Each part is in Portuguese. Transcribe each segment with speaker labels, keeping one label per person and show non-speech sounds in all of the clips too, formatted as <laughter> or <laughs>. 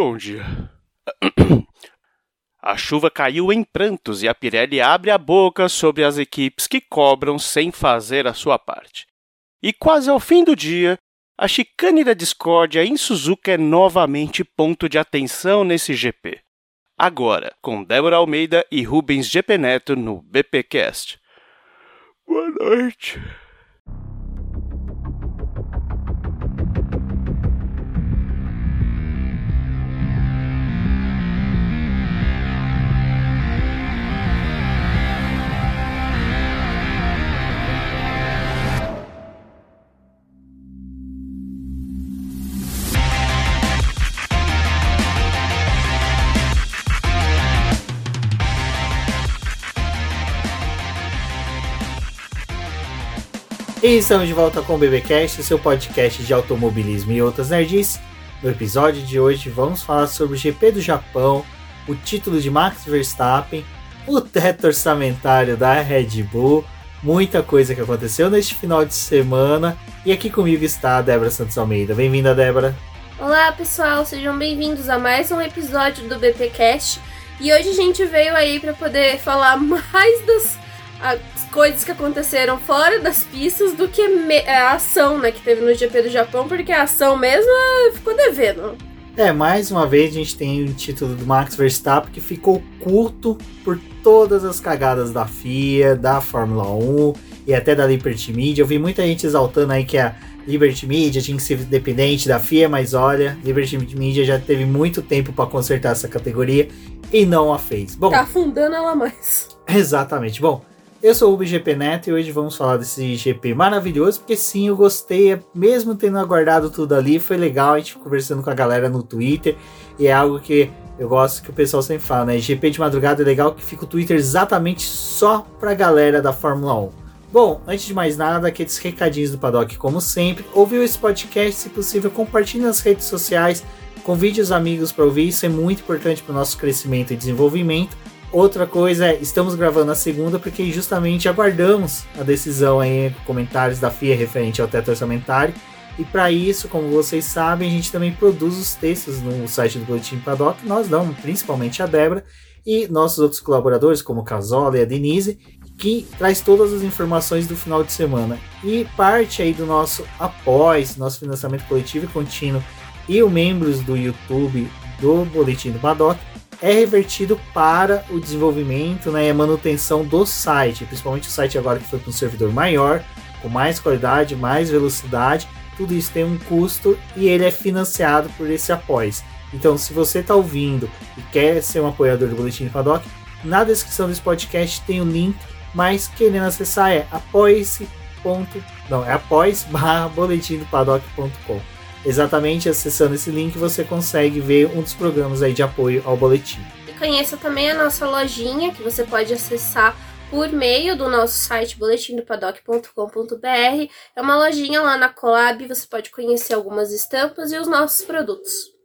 Speaker 1: Bom dia. A chuva caiu em prantos e a Pirelli abre a boca sobre as equipes que cobram sem fazer a sua parte. E quase ao fim do dia, a chicane da discórdia em Suzuka é novamente ponto de atenção nesse GP. Agora, com Débora Almeida e Rubens GP Neto no BPcast. Boa noite.
Speaker 2: Estamos de volta com o BBcast, seu podcast de automobilismo e outras nerds. No episódio de hoje vamos falar sobre o GP do Japão, o título de Max Verstappen, o teto orçamentário da Red Bull, muita coisa que aconteceu neste final de semana. E aqui comigo está a Débora Santos Almeida. Bem-vinda, Débora.
Speaker 3: Olá, pessoal, sejam bem-vindos a mais um episódio do BPcast. E hoje a gente veio aí para poder falar <laughs> mais as coisas que aconteceram fora das pistas do que a ação né, que teve no GP do Japão, porque a ação mesmo ficou devendo.
Speaker 2: É, mais uma vez a gente tem o título do Max Verstappen que ficou curto por todas as cagadas da FIA, da Fórmula 1 e até da Liberty Media. Eu vi muita gente exaltando aí que a Liberty Media tinha que ser dependente da FIA, mas olha, Liberty Media já teve muito tempo para consertar essa categoria e não a fez.
Speaker 3: Bom, tá afundando ela mais. <laughs>
Speaker 2: Exatamente. Bom, eu sou o BGP Neto e hoje vamos falar desse GP maravilhoso, porque sim, eu gostei, mesmo tendo aguardado tudo ali, foi legal a gente conversando com a galera no Twitter, e é algo que eu gosto que o pessoal sempre fala, né? GP de madrugada é legal que fica o Twitter exatamente só pra galera da Fórmula 1. Bom, antes de mais nada, aqueles recadinhos do Paddock, como sempre. Ouviu esse podcast, se possível, compartilhe nas redes sociais, convide os amigos para ouvir, isso é muito importante para o nosso crescimento e desenvolvimento. Outra coisa é, estamos gravando a segunda porque justamente aguardamos a decisão aí, comentários da FIA referente ao teto orçamentário. E para isso, como vocês sabem, a gente também produz os textos no site do Boletim Paddock. Nós não, principalmente a Débora e nossos outros colaboradores, como Casola e a Denise, que traz todas as informações do final de semana. E parte aí do nosso após, nosso financiamento coletivo e contínuo e os membros do YouTube do Boletim do Paddock é revertido para o desenvolvimento né, e a manutenção do site, principalmente o site agora que foi para um servidor maior, com mais qualidade, mais velocidade. Tudo isso tem um custo e ele é financiado por esse apoio. Então, se você está ouvindo e quer ser um apoiador do Boletim do Paddock, na descrição desse podcast tem o um link, mas querendo acessar é apoie-se. Não, é apoie barra boletim do paddock.com. Exatamente acessando esse link você consegue ver um dos programas aí de apoio ao boletim.
Speaker 3: E conheça também a nossa lojinha que você pode acessar por meio do nosso site boletimdopaddock.com.br. É uma lojinha lá na Colab, você pode conhecer algumas estampas e os nossos produtos.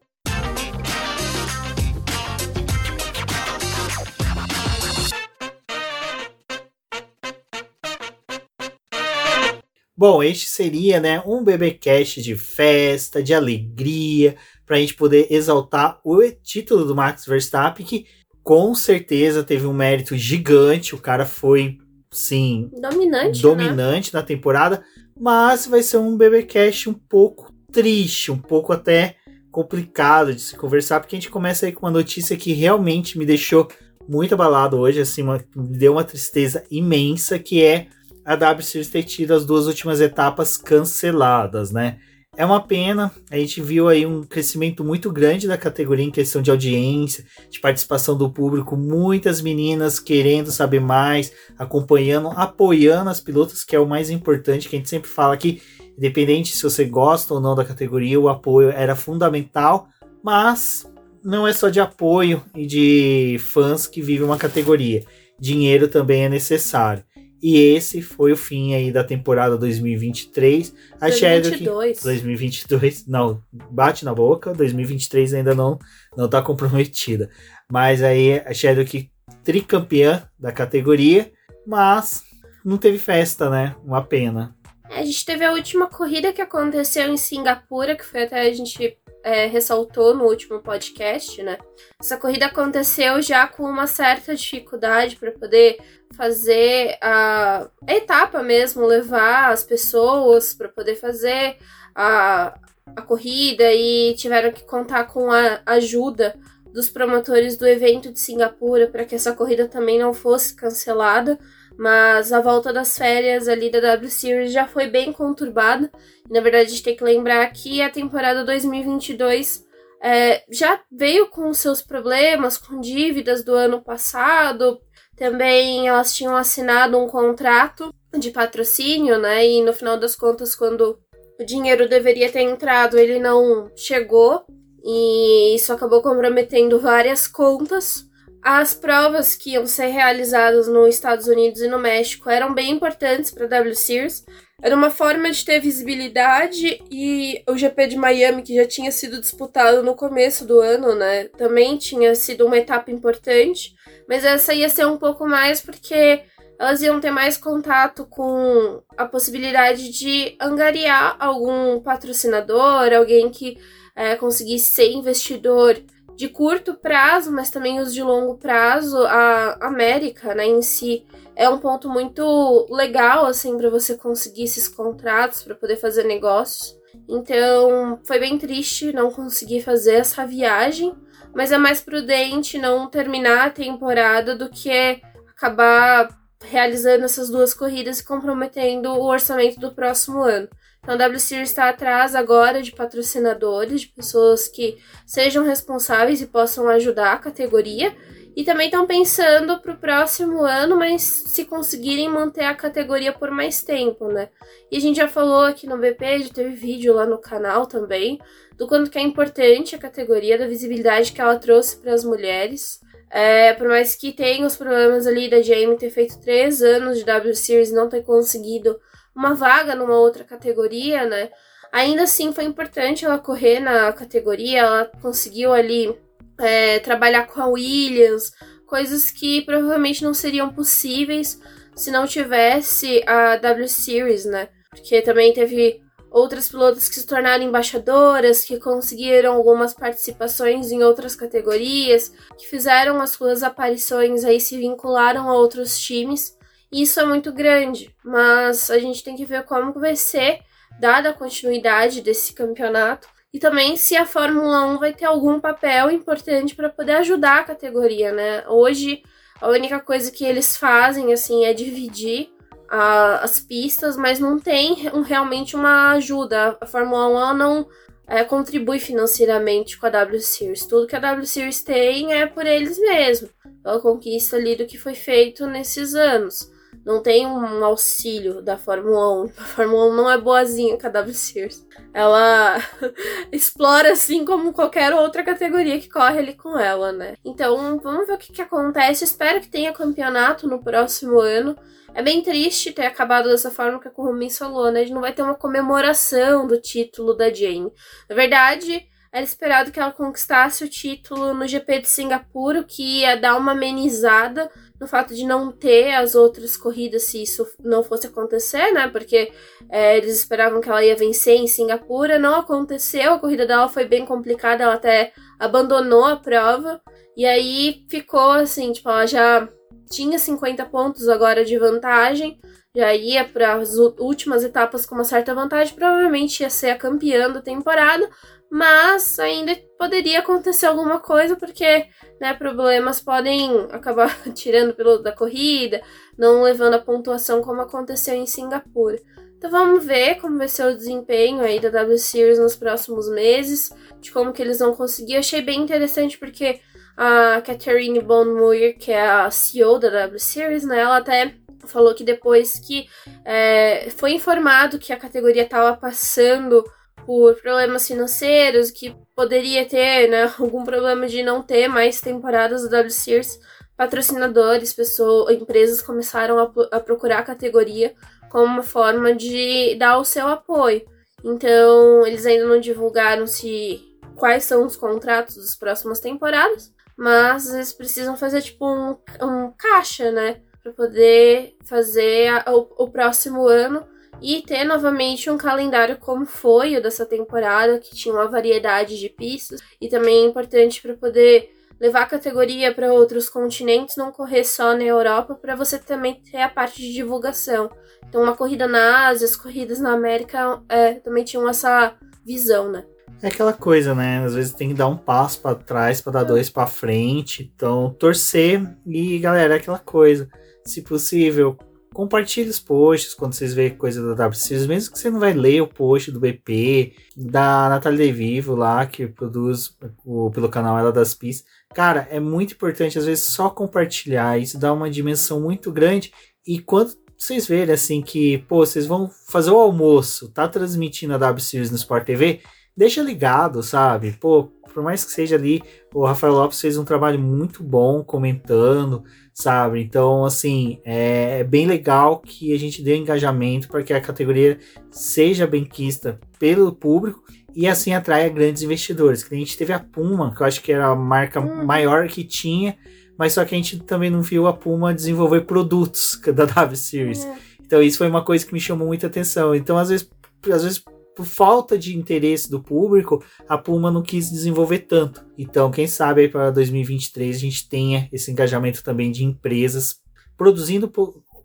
Speaker 2: Bom, este seria né, um BBcast de festa, de alegria, para a gente poder exaltar o título do Max Verstappen, que com certeza teve um mérito gigante. O cara foi, sim,
Speaker 3: dominante,
Speaker 2: dominante
Speaker 3: né?
Speaker 2: na temporada, mas vai ser um BBcast um pouco triste, um pouco até complicado de se conversar, porque a gente começa aí com uma notícia que realmente me deixou muito abalado hoje, assim, uma, me deu uma tristeza imensa, que é a W Series ter tido as duas últimas etapas canceladas, né? É uma pena, a gente viu aí um crescimento muito grande da categoria em questão de audiência, de participação do público, muitas meninas querendo saber mais, acompanhando, apoiando as pilotas, que é o mais importante, que a gente sempre fala que, independente se você gosta ou não da categoria, o apoio era fundamental, mas não é só de apoio e de fãs que vive uma categoria, dinheiro também é necessário. E esse foi o fim aí da temporada 2023. A 2022. 2022, não, bate na boca. 2023 ainda não não tá comprometida. Mas aí a Shadowk tricampeã da categoria, mas não teve festa, né? Uma pena.
Speaker 3: É, a gente teve a última corrida que aconteceu em Singapura, que foi até a gente é, ressaltou no último podcast, né? Essa corrida aconteceu já com uma certa dificuldade para poder fazer a, etapa mesmo, levar as pessoas para poder fazer a, a corrida e tiveram que contar com a ajuda dos promotores do evento de Singapura para que essa corrida também não fosse cancelada. Mas a volta das férias ali da W Series já foi bem conturbada. Na verdade, a gente tem que lembrar que a temporada 2022 é, já veio com seus problemas, com dívidas do ano passado. Também elas tinham assinado um contrato de patrocínio, né? E no final das contas, quando o dinheiro deveria ter entrado, ele não chegou. E isso acabou comprometendo várias contas. As provas que iam ser realizadas nos Estados Unidos e no México eram bem importantes para a W Series. Era uma forma de ter visibilidade e o GP de Miami, que já tinha sido disputado no começo do ano, né? Também tinha sido uma etapa importante, mas essa ia ser um pouco mais porque elas iam ter mais contato com a possibilidade de angariar algum patrocinador, alguém que é, conseguisse ser investidor de curto prazo, mas também os de longo prazo, a América, né, em si, é um ponto muito legal, assim, para você conseguir esses contratos, para poder fazer negócios. Então, foi bem triste não conseguir fazer essa viagem, mas é mais prudente não terminar a temporada do que acabar realizando essas duas corridas e comprometendo o orçamento do próximo ano. Então, a W Series está atrás agora de patrocinadores, de pessoas que sejam responsáveis e possam ajudar a categoria. E também estão pensando para o próximo ano, mas se conseguirem manter a categoria por mais tempo, né? E a gente já falou aqui no BP, já teve vídeo lá no canal também, do quanto que é importante a categoria, da visibilidade que ela trouxe para as mulheres. É, por mais que tenha os problemas ali da Jamie ter feito três anos de W Series não ter conseguido uma vaga numa outra categoria, né? Ainda assim foi importante ela correr na categoria, ela conseguiu ali é, trabalhar com a Williams, coisas que provavelmente não seriam possíveis se não tivesse a W Series, né? Porque também teve outras pilotos que se tornaram embaixadoras, que conseguiram algumas participações em outras categorias, que fizeram as suas aparições aí, se vincularam a outros times. Isso é muito grande, mas a gente tem que ver como vai ser dada a continuidade desse campeonato e também se a Fórmula 1 vai ter algum papel importante para poder ajudar a categoria, né? Hoje a única coisa que eles fazem assim é dividir a, as pistas, mas não tem um, realmente uma ajuda. A Fórmula 1 não é, contribui financeiramente com a W Series. Tudo que a W Series tem é por eles mesmos, pela conquista ali do que foi feito nesses anos não tem um auxílio da Fórmula 1. <laughs> A Fórmula 1 não é boazinha com a W Series. Ela <laughs> explora assim como qualquer outra categoria que corre ali com ela, né? Então, vamos ver o que, que acontece. Espero que tenha campeonato no próximo ano. É bem triste ter acabado dessa forma que a Kurumi falou, né? A gente não vai ter uma comemoração do título da Jane. Na verdade, era esperado que ela conquistasse o título no GP de Singapura, que ia dar uma amenizada no fato de não ter as outras corridas se isso não fosse acontecer, né? Porque é, eles esperavam que ela ia vencer em Singapura, não aconteceu, a corrida dela foi bem complicada, ela até abandonou a prova. E aí ficou assim, tipo, ela já tinha 50 pontos agora de vantagem, já ia para as últimas etapas com uma certa vantagem, provavelmente ia ser a campeã da temporada, mas ainda poderia acontecer alguma coisa porque né, problemas podem acabar <laughs> tirando o piloto da corrida, não levando a pontuação como aconteceu em Singapura. Então vamos ver como vai ser o desempenho aí da W Series nos próximos meses, de como que eles vão conseguir. Eu achei bem interessante porque a Catherine Bonmuir, que é a CEO da W Series, né, ela até falou que depois que é, foi informado que a categoria estava passando por problemas financeiros, que poderia ter né, <laughs> algum problema de não ter mais temporadas do Series, patrocinadores, pessoas, empresas começaram a, a procurar a categoria como uma forma de dar o seu apoio. Então, eles ainda não divulgaram se quais são os contratos das próximas temporadas, mas eles precisam fazer tipo um, um caixa, né, para poder fazer a, o, o próximo ano e ter novamente um calendário como foi o dessa temporada, que tinha uma variedade de pistas, e também é importante para poder levar a categoria para outros continentes, não correr só na Europa, para você também ter a parte de divulgação. Então, uma corrida na Ásia, as corridas na América é, também tinham essa visão, né?
Speaker 2: É aquela coisa, né? Às vezes tem que dar um passo para trás para dar dois para frente. Então, torcer e, galera, é aquela coisa. Se possível, compartilhe os posts quando vocês verem coisa da W Series, mesmo que você não vai ler o post do BP, da Natália De Vivo lá, que produz o, pelo canal Ela das Pis. Cara, é muito importante, às vezes, só compartilhar. Isso dá uma dimensão muito grande. E quando vocês verem assim que, pô, vocês vão fazer o almoço, tá transmitindo a W Series no Sport TV, deixa ligado, sabe? Pô, por mais que seja ali, o Rafael Lopes fez um trabalho muito bom comentando, sabe? Então, assim, é bem legal que a gente dê engajamento para que a categoria seja bem quista pelo público e assim atraia grandes investidores. Que a gente teve a Puma, que eu acho que era a marca uhum. maior que tinha, mas só que a gente também não viu a Puma desenvolver produtos <laughs> da W Series. Uhum. Então, isso foi uma coisa que me chamou muita atenção. Então, às vezes, às vezes por falta de interesse do público, a Puma não quis desenvolver tanto. Então, quem sabe aí para 2023 a gente tenha esse engajamento também de empresas produzindo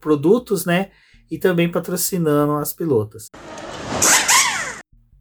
Speaker 2: produtos, né? E também patrocinando as pilotas.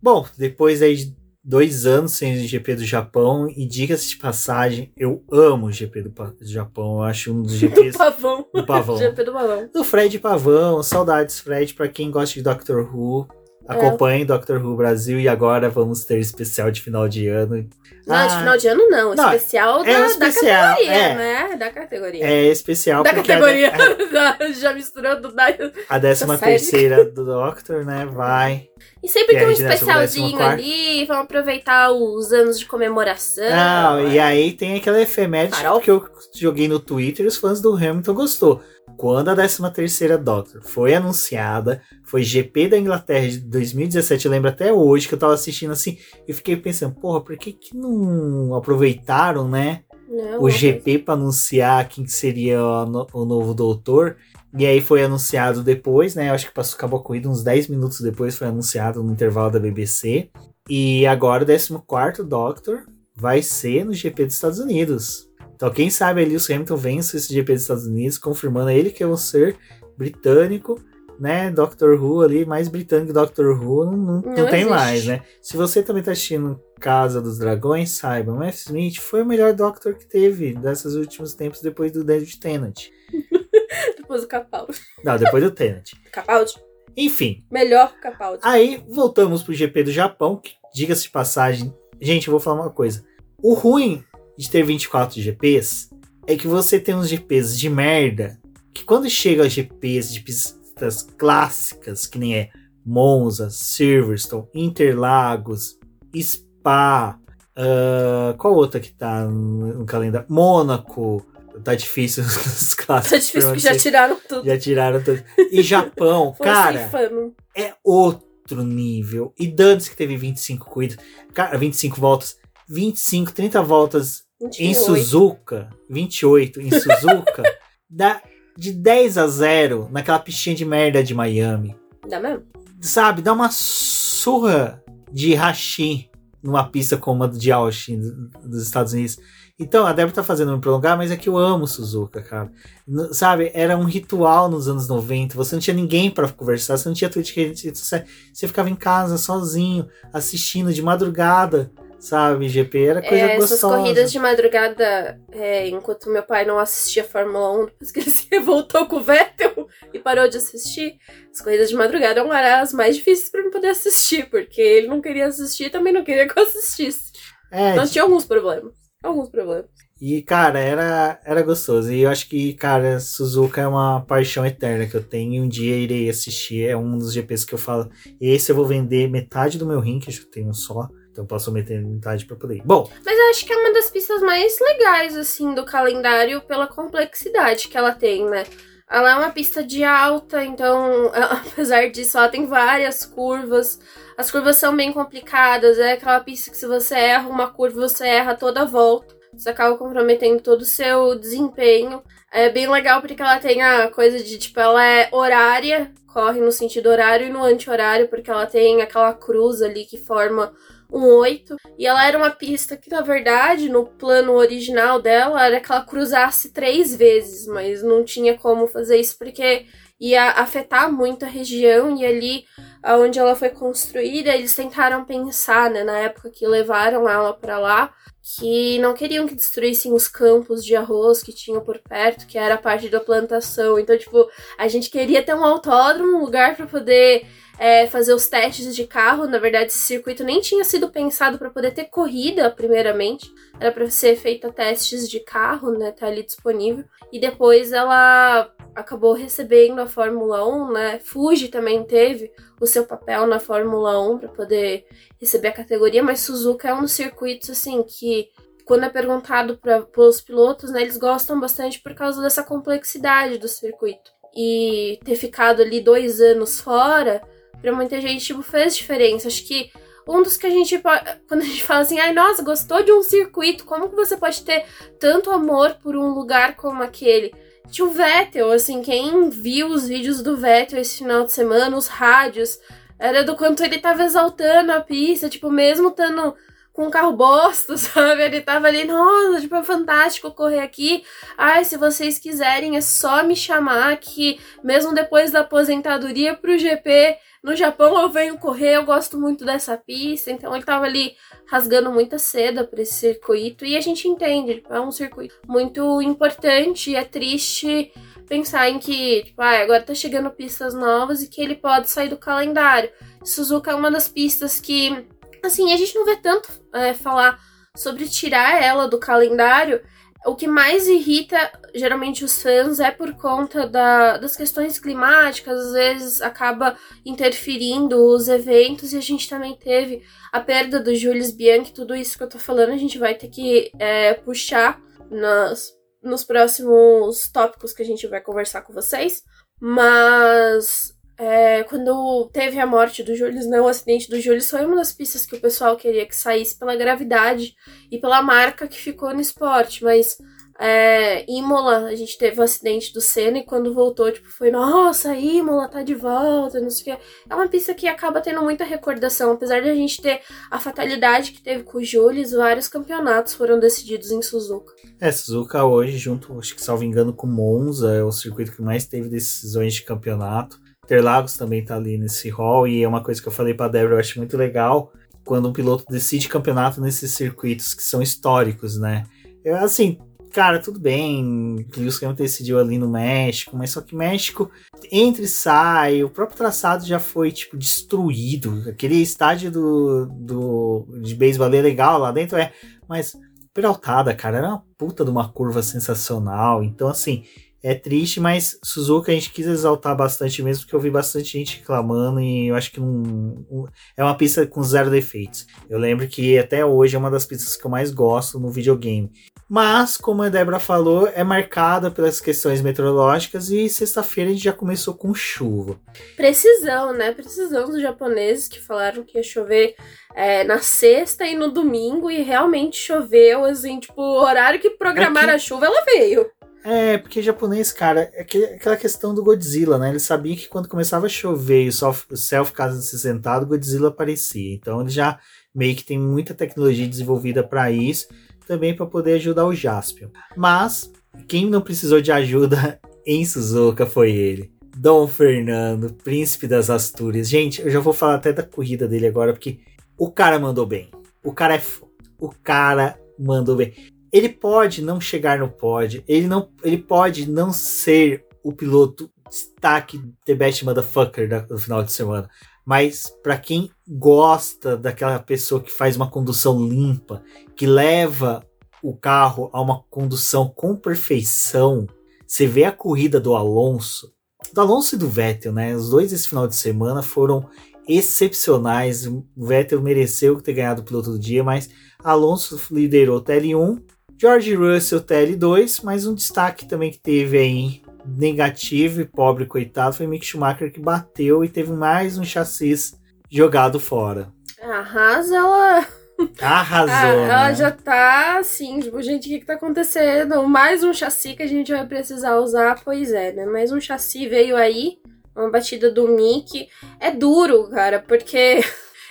Speaker 2: Bom, depois aí de dois anos sem o GP do Japão, e diga-se de passagem, eu amo o GP do, do Japão, eu acho um dos GPs
Speaker 3: do Pavão.
Speaker 2: Do Pavão. <laughs>
Speaker 3: GP do Pavão.
Speaker 2: Do Fred Pavão, saudades Fred, para quem gosta de Doctor Who. Acompanhe é. Doctor Who Brasil e agora vamos ter especial de final de ano.
Speaker 3: Não, ah, de final de ano não. não especial, da, é um especial da categoria, é. né? Da categoria.
Speaker 2: É especial
Speaker 3: da categoria. <laughs> A, já misturou do da,
Speaker 2: A décima terceira do Doctor, né? Vai.
Speaker 3: E sempre tem um especialzinho ali, vamos aproveitar os anos de comemoração.
Speaker 2: Não, e aí tem aquela efeméride que eu joguei no Twitter e os fãs do Hamilton gostou quando a 13 terceira Doctor foi anunciada, foi GP da Inglaterra de 2017, eu lembro até hoje que eu tava assistindo assim, e fiquei pensando, porra, por que que não aproveitaram, né? Não, o GP para anunciar quem seria o, novo doutor. E aí foi anunciado depois, né? Eu acho que passou, acabou a corrida uns 10 minutos depois, foi anunciado no intervalo da BBC. E agora o 14 Doctor vai ser no GP dos Estados Unidos. Então, quem sabe ali o Hamilton vence esse GP dos Estados Unidos, confirmando ele que é um ser britânico, né? Doctor Who ali, mais britânico Doctor Who, não, não, não, não tem mais, né? Se você também tá assistindo Casa dos Dragões, saiba, o F. Smith foi o melhor Doctor que teve desses últimos tempos depois do David Tennant. <laughs>
Speaker 3: depois do Capaldi.
Speaker 2: Não, depois do Tennant. <laughs>
Speaker 3: Capaldi.
Speaker 2: Enfim.
Speaker 3: Melhor Capaldi.
Speaker 2: Aí voltamos pro GP do Japão, que diga-se de passagem. Gente, eu vou falar uma coisa. O ruim de ter 24 GPs é que você tem uns GPs de merda que quando chega a GPs de pistas clássicas, que nem é Monza, Silverstone, Interlagos, Spa, uh, qual outra que tá no, calendário? Mônaco, tá difícil <laughs> os clássicos. Tá
Speaker 3: difícil porque já tiraram tudo.
Speaker 2: Já tiraram tudo. E Japão, <laughs> cara, é outro nível. E Dantes que teve 25 corridas, cara, 25 voltas, 25, 30 voltas 28. Em Suzuka, 28 em Suzuka, dá de 10 a 0 naquela pistinha de merda de Miami.
Speaker 3: Dá mesmo?
Speaker 2: Sabe, dá uma surra de hashi numa pista como a de Austin dos Estados Unidos. Então, a Débora tá fazendo me prolongar, mas é que eu amo Suzuka, cara. N sabe, era um ritual nos anos 90. Você não tinha ninguém para conversar, você não tinha Twitch, você ficava em casa sozinho, assistindo de madrugada sabe? GP era coisa é, gostosa. Essas
Speaker 3: corridas de madrugada, é, enquanto meu pai não assistia Fórmula 1, depois que ele <laughs> se voltou com o Vettel e parou de assistir, as corridas de madrugada eram as mais difíceis para eu poder assistir, porque ele não queria assistir e também não queria que eu assistisse. É, então tinha alguns problemas. Alguns problemas.
Speaker 2: E, cara, era, era gostoso. E eu acho que, cara, Suzuka é uma paixão eterna que eu tenho. E um dia irei assistir. É um dos GPs que eu falo. Esse eu vou vender metade do meu rim, que eu tenho só. Então posso meter metade para poder ir. Bom.
Speaker 3: Mas eu acho que é uma das pistas mais legais, assim, do calendário pela complexidade que ela tem, né? Ela é uma pista de alta, então, <laughs> apesar disso, ela tem várias curvas. As curvas são bem complicadas, é aquela pista que se você erra uma curva, você erra toda a volta. Isso acaba comprometendo todo o seu desempenho. É bem legal porque ela tem a coisa de, tipo, ela é horária, corre no sentido horário e no anti-horário, porque ela tem aquela cruz ali que forma um 8. E ela era uma pista que, na verdade, no plano original dela, era que ela cruzasse três vezes, mas não tinha como fazer isso porque ia afetar muito a região e ali onde ela foi construída, eles tentaram pensar, né, na época que levaram ela para lá, que não queriam que destruíssem os campos de arroz que tinham por perto, que era parte da plantação. Então, tipo, a gente queria ter um autódromo, um lugar para poder é, fazer os testes de carro. Na verdade, esse circuito nem tinha sido pensado para poder ter corrida, primeiramente. Era para ser feita testes de carro, né? Tá ali disponível. E depois ela acabou recebendo a Fórmula 1, né? Fuji também teve o seu papel na Fórmula 1 para poder receber a categoria, mas Suzuka é um dos circuitos assim que quando é perguntado para os pilotos, né, eles gostam bastante por causa dessa complexidade do circuito. E ter ficado ali dois anos fora, para muita gente, tipo, fez diferença. Acho que um dos que a gente quando a gente fala assim, ai nossa, gostou de um circuito, como que você pode ter tanto amor por um lugar como aquele? Tinha o Vettel, assim, quem viu os vídeos do Vettel esse final de semana, os rádios, era do quanto ele tava exaltando a pista, tipo, mesmo estando com um carro bosta, <laughs> sabe? Ele tava ali, nossa, tipo, é fantástico correr aqui. Ai, se vocês quiserem, é só me chamar que, mesmo depois da aposentadoria pro GP, no Japão eu venho correr, eu gosto muito dessa pista, então ele tava ali rasgando muita seda para esse circuito e a gente entende, é um circuito muito importante e é triste pensar em que, tipo, ah, agora tá chegando pistas novas e que ele pode sair do calendário. Suzuka é uma das pistas que, assim, a gente não vê tanto é, falar sobre tirar ela do calendário, o que mais irrita geralmente os fãs é por conta da, das questões climáticas, às vezes acaba interferindo os eventos e a gente também teve a perda do Julius Bianchi, tudo isso que eu tô falando a gente vai ter que é, puxar nas, nos próximos tópicos que a gente vai conversar com vocês, mas é, quando teve a morte do Julius, não, o acidente do Julius foi uma das pistas que o pessoal queria que saísse pela gravidade e pela marca que ficou no esporte, mas é, Imola, a gente teve o acidente do Senna e quando voltou, tipo, foi, nossa, Imola tá de volta, não sei o que. É uma pista que acaba tendo muita recordação, apesar de a gente ter a fatalidade que teve com o Julius, vários campeonatos foram decididos em Suzuka.
Speaker 2: É, Suzuka hoje, junto, acho que salvo engano, com Monza, é o circuito que mais teve decisões de campeonato. Interlagos também tá ali nesse hall e é uma coisa que eu falei para Débora, eu acho muito legal quando um piloto decide campeonato nesses circuitos que são históricos, né? Eu, assim, cara, tudo bem, Lewis Hamilton decidiu ali no México, mas só que México entra e sai, o próprio traçado já foi, tipo, destruído. Aquele estádio do, do, de beisebol é legal lá dentro, é, mas peraltada, cara, era uma puta de uma curva sensacional. Então, assim, é triste, mas Suzuka a gente quis exaltar bastante mesmo, porque eu vi bastante gente reclamando e eu acho que é uma pista com zero defeitos. Eu lembro que até hoje é uma das pistas que eu mais gosto no videogame. Mas, como a Débora falou, é marcada pelas questões meteorológicas e sexta-feira a gente já começou com chuva.
Speaker 3: Precisão, né? Precisão dos japoneses que falaram que ia chover é, na sexta e no domingo e realmente choveu, assim, tipo, o horário que programaram é que... a chuva, ela veio.
Speaker 2: É, porque japonês, cara, é aquela questão do Godzilla, né? Ele sabia que quando começava a chover e o céu ficava sentado, Godzilla aparecia. Então ele já meio que tem muita tecnologia desenvolvida para isso, também para poder ajudar o Jaspion. Mas quem não precisou de ajuda <laughs> em Suzuka foi ele. Dom Fernando, príncipe das Astúrias. Gente, eu já vou falar até da corrida dele agora, porque o cara mandou bem. O cara é foda. O cara mandou bem ele pode não chegar no pódio, ele não, ele pode não ser o piloto destaque The Best Motherfucker do final de semana, mas para quem gosta daquela pessoa que faz uma condução limpa, que leva o carro a uma condução com perfeição, você vê a corrida do Alonso, do Alonso e do Vettel, né? Os dois esse final de semana foram excepcionais. O Vettel mereceu ter ganhado o piloto do dia, mas Alonso liderou TL1 George Russell TL2, mas um destaque também que teve aí negativo e pobre coitado foi Mick Schumacher que bateu e teve mais um chassi jogado fora.
Speaker 3: A Haas, ela
Speaker 2: Arrasou.
Speaker 3: Ah, ela
Speaker 2: né?
Speaker 3: já tá assim, tipo, gente, o que, que tá acontecendo? Mais um chassi que a gente vai precisar usar, pois é, né? Mais um chassi veio aí, uma batida do Mickey. É duro, cara, porque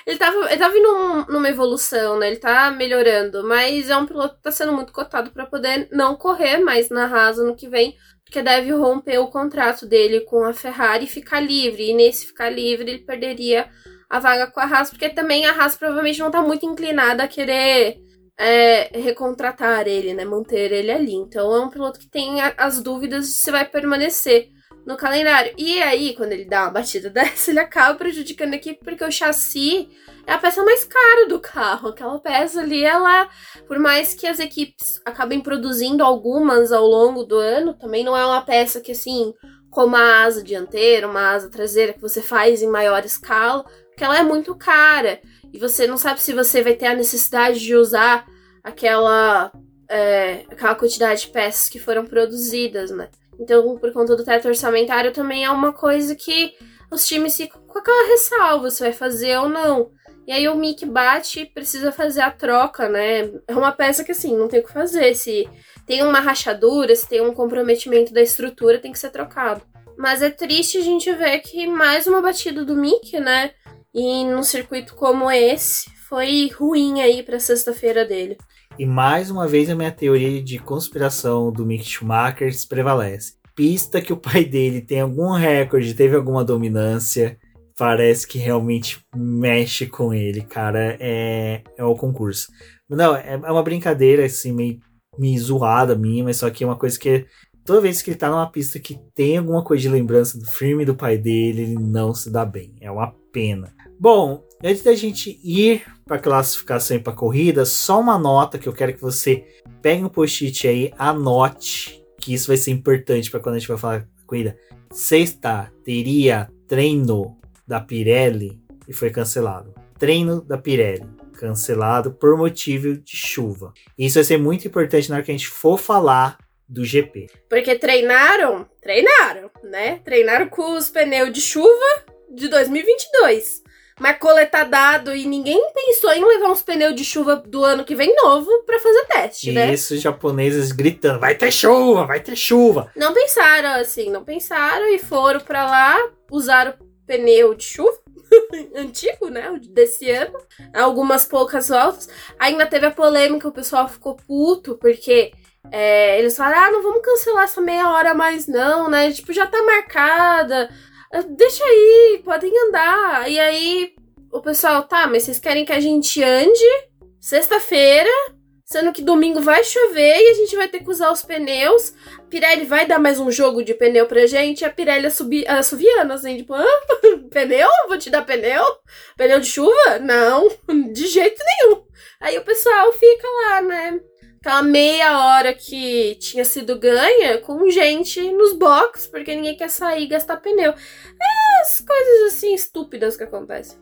Speaker 3: ele tava, ele tava vindo um- numa evolução, né? Ele tá melhorando, mas é um piloto que tá sendo muito cotado pra poder não correr mais na Haas no que vem, porque deve romper o contrato dele com a Ferrari e ficar livre. E nesse ficar livre, ele perderia a vaga com a Haas, porque também a Haas provavelmente não tá muito inclinada a querer é, recontratar ele, né? Manter ele ali. Então é um piloto que tem as dúvidas de se vai permanecer no calendário. E aí, quando ele dá uma batida <laughs> dessa, ele acaba prejudicando a equipe, porque o chassi é a peça mais cara do carro. Aquela peça ali, ela, por mais que as equipes acabem produzindo algumas ao longo do ano, também não é uma peça que assim. Como a asa dianteira, uma asa traseira que você faz em maior escala, porque ela é muito cara. E você não sabe se você vai ter a necessidade de usar aquela, é, aquela quantidade de peças que foram produzidas, né? Então, por conta do teto orçamentário, também é uma coisa que os times ficam com aquela ressalva, se vai fazer ou não. E aí o Mick bate e precisa fazer a troca, né? É uma peça que assim, não tem o que fazer. Se tem uma rachadura, se tem um comprometimento da estrutura, tem que ser trocado. Mas é triste a gente ver que mais uma batida do Mick, né? E num circuito como esse, foi ruim aí pra sexta-feira dele.
Speaker 2: E mais uma vez a minha teoria de conspiração do Mick Schumacher prevalece. Pista que o pai dele tem algum recorde, teve alguma dominância, parece que realmente mexe com ele, cara. É, é o concurso. Não, é é uma brincadeira assim, meio, meio zoada minha, mas só que é uma coisa que toda vez que ele tá numa pista que tem alguma coisa de lembrança do filme do pai dele, ele não se dá bem. É uma pena. Bom, antes da gente ir para classificação e para corrida, só uma nota que eu quero que você pegue um post-it aí, anote, que isso vai ser importante para quando a gente vai falar da corrida. Sexta teria treino da Pirelli e foi cancelado. Treino da Pirelli cancelado por motivo de chuva. Isso vai ser muito importante na hora que a gente for falar do GP.
Speaker 3: Porque treinaram, treinaram, né? Treinaram com os pneus de chuva de 2022. Mas coletar dado e ninguém pensou em levar uns pneus de chuva do ano que vem novo pra fazer teste, né?
Speaker 2: Isso, os japoneses gritando: vai ter chuva, vai ter chuva.
Speaker 3: Não pensaram assim, não pensaram e foram pra lá, usaram pneu de chuva. <laughs> Antigo, né? O Desse ano. Algumas poucas voltas. Ainda teve a polêmica, o pessoal ficou puto, porque é, eles falaram: ah, não vamos cancelar essa meia hora mais, não, né? Tipo, já tá marcada. Ah, Deixa aí, podem andar. E aí o pessoal, tá, mas vocês querem que a gente ande sexta-feira, sendo que domingo vai chover e a gente vai ter que usar os pneus. A Pirelli vai dar mais um jogo de pneu pra gente. A Pirelli assobi- assoviando, assim, tipo, ah, <laughs> pneu? Vou te dar pneu? Pneu de chuva? Não, <laughs> de jeito nenhum. Aí o pessoal fica lá, né? Aquela meia hora que tinha sido ganha com gente nos boxes, porque ninguém quer sair e gastar pneu. É as coisas assim estúpidas que acontecem.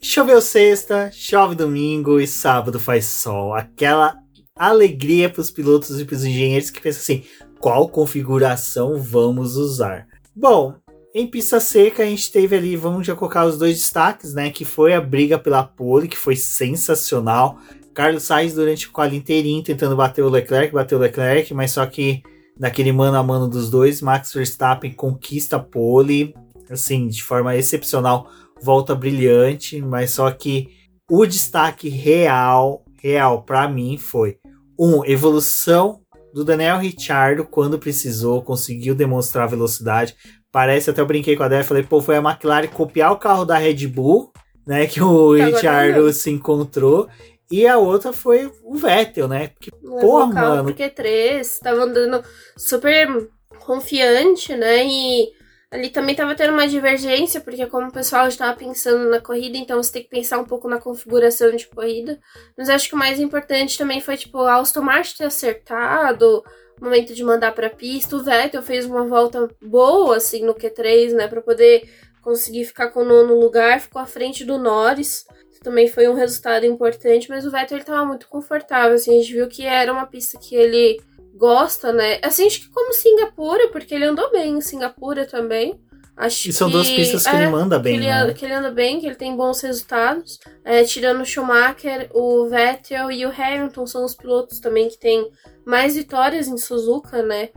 Speaker 2: Choveu sexta, chove domingo e sábado faz sol. Aquela alegria para os pilotos e para os engenheiros que pensam assim: qual configuração vamos usar? Bom, em pista seca a gente teve ali, vamos já colocar os dois destaques, né? Que foi a briga pela pole, que foi sensacional. Carlos Sainz durante o quali inteirinho tentando bater o Leclerc, bater o Leclerc, mas só que naquele mano a mano dos dois, Max Verstappen conquista a pole, assim, de forma excepcional volta brilhante, mas só que o destaque real, real para mim foi um evolução do Daniel Ricciardo quando precisou, conseguiu demonstrar velocidade. Parece até eu brinquei com a Débora, falei, pô, foi a McLaren copiar o carro da Red Bull, né, que o
Speaker 3: Tá
Speaker 2: Ricciardo
Speaker 3: agora
Speaker 2: se encontrou. E a outra foi o Vettel, né? Porque,
Speaker 3: Levou
Speaker 2: Porra, mano.
Speaker 3: pro Q3, tava andando super confiante, né? E ali também tava tendo uma divergência, porque como o pessoal já tava pensando na corrida, então você tem que pensar um pouco na configuração de corrida. Mas acho que o mais importante também foi, tipo, a Aston Martin ter acertado, o momento de mandar pra pista. O Vettel fez uma volta boa, assim, no Q3, né? Pra poder conseguir ficar com o nono lugar, ficou à frente do Norris. Também foi um resultado importante, mas o Vettel ele tava muito confortável, assim, a gente viu que era uma pista que ele gosta, né? Assim, acho que como Singapura, porque ele andou bem em Singapura também. Acho
Speaker 2: E são
Speaker 3: que,
Speaker 2: duas pistas que
Speaker 3: é,
Speaker 2: ele manda
Speaker 3: que
Speaker 2: bem,
Speaker 3: ele,
Speaker 2: né?
Speaker 3: que ele anda bem, que ele tem bons resultados. É, tirando o Schumacher, o Vettel e o Hamilton são os pilotos também que têm mais vitórias em Suzuka, né?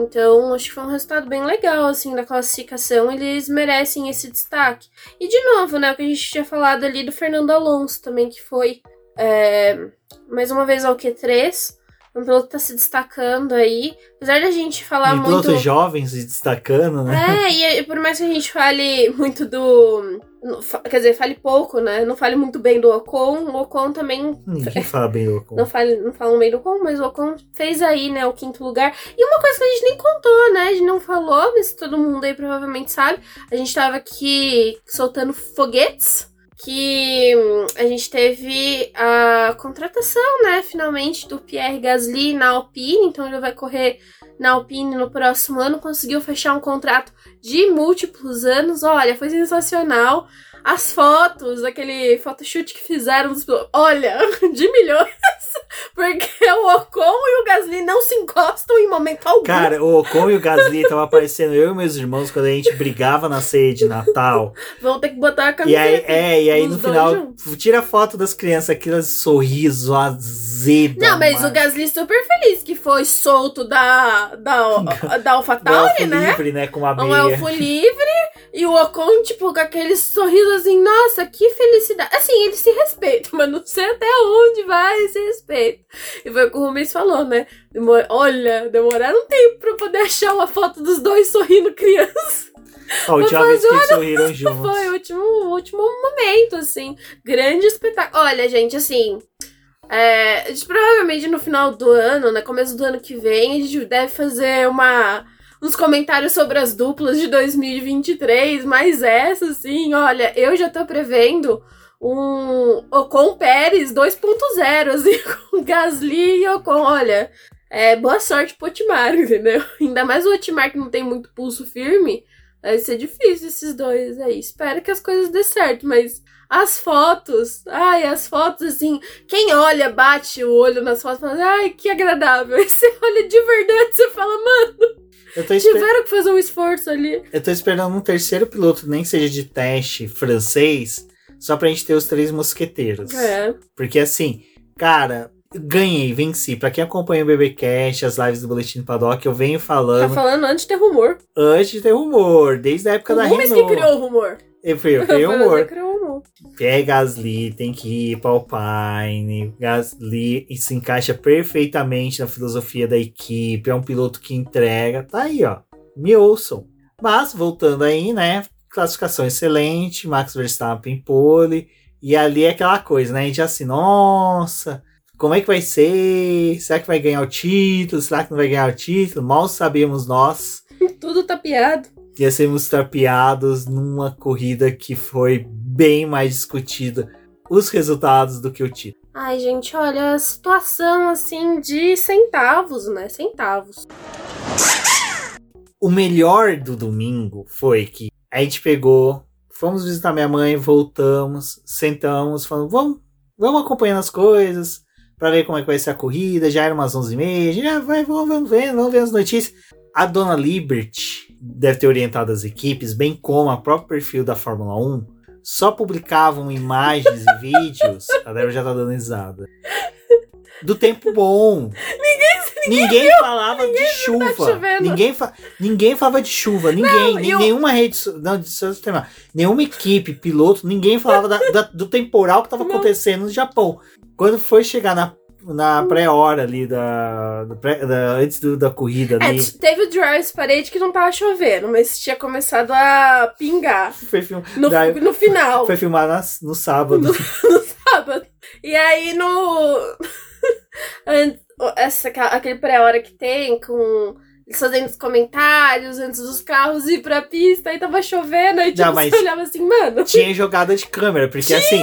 Speaker 3: Então, acho que foi um resultado bem legal, assim, da classificação. Eles merecem esse destaque. E, de novo, né, o que a gente tinha falado ali do Fernando Alonso também, que foi, é, mais uma vez, ao Q3. Um piloto que tá se destacando aí. Apesar da gente falar
Speaker 2: E
Speaker 3: muito...
Speaker 2: pilotos jovens se destacando, né?
Speaker 3: É, e por mais que a gente fale <laughs> muito do. Quer dizer, fale pouco, né? Não fale muito bem do Ocon. O Ocon também.
Speaker 2: Ninguém <laughs> fala bem do Ocon.
Speaker 3: Não, fale, não falam bem do Ocon, mas o Ocon fez aí, né, o quinto lugar. E uma coisa que a gente nem contou, né? A gente não falou, mas todo mundo aí provavelmente sabe. A gente tava aqui soltando foguetes. Que hum, a gente teve a contratação, né, finalmente, do Pierre Gasly na Alpine. Então ele vai correr na Alpine no próximo ano. Conseguiu fechar um contrato de múltiplos anos. Olha, foi sensacional. As fotos, aquele photoshoot que fizeram dos. Olha, <laughs> de milhões. Porque o Ocon e o Gasly não se encostam em momento algum.
Speaker 2: Cara, o Ocon e o Gasly estavam aparecendo eu e meus irmãos quando a gente brigava na ceia de Natal.
Speaker 3: Vão ter que botar a
Speaker 2: E
Speaker 3: camiseta.
Speaker 2: aí, é, e aí no final,
Speaker 3: juntos.
Speaker 2: tira foto das crianças, aquele sorriso azedo.
Speaker 3: Não, mas o. Gasly super feliz que foi solto da, da, <laughs> da AlphaTauri, né?
Speaker 2: livre, né? Com
Speaker 3: Um elfo livre e o Ocon, tipo, com aquele sorriso assim, nossa, que felicidade. Assim, eles se respeitam, mas não sei até onde vai esse respeito. E foi o que o Rubens falou, né? Demor- Olha, demoraram um tempo pra poder achar uma foto dos dois sorrindo criança.
Speaker 2: A última vez que sorriram juntos.
Speaker 3: Foi o último, último momento, assim. Grande espetáculo. Olha, gente, assim. é, provavelmente no final do ano, né? Começo do ano que vem, a gente deve fazer uma. Uns comentários sobre as duplas de 2023, mas essa, assim, olha, eu já tô prevendo um Ocon Pérez 2.0, assim, <laughs> com Gasly e Ocon, olha. É, boa sorte pro Otmar, <laughs> entendeu? Ainda mais o Otmar que não tem muito pulso firme. Vai ser difícil esses dois aí. Espero que as coisas dê certo, mas as fotos, ai, as fotos assim, quem olha, bate o olho nas fotos e fala, ai, que agradável. Aí você olha de verdade, você fala, mano,
Speaker 2: esper-
Speaker 3: tiveram que fazer um esforço ali.
Speaker 2: eu tô esperando um terceiro piloto, nem que seja de teste francês, só pra gente ter os três mosqueteiros.
Speaker 3: É.
Speaker 2: Porque assim, cara, ganhei, venci. Pra quem acompanha o BBcast, as lives do Boletim do Paddock, eu venho
Speaker 3: Tá
Speaker 2: falando
Speaker 3: falando antes de ter rumor.
Speaker 2: antes de ter rumor, desde a época
Speaker 3: O
Speaker 2: da
Speaker 3: Rubens que
Speaker 2: Renault.
Speaker 3: criou o rumor.
Speaker 2: Eu fui, eu
Speaker 3: o rumor.
Speaker 2: Pierre Gasly tem que ir para Alpine. Gasly se encaixa perfeitamente na filosofia da equipe. É um piloto que entrega. Tá aí, ó. Me ouçam. Mas, voltando aí, né? Classificação excelente. Max Verstappen pole. E ali é aquela coisa, né? A gente já assim, nossa, como é que vai ser? Será que vai ganhar o título? Será que não vai ganhar o título? Mal sabemos nós <laughs>
Speaker 3: Tudo tapeado.
Speaker 2: Ia sermos tapeados numa corrida que foi bem mais discutida os resultados do que o título.
Speaker 3: Ai, gente, olha, a situação assim de centavos, né? Centavos.
Speaker 2: O melhor do domingo foi que a gente pegou, fomos visitar minha mãe, voltamos, sentamos, falamos, vamos, vamos acompanhando as coisas para ver como é que vai ser a corrida. Já era umas 11h30, já vai, vamos, vamos ver, vamos ver as notícias. A dona Liberty deve ter orientado as equipes, bem como a próprio perfil da Fórmula 1, só publicavam imagens e <laughs> vídeos. A Débora já tá dando risada. Do tempo bom. Ninguém, ninguém, falava de chuva.
Speaker 3: chovendo.
Speaker 2: ninguém, fa ninguém falava de chuva. Ninguém.
Speaker 3: Não,
Speaker 2: nem-
Speaker 3: eu-
Speaker 2: Nenhuma rede. Não, eu terminar. Nenhuma equipe, piloto, ninguém falava da- da- do temporal que tava
Speaker 3: Não.
Speaker 2: acontecendo no Japão. Quando foi chegar na, na pré-hora ali da, pré- da- antes do- da corrida
Speaker 3: É,
Speaker 2: ali.
Speaker 3: t- teve o Dry Parade que não tava chovendo, mas tinha começado a pingar
Speaker 2: Foi, film,
Speaker 3: no,
Speaker 2: daí-
Speaker 3: no final.
Speaker 2: foi filmado nas- no sábado. <laughs>
Speaker 3: no sábado. E aí no. <laughs> Essa, aquele pré-hora que tem com. Eles fazendo os comentários antes dos carros ir pra pista, aí tava chovendo, aí tipo,
Speaker 2: Não, mas-
Speaker 3: você olhava assim, mano.
Speaker 2: Tinha jogada de câmera, porque assim.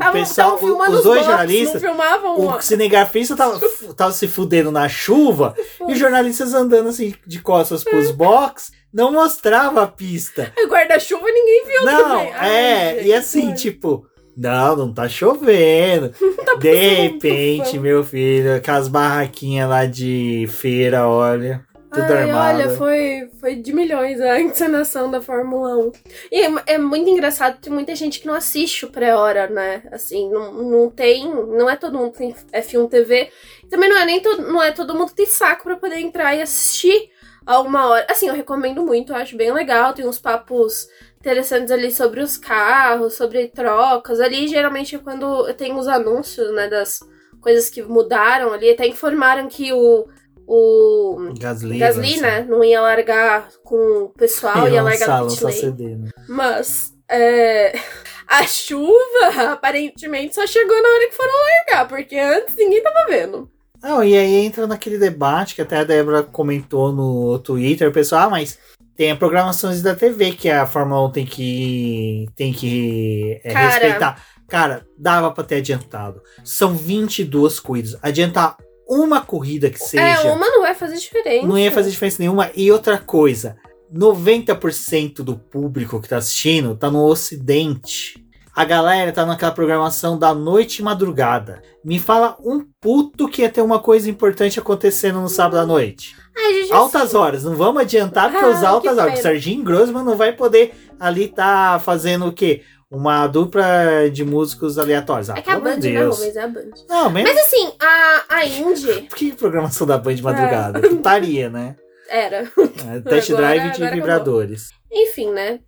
Speaker 2: O
Speaker 3: Tavam-
Speaker 2: pessoal,
Speaker 3: tavam
Speaker 2: os dois jornalistas,
Speaker 3: Não filmavam
Speaker 2: o cinegrafista tava, <laughs> tava se fudendo na chuva e os jornalistas andando assim de costas pros box, não mostrava a pista.
Speaker 3: o guarda-chuva ninguém viu
Speaker 2: Não,
Speaker 3: também. Ai,
Speaker 2: é,
Speaker 3: gente,
Speaker 2: e assim, tipo, não, não tá chovendo. <laughs>
Speaker 3: Tá
Speaker 2: de repente, meu filho, aquelas barraquinhas lá de feira, olha. Tudo
Speaker 3: Ai,
Speaker 2: armado.
Speaker 3: olha, foi, foi de milhões a encenação da Fórmula 1. E é, é muito engraçado, tem muita gente que não assiste o pré-hora, né? Assim, não, não tem. Não é todo mundo que tem F1 TV. Também não é nem todo, não é todo mundo que tem saco pra poder entrar e assistir a uma hora. Assim, eu recomendo muito, eu acho bem legal. Tem uns papos interessantes ali sobre os carros, sobre trocas. Ali, geralmente, é quando tem os anúncios, né, das coisas que mudaram ali. Até informaram que o. O
Speaker 2: Gasly,
Speaker 3: Gasly, né? Não ia largar com o pessoal, ia largar
Speaker 2: lançar,
Speaker 3: no pit lane.
Speaker 2: CD, né?
Speaker 3: Mas é, <laughs> a chuva aparentemente só chegou na hora que foram largar, porque antes ninguém tava vendo.
Speaker 2: Não, e aí entra naquele debate que até a Débora comentou no Twitter, o pessoal, ah, mas tem a programações da TV que a Fórmula 1 tem que, tem que é,
Speaker 3: Cara.
Speaker 2: respeitar. Cara, dava pra ter adiantado. São 22 corridas. Adiantar uma corrida que seja.
Speaker 3: É, uma não vai fazer diferença.
Speaker 2: Não ia fazer diferença nenhuma. E outra coisa, 90% do público que tá assistindo tá no ocidente. A galera tá naquela programação da noite e madrugada. Me fala um puto que ia ter uma coisa importante acontecendo no sábado à noite.
Speaker 3: Ai, gente,
Speaker 2: Altas
Speaker 3: assim,
Speaker 2: horas, não vamos adiantar porque
Speaker 3: Ah,
Speaker 2: os altas horas. O. Serginho Grossman não vai poder ali tá fazendo o quê? Uma dupla de músicos aleatórios. Ah,
Speaker 3: É que a Band não,
Speaker 2: Deus.
Speaker 3: mas é a Band.
Speaker 2: Não, mesmo.
Speaker 3: Mas assim, a, a Indy <laughs>
Speaker 2: Por que programação da Band de madrugada?
Speaker 3: É.
Speaker 2: Putaria, né?
Speaker 3: era.
Speaker 2: É, test
Speaker 3: Agora-
Speaker 2: drive de vibradores.
Speaker 3: Enfim, né?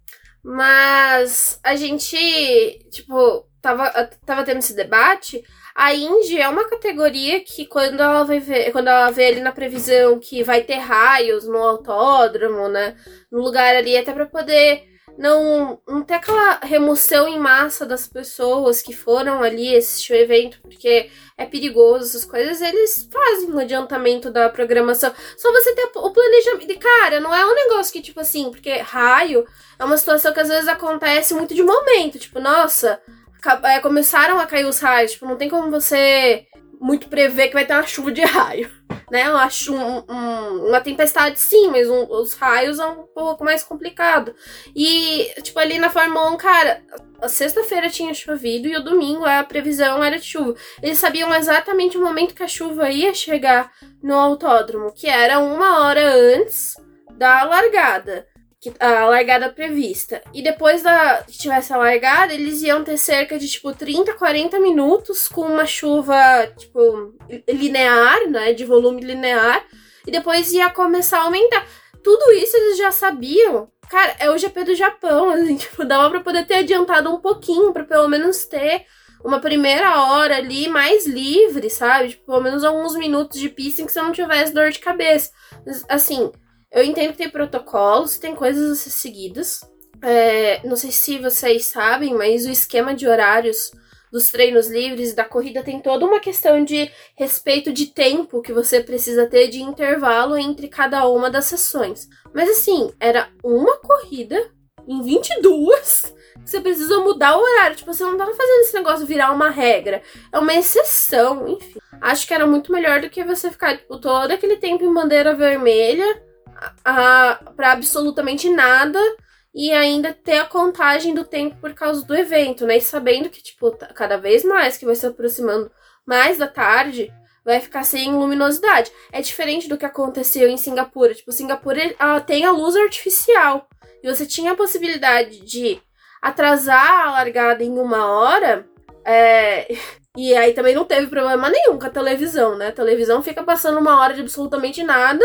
Speaker 3: Mas a gente, tipo, tava, tava tendo esse debate. A Indy é uma categoria que quando ela vai ver, quando ela vê ali na previsão que vai ter raios no autódromo, né? No lugar ali, até pra poder não, não ter aquela remoção em massa das pessoas que foram ali assistir o evento, porque é perigoso, essas coisas, eles fazem o adiantamento da programação. Só você ter o planejamento. Cara, não é um negócio que, tipo assim, porque raio é uma situação que às vezes acontece muito de momento. Tipo, nossa, é, começaram a cair os raios. Tipo, não tem como você muito prever que vai ter uma chuva de raio. Né? Uma, um- um- uma tempestade, sim, mas um- os raios é um pouco mais complicado. E, tipo, ali na Fórmula 1, cara, a sexta-feira tinha chovido e o domingo a previsão era de chuva. Eles sabiam exatamente o momento que a chuva ia chegar no autódromo, que era uma hora antes da largada. A largada prevista. E depois da que tivesse a largada, eles iam ter cerca de tipo 30, 40 minutos com uma chuva, tipo, linear, né? De volume linear. E depois ia começar a aumentar. Tudo isso eles já sabiam. Cara, é o GP do Japão, <laughs> assim, tipo, dava pra poder ter adiantado um pouquinho, pra pelo menos ter uma primeira hora ali mais livre, sabe? Tipo, pelo menos alguns minutos de pista em que você não tivesse dor de cabeça. Assim, eu entendo que tem protocolos, tem coisas a ser seguidas. É, não sei se vocês sabem, mas o esquema de horários dos treinos livres da corrida tem toda uma questão de respeito de tempo que você precisa ter de intervalo entre cada uma das sessões. Mas assim, era uma corrida em 22 que você precisa mudar o horário. Tipo, você não tava fazendo esse negócio virar uma regra. É uma exceção, enfim. Acho que era muito melhor do que você ficar, tipo, todo aquele tempo em bandeira vermelha a, a, pra absolutamente nada e ainda ter a contagem do tempo por causa do evento, né? E sabendo que, tipo, tá- cada vez mais que vai se aproximando mais da tarde, vai ficar sem luminosidade. É diferente do que aconteceu em Singapura. Tipo, Singapura ela tem a luz artificial. E você tinha a possibilidade de atrasar a largada em uma hora. é, <laughs> E aí também não teve problema nenhum com a televisão, né? A televisão fica passando uma hora de absolutamente nada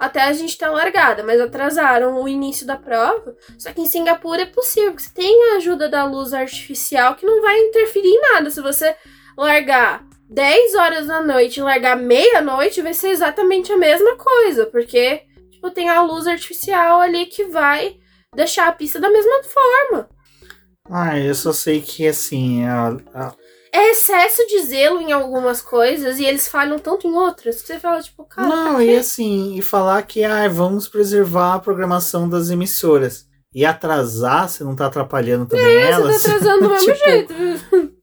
Speaker 3: até a gente a largada, mas atrasaram o início da prova. Só que em Singapura é possível, que você tem a ajuda da luz artificial que não vai interferir em nada. Se você largar 10 horas da noite e largar meia-noite, vai ser exatamente a mesma coisa, porque tipo, tem a luz artificial ali que vai deixar a pista da mesma forma.
Speaker 2: Ah, eu só sei que assim, a- a-
Speaker 3: É excesso de zelo em algumas coisas e eles falham tanto em outras que você fala, tipo, cara.
Speaker 2: não,
Speaker 3: pra
Speaker 2: e assim, e falar que ah, vamos preservar a programação das emissoras. E atrasar, você não tá atrapalhando também
Speaker 3: É,
Speaker 2: elas.
Speaker 3: Você tá atrasando do <laughs> mesmo
Speaker 2: Tipo,
Speaker 3: jeito.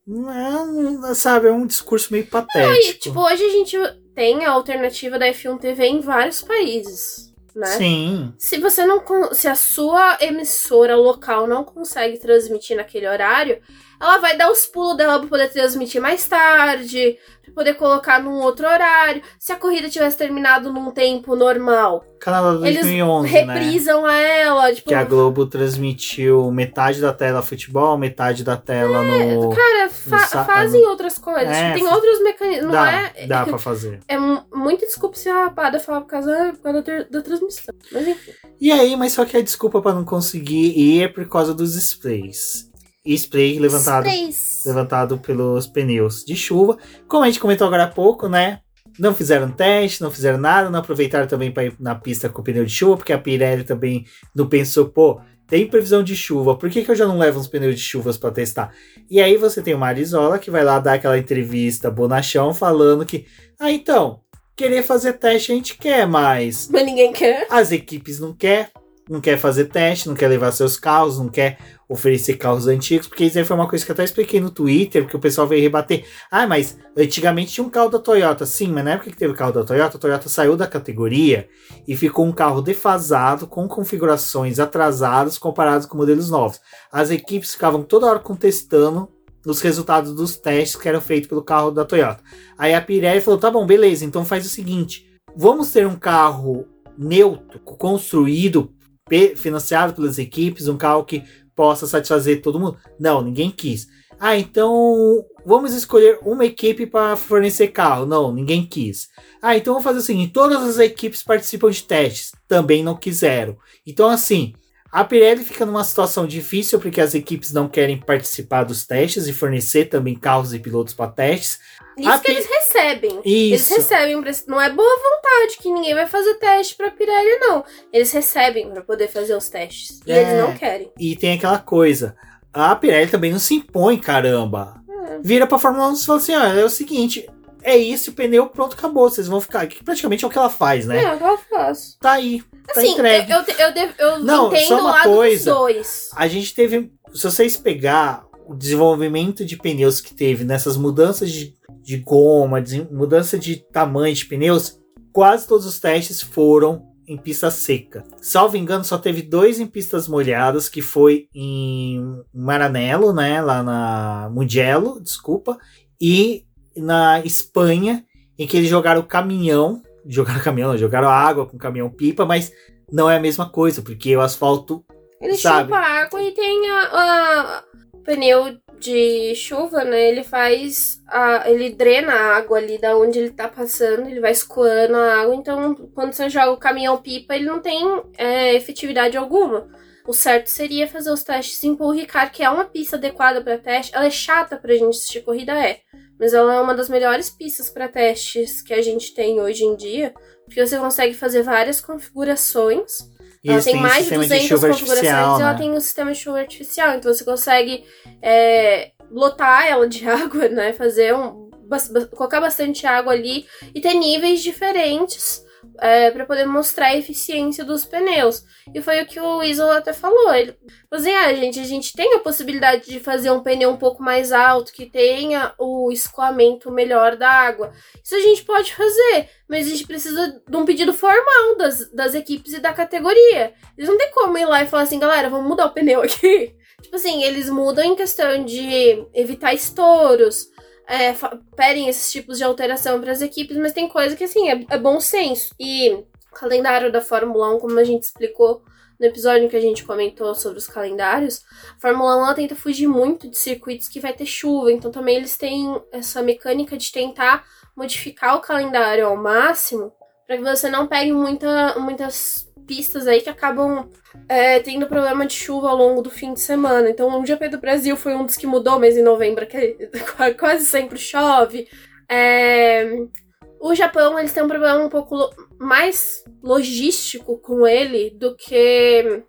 Speaker 2: Não, sabe, é um discurso meio
Speaker 3: E,
Speaker 2: patético.
Speaker 3: tipo, hoje a gente tem a alternativa da F1 TV em vários países, né?
Speaker 2: Sim.
Speaker 3: Se você não se a sua emissora local não consegue transmitir naquele horário, ela vai dar os pulos dela pra poder transmitir mais tarde, pra poder colocar num outro horário. Se a corrida tivesse terminado num tempo normal,
Speaker 2: Canadá 2011,
Speaker 3: eles
Speaker 2: né?
Speaker 3: reprisam ela, tipo,
Speaker 2: Que a Globo transmitiu metade da tela futebol, metade da tela no.
Speaker 3: cara, fa-
Speaker 2: sa-
Speaker 3: fazem outras coisas.
Speaker 2: É,
Speaker 3: tipo, tem outros mecanismos, não
Speaker 2: dá,
Speaker 3: é?
Speaker 2: dá pra <laughs> fazer.
Speaker 3: É mu- muito desculpa se a rapada falar por causa, por causa da, da transmissão. Mas enfim.
Speaker 2: E aí, mas só que a desculpa pra não conseguir ir é por causa dos sprays. E spray levantado,
Speaker 3: Sprays.
Speaker 2: levantado pelos pneus de chuva. Como a gente comentou agora há pouco, né? Não fizeram teste, não fizeram nada, não aproveitaram também para ir na pista com pneu de chuva, porque a Pirelli também não pensou, pô, tem previsão de chuva, por que, que eu já não levo uns pneus de chuvas para testar? E aí você tem o Marizola que vai lá dar aquela entrevista bonachão falando que, ah, então, querer fazer teste a gente quer, mas
Speaker 3: Mas ninguém quer.
Speaker 2: as equipes não quer, não quer fazer teste, não quer levar seus carros, não quer oferecer carros antigos, porque isso aí foi uma coisa que eu até expliquei no Twitter, porque o pessoal veio rebater. Ah, mas antigamente tinha um carro da Toyota. Sim, mas na época que teve o carro da Toyota, a Toyota saiu da categoria e ficou um carro defasado, com configurações atrasadas comparadas com modelos novos. As equipes ficavam toda hora contestando os resultados dos testes que eram feitos pelo carro da Toyota. Aí a Pirelli falou: tá bom, beleza, então faz o seguinte: vamos ter um carro neutro, construído, financiado pelas equipes, um carro que possa satisfazer todo mundo. Não, ninguém quis. Ah, então vamos escolher uma equipe para fornecer carro. Não, ninguém quis. Ah, então vamos fazer o seguinte: todas as equipes participam de testes. Também não quiseram. Então, assim, a Pirelli fica numa situação difícil porque as equipes não querem participar dos testes e fornecer também carros e pilotos para testes.
Speaker 3: Isso
Speaker 2: A
Speaker 3: que eles recebem. Eles
Speaker 2: Isso.
Speaker 3: recebem, pra- não é boa vontade que ninguém vai fazer teste pra Pirelli, não. Eles recebem pra poder fazer os testes. E
Speaker 2: É.
Speaker 3: eles não querem.
Speaker 2: E tem aquela coisa. A Pirelli também não se impõe, caramba.
Speaker 3: É.
Speaker 2: Vira pra Fórmula 1 e fala assim: ó, é o seguinte, é isso, o pneu, pronto, acabou. Vocês vão ficar. Que praticamente é o que ela faz, né?
Speaker 3: É, o que eu faço.
Speaker 2: Tá aí, tá
Speaker 3: Assim,
Speaker 2: entregue.
Speaker 3: eu, eu, eu, eu
Speaker 2: Não,
Speaker 3: entendo
Speaker 2: só
Speaker 3: o
Speaker 2: uma
Speaker 3: lado
Speaker 2: coisa.
Speaker 3: dos dois.
Speaker 2: A gente teve. Se vocês pegar o desenvolvimento de pneus que teve nessas mudanças de, de goma, de mudança de tamanho de pneus, quase todos os testes foram em pista seca. Salvo engano, só teve dois em pistas molhadas, que foi em Maranello, né, lá na Mugello, desculpa, e na Espanha, em que eles jogaram caminhão, jogaram caminhão, não, jogaram água com caminhão pipa, mas não é a mesma coisa, porque o asfalto
Speaker 3: Ele
Speaker 2: sabe.
Speaker 3: chupa água e tem a, a- o pneu de chuva, né? Ele faz. A, ele drena a água ali da onde ele tá passando, ele vai escoando a água. Então, quando você joga o caminhão pipa, ele não tem é, efetividade alguma. O certo seria fazer os testes em Paul Ricard, que é uma pista adequada para teste. Ela é chata pra gente assistir corrida, é. Mas ela é uma das melhores pistas para testes que a gente tem hoje em dia. Porque você consegue fazer várias configurações.
Speaker 2: E
Speaker 3: ela tem mais de
Speaker 2: sistema
Speaker 3: 200
Speaker 2: de
Speaker 3: configurações
Speaker 2: artificial,
Speaker 3: e ela
Speaker 2: né?
Speaker 3: tem um sistema de chuva artificial. Então você consegue é, lotar ela de <laughs> água, né? Fazer um. colocar bastante água ali e ter níveis diferentes é, para poder mostrar a eficiência dos pneus. E foi o que o Weasel até falou. Ele falou assim: ah, gente, a gente tem a possibilidade de fazer um pneu um pouco mais alto, que tenha o escoamento melhor da água. Isso a gente pode fazer, mas a gente precisa de um pedido formal das, das equipes e da categoria. Eles não tem como ir lá e falar assim, galera, vamos mudar o pneu aqui. <laughs> Tipo assim, eles mudam em questão de evitar estouros, é, pedem esses tipos de alteração para as equipes, mas tem coisa que, assim, é, é bom senso. E o calendário da Fórmula 1, como a gente explicou no episódio que a gente comentou sobre os calendários, a Fórmula 1 ela tenta fugir muito de circuitos que vai ter chuva, então também eles têm essa mecânica de tentar modificar o calendário ao máximo para que você não pegue muita, muitas pistas aí que acabam é, tendo problema de chuva ao longo do fim de semana. Então, o GP do Brasil foi um dos que mudou, mas em novembro que <laughs> quase sempre chove. É, o Japão, eles têm um problema um pouco lo- mais logístico com ele do que.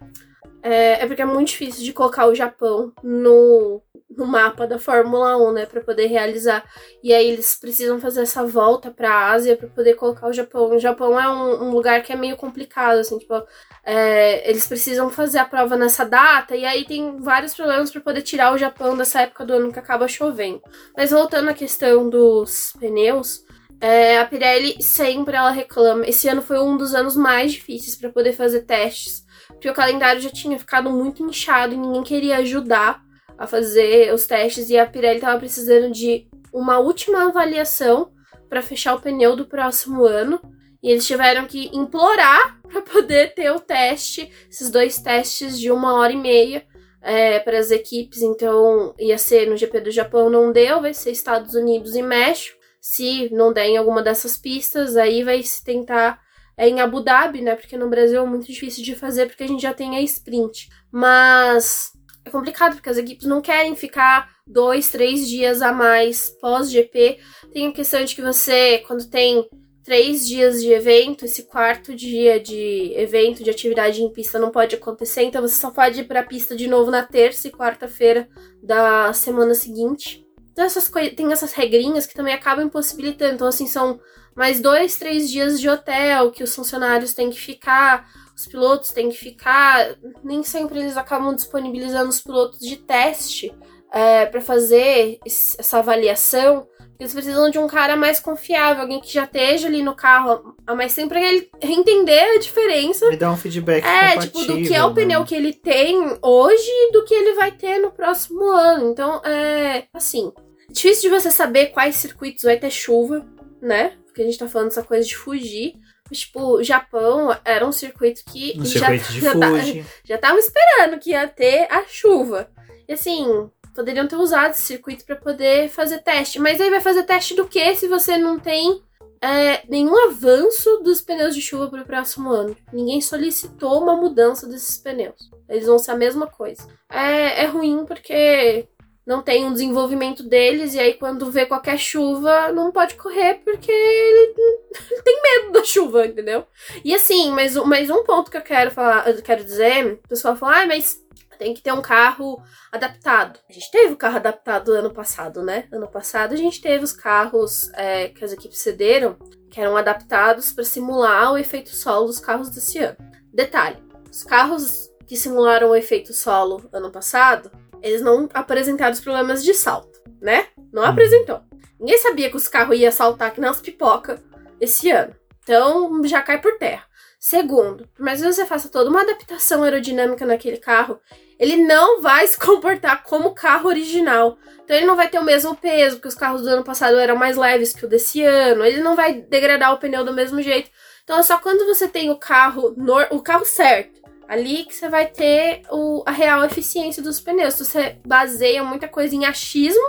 Speaker 3: É, é porque é muito difícil de colocar o Japão no, no mapa da Fórmula 1, né, para poder realizar. E aí eles precisam fazer essa volta para a Ásia para poder colocar o Japão. O Japão é um, um lugar que é meio complicado, assim, tipo, é, eles precisam fazer a prova nessa data e aí tem vários problemas para poder tirar o Japão dessa época do ano que acaba chovendo. Mas voltando à questão dos pneus, é, a Pirelli sempre ela reclama. Esse ano foi um dos anos mais difíceis para poder fazer testes, porque o calendário já tinha ficado muito inchado e ninguém queria ajudar a fazer os testes e a Pirelli estava precisando de uma última avaliação para fechar o pneu do próximo ano. E eles tiveram que implorar <laughs> para poder ter o teste, esses dois testes de uma hora e meia é, para as equipes. Então ia ser no GP do Japão, não deu, vai ser Estados Unidos e México. Se não der em alguma dessas pistas, aí vai se tentar é em Abu Dhabi, né? Porque no Brasil é muito difícil de fazer porque a gente já tem a sprint. Mas é complicado porque as equipes não querem ficar dois, três dias a mais pós-GP. Tem a questão de que você, quando tem três dias de evento, esse quarto dia de evento, de atividade em pista não pode acontecer, então você só pode ir para a pista de novo na terça e quarta-feira da semana seguinte. Então essas tem essas regrinhas que também acabam impossibilitando. Então, assim, são mais dois, três dias de hotel que os funcionários têm que ficar, os pilotos têm que ficar. Nem sempre eles acabam disponibilizando os pilotos de teste é, para fazer essa avaliação. Eles precisam de um cara mais confiável, alguém que já esteja ali no carro há mais tempo pra ele entender a diferença.
Speaker 2: E dar um feedback
Speaker 3: É, tipo, do que é o né? pneu que ele tem hoje e do que ele vai ter no próximo ano. Então, é. Assim. Difícil de você saber quais circuitos vai ter chuva, né? Porque a gente tá falando dessa coisa de fugir. Tipo, o Japão era um circuito que.
Speaker 2: Um circuito <laughs>
Speaker 3: já,
Speaker 2: de
Speaker 3: já,
Speaker 2: Fuji.
Speaker 3: Já tava esperando que ia ter a chuva. E assim, poderiam ter usado esse circuito para poder fazer teste. Mas aí vai fazer teste do que se você não tem é, nenhum avanço dos pneus de chuva para o próximo ano? Ninguém solicitou uma mudança desses pneus. Eles vão ser a mesma coisa. É, é ruim porque não tem um desenvolvimento deles, e aí quando vê qualquer chuva, não pode correr porque ele, <laughs> tem medo da chuva, entendeu? E assim, mas, mais um ponto que eu quero falar, eu quero dizer, o pessoal fala, ah, mas tem que ter um carro adaptado. A gente teve o carro adaptado ano passado, né? Ano passado a gente teve os carros é, que as equipes cederam, que eram adaptados para simular o efeito solo dos carros desse ano. Detalhe: os carros que simularam o efeito solo ano passado eles não apresentaram os problemas de salto, né? Não uhum. apresentou. Ninguém sabia que os carros iam saltar que nas pipoca esse ano. Então já cai por terra. Segundo, mas você faça toda uma adaptação aerodinâmica naquele carro, ele não vai <laughs> se comportar como o carro original. Então ele não vai ter o mesmo peso, porque os carros do ano passado eram mais leves que o desse ano. Ele não vai degradar o pneu do mesmo jeito. Então é só quando você tem o carro, o carro certo Ali que você vai ter o, a real eficiência dos pneus. Você baseia muita coisa em achismo,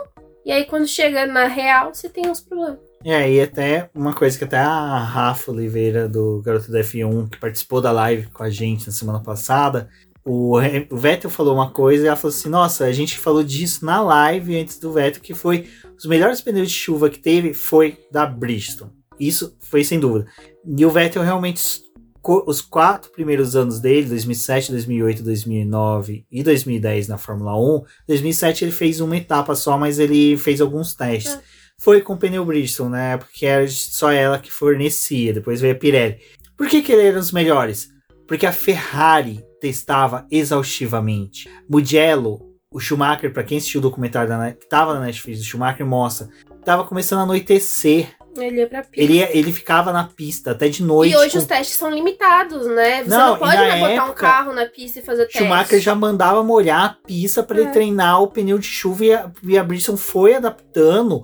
Speaker 3: e aí quando chega na real, você tem os problemas.
Speaker 2: É, e até uma coisa que até a Rafa Oliveira, do Garoto da F1, que participou da live com a gente na semana passada, o, o Vettel falou uma coisa e ela falou assim: Nossa, a gente falou disso na live antes do Vettel, que foi os melhores pneus de chuva que teve foi da Bristol. Isso foi sem dúvida. E o Vettel realmente os quatro primeiros anos dele, 2007, 2008, 2009 e 2010 na Fórmula 1, 2007 ele fez uma etapa só, mas ele fez alguns testes. É. Foi com o pneu Bridgestone, né? Porque era só ela que fornecia. Depois veio a Pirelli. Por que, que ele era os melhores? Porque a Ferrari testava exaustivamente. Mugello, o Schumacher, para quem assistiu o documentário da, que tava na Netflix, o Schumacher mostra, tava começando a anoitecer
Speaker 3: ele ia pra pista.
Speaker 2: Ele, ele ficava na pista até de noite.
Speaker 3: E hoje com... os testes são limitados, né? Você não, não pode né, botar um carro na pista e fazer teste.
Speaker 2: Schumacher já mandava molhar a pista para é. ele treinar o pneu de chuva e a, e a Bridgestone foi adaptando.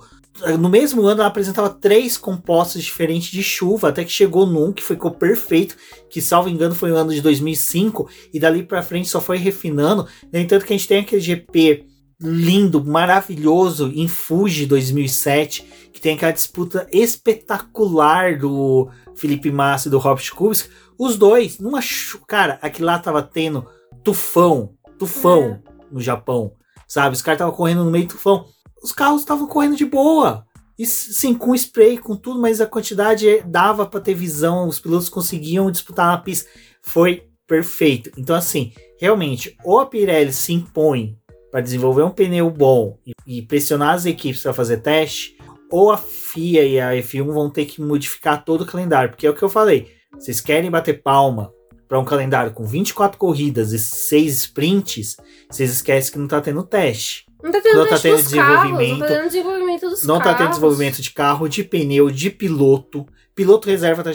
Speaker 2: No mesmo ano ela apresentava três compostos diferentes de chuva, até que chegou num que ficou perfeito, que salvo engano foi no ano de 2005, e dali para frente só foi refinando. No entanto que a gente tem aquele GP lindo, maravilhoso em Fuji 2007, que tem aquela disputa espetacular do Felipe Massa e do Rob Kubisk. Os dois, numa. Cara, aqui lá tava tendo tufão, tufão é. no Japão, sabe? Os caras estavam correndo no meio do tufão. Os carros estavam correndo de boa. E sim, com spray, com tudo, mas a quantidade dava para ter visão, os pilotos conseguiam disputar na pista. Foi perfeito. Então, assim, realmente, ou a Pirelli se impõe para desenvolver um pneu bom e, pressionar as equipes para fazer teste, ou a FIA e a F1 vão ter que modificar todo o calendário, porque é o que eu falei. Vocês querem bater palma para um calendário com 24 corridas e 6 sprints, vocês esquecem que não está tendo teste.
Speaker 3: Não está tendo, não tá tendo desenvolvimento. Carros, não tá tendo desenvolvimento dos
Speaker 2: Não está tendo desenvolvimento de carro, de pneu, de piloto. Piloto reserva, tá,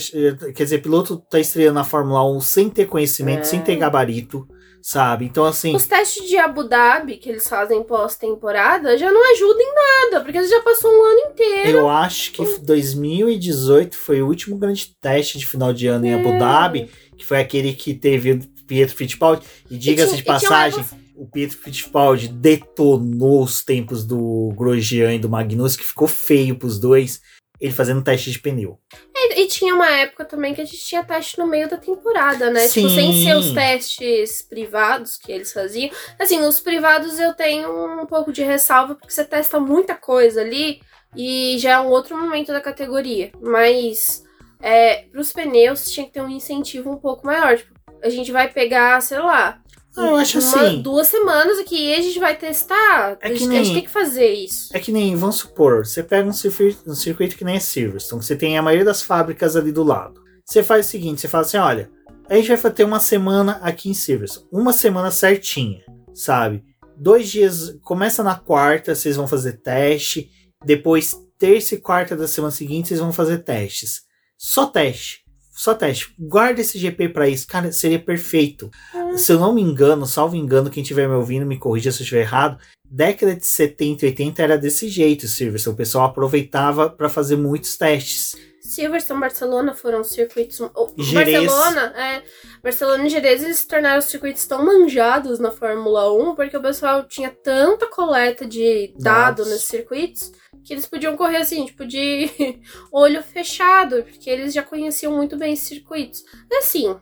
Speaker 2: quer dizer, piloto tá estreando na Fórmula 1 sem ter conhecimento, é. sem ter gabarito sabe? Então, assim.
Speaker 3: Os testes de Abu Dhabi que eles fazem pós-temporada já não ajudam em nada, porque já passou um ano inteiro.
Speaker 2: Eu acho que 2018 foi o último grande teste de final de ano em Abu
Speaker 3: É.
Speaker 2: Dhabi, que foi aquele que teve o Pietro Fittipaldi. E diga-se de
Speaker 3: uma
Speaker 2: passagem, o Pietro Fittipaldi detonou os tempos do Grosjean e do Magnus, que ficou feio pros dois, ele fazendo teste de pneu.
Speaker 3: E, e tinha uma época também que a gente tinha teste no meio da temporada, né? Tipo,
Speaker 2: Sim.
Speaker 3: sem ser os testes privados que eles faziam. Assim, os privados eu tenho um pouco de ressalva, porque você testa muita coisa ali e já é um outro momento da categoria. Mas é, pros pneus tinha que ter um incentivo um pouco maior. Tipo, a gente vai pegar, sei lá.
Speaker 2: Ah, eu acho
Speaker 3: uma-
Speaker 2: assim.
Speaker 3: Duas semanas aqui e a gente vai testar.
Speaker 2: É
Speaker 3: a,
Speaker 2: que
Speaker 3: gente, a
Speaker 2: nem-
Speaker 3: gente tem que fazer isso.
Speaker 2: É que nem, vamos supor, você pega um circuito, um circuito que nem é Silverstone, que você tem a maioria das fábricas ali do lado. Você faz o seguinte, você fala assim, olha, a gente vai ter uma semana aqui em Silverstone, uma semana certinha, sabe? Dois dias, começa na quarta, vocês vão fazer teste, depois terça e quarta da semana seguinte vocês vão fazer testes. Só teste. Só teste. Guarda esse GP pra isso. Cara, seria perfeito. Se eu não me engano, salvo engano, quem estiver me ouvindo, me corrija se eu estiver errado. Década de 70 e 80 era desse jeito, Silverstone. O pessoal aproveitava para fazer muitos testes.
Speaker 3: Silverstone e Barcelona foram circuitos. o-
Speaker 2: Jerez.
Speaker 3: Barcelona, é. Barcelona e Jerez eles se tornaram circuitos tão manjados na Fórmula 1 porque o pessoal tinha tanta coleta de dado
Speaker 2: Dados.
Speaker 3: nesses circuitos que eles podiam correr assim, tipo, de <laughs> olho fechado, porque eles já conheciam muito bem esses circuitos. Assim,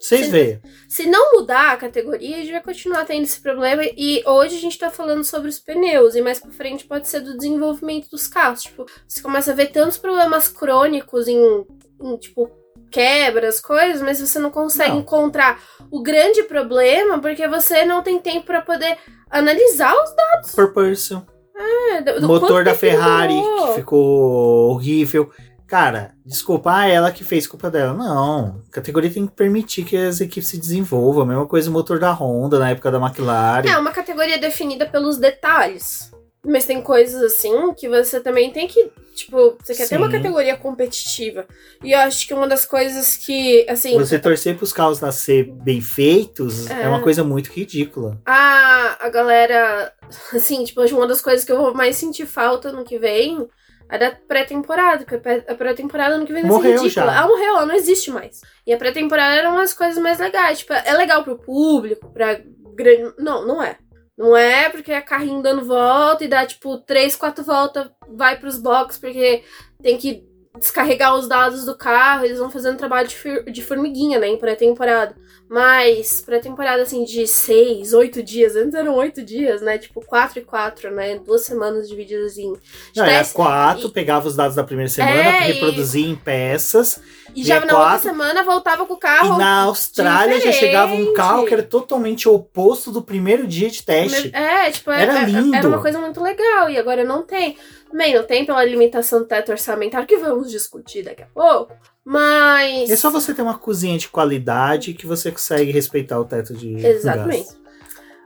Speaker 2: Vocês veem.
Speaker 3: se não mudar a categoria, a gente vai continuar tendo esse problema. E hoje a gente tá falando sobre os pneus, e mais pra frente pode ser do desenvolvimento dos carros. Tipo, você começa a ver tantos problemas crônicos em, em, tipo, quebras, coisas, mas você não consegue
Speaker 2: Não.
Speaker 3: encontrar o grande problema porque você não tem tempo pra poder analisar os
Speaker 2: Purpose,
Speaker 3: é, do,
Speaker 2: motor da Ferrari,
Speaker 3: demorou.
Speaker 2: que ficou horrível. Cara, desculpar ela que fez culpa dela. Não. A categoria tem que permitir que as equipes se desenvolvam. A mesma coisa o motor da Honda na época da McLaren.
Speaker 3: É uma categoria definida pelos detalhes. Mas tem coisas assim que você também tem que. Tipo, você quer ter uma
Speaker 2: Sim.
Speaker 3: categoria competitiva. E eu acho que uma das coisas que, assim.
Speaker 2: Você torcer pros carros nascer bem feitos é.
Speaker 3: É.
Speaker 2: uma coisa muito ridícula.
Speaker 3: A, a galera. Assim, tipo, uma das coisas que eu vou mais sentir falta no que vem é da pré-temporada. Porque a pré- a pré-temporada no que vem vai ser
Speaker 2: Morreu
Speaker 3: ridícula.
Speaker 2: já.
Speaker 3: Ah, morreu, ela não existe mais. E a pré-temporada eram umas coisas mais legais. Tipo, é legal pro público, pra grande. Não, não é. Não é porque é carrinho dando volta e dá, tipo, três, quatro voltas, vai pros boxes, porque tem que descarregar os dados do carro, eles vão fazendo trabalho de, de formiguinha, né, em pré-temporada. Mas pré-temporada, assim, de seis, oito dias, antes eram oito dias, né, tipo, quatro e quatro, né, duas semanas divididas em...
Speaker 2: Não, era quatro,
Speaker 3: e-
Speaker 2: pegava os dados da primeira semana,
Speaker 3: É, e-
Speaker 2: reproduzia em peças.
Speaker 3: E já na outra semana voltava com o
Speaker 2: E
Speaker 3: carro...
Speaker 2: na Austrália já chegava um
Speaker 3: diferente.
Speaker 2: carro que era totalmente oposto do primeiro dia de teste.
Speaker 3: É, tipo,
Speaker 2: Era
Speaker 3: era,
Speaker 2: lindo.
Speaker 3: era uma coisa muito legal e agora não tem. Também não tem pela limitação do teto orçamentário, que vamos discutir daqui a pouco. Mas.
Speaker 2: É só você ter uma cozinha de qualidade que você consegue respeitar o teto de
Speaker 3: Exatamente.
Speaker 2: gás.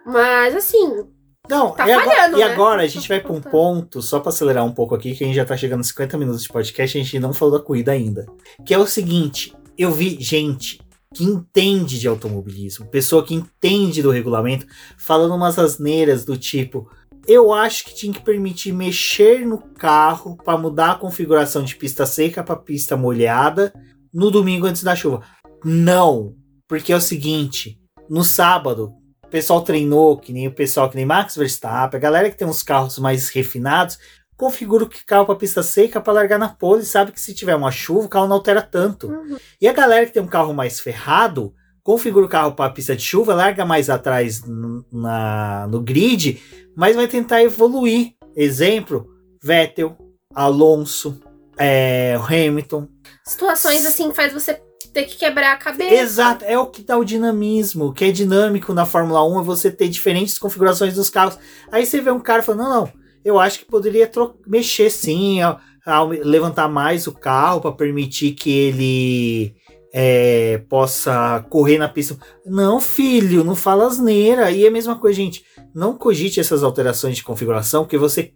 Speaker 3: Mas assim,
Speaker 2: Não,
Speaker 3: Tá
Speaker 2: e, agora,
Speaker 3: falhando,
Speaker 2: e
Speaker 3: né?
Speaker 2: agora a gente vai pra um ponto, só pra acelerar um pouco aqui, que a gente já tá chegando a 50 minutos de podcast, a gente não falou da corrida ainda. Que é o seguinte, eu vi gente que entende de automobilismo, pessoa que entende do regulamento, falando umas asneiras do tipo, eu acho que tinha que permitir mexer no carro pra mudar a configuração de pista seca pra pista molhada no domingo antes da chuva. Não, porque é o seguinte, no sábado, o pessoal treinou, que nem o pessoal que nem Max Verstappen, a galera que tem uns carros mais refinados, configura o carro para pista seca para largar na pole, sabe que se tiver uma chuva, o carro não altera tanto.
Speaker 3: uhum.
Speaker 2: E a galera que tem um carro mais ferrado, configura o carro para pista de chuva, larga mais atrás n- na, no grid, mas vai tentar evoluir. Exemplo, Vettel, Alonso, é, Hamilton.
Speaker 3: situações assim faz você ter que quebrar a cabeça.
Speaker 2: Exato, é o que dá o dinamismo. O que é dinâmico na Fórmula 1 é você ter diferentes configurações dos carros. Aí você vê um cara falando, não, não, eu acho que poderia mexer sim, levantar mais o carro para permitir que ele é, possa correr na pista. Não, filho, não fala asneira. E é a mesma coisa, gente. Não cogite essas alterações de configuração, porque você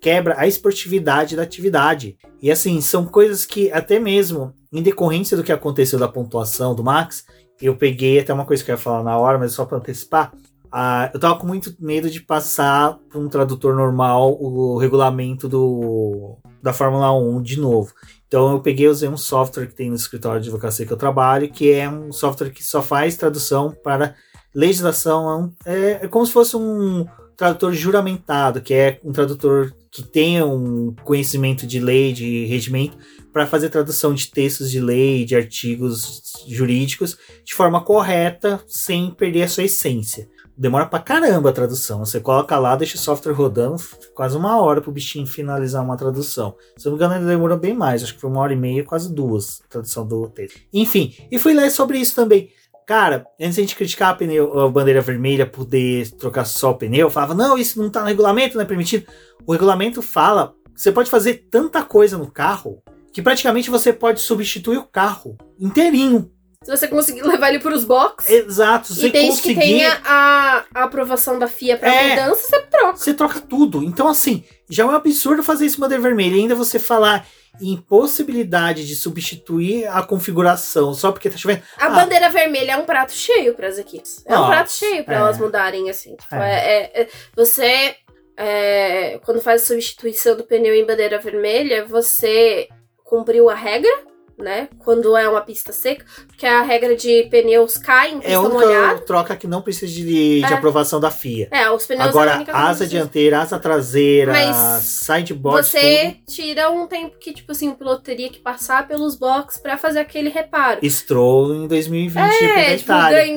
Speaker 2: quebra a esportividade da atividade. E assim, são coisas que até mesmo, em decorrência do que aconteceu da pontuação do Max, eu peguei até uma coisa que eu ia falar na hora, mas só para antecipar. Uh, eu tava com muito medo de passar para um tradutor normal o regulamento do, da Fórmula 1 de novo. Então eu peguei usei um software que tem no escritório de advocacia que eu trabalho, que é um software que só faz tradução para legislação. É, é como se fosse um tradutor juramentado, que é um tradutor que tenha um conhecimento de lei, de regimento, para fazer tradução de textos de lei, de artigos jurídicos, de forma correta, sem perder a sua essência. Demora pra caramba a tradução. Você coloca lá, deixa o software rodando, quase uma hora pro bichinho finalizar uma tradução. Se eu não me engano, ele demorou bem mais. Acho que foi uma hora e meia, quase duas, tradução do texto. Enfim, e fui ler sobre isso também. Cara, antes a gente criticar a, pneu, a bandeira vermelha poder trocar só o pneu, falava, não, isso não tá no regulamento, não é permitido. O regulamento fala você pode fazer tanta coisa no carro que praticamente você pode substituir o carro inteirinho.
Speaker 3: Se você conseguir levar ele para os boxes.
Speaker 2: Exato.
Speaker 3: Se e desde conseguir... que tenha a, a, aprovação da FIA para é, mudança, você troca.
Speaker 2: Você troca tudo. Então, assim, já é um absurdo fazer isso bandeira vermelha. E ainda você falar impossibilidade de substituir a configuração só porque tá chovendo.
Speaker 3: A ah, bandeira vermelha é um prato cheio para as equipes. É um prato cheio para é. elas mudarem assim. Tipo, é. É, é você é, quando faz a substituição do pneu em bandeira vermelha, você cumpriu a regra né? Quando é uma pista seca, porque a regra de pneus cai em pista
Speaker 2: É a única
Speaker 3: molhada.
Speaker 2: troca que não precisa de, de é. aprovação da FIA.
Speaker 3: É, os pneus
Speaker 2: Agora, asa dianteira, asa traseira, Mas sideboard,
Speaker 3: Você tudo. tira um tempo que, tipo assim, o piloto teria que passar pelos boxes para fazer aquele reparo.
Speaker 2: Stroll em 2020 é, tipo,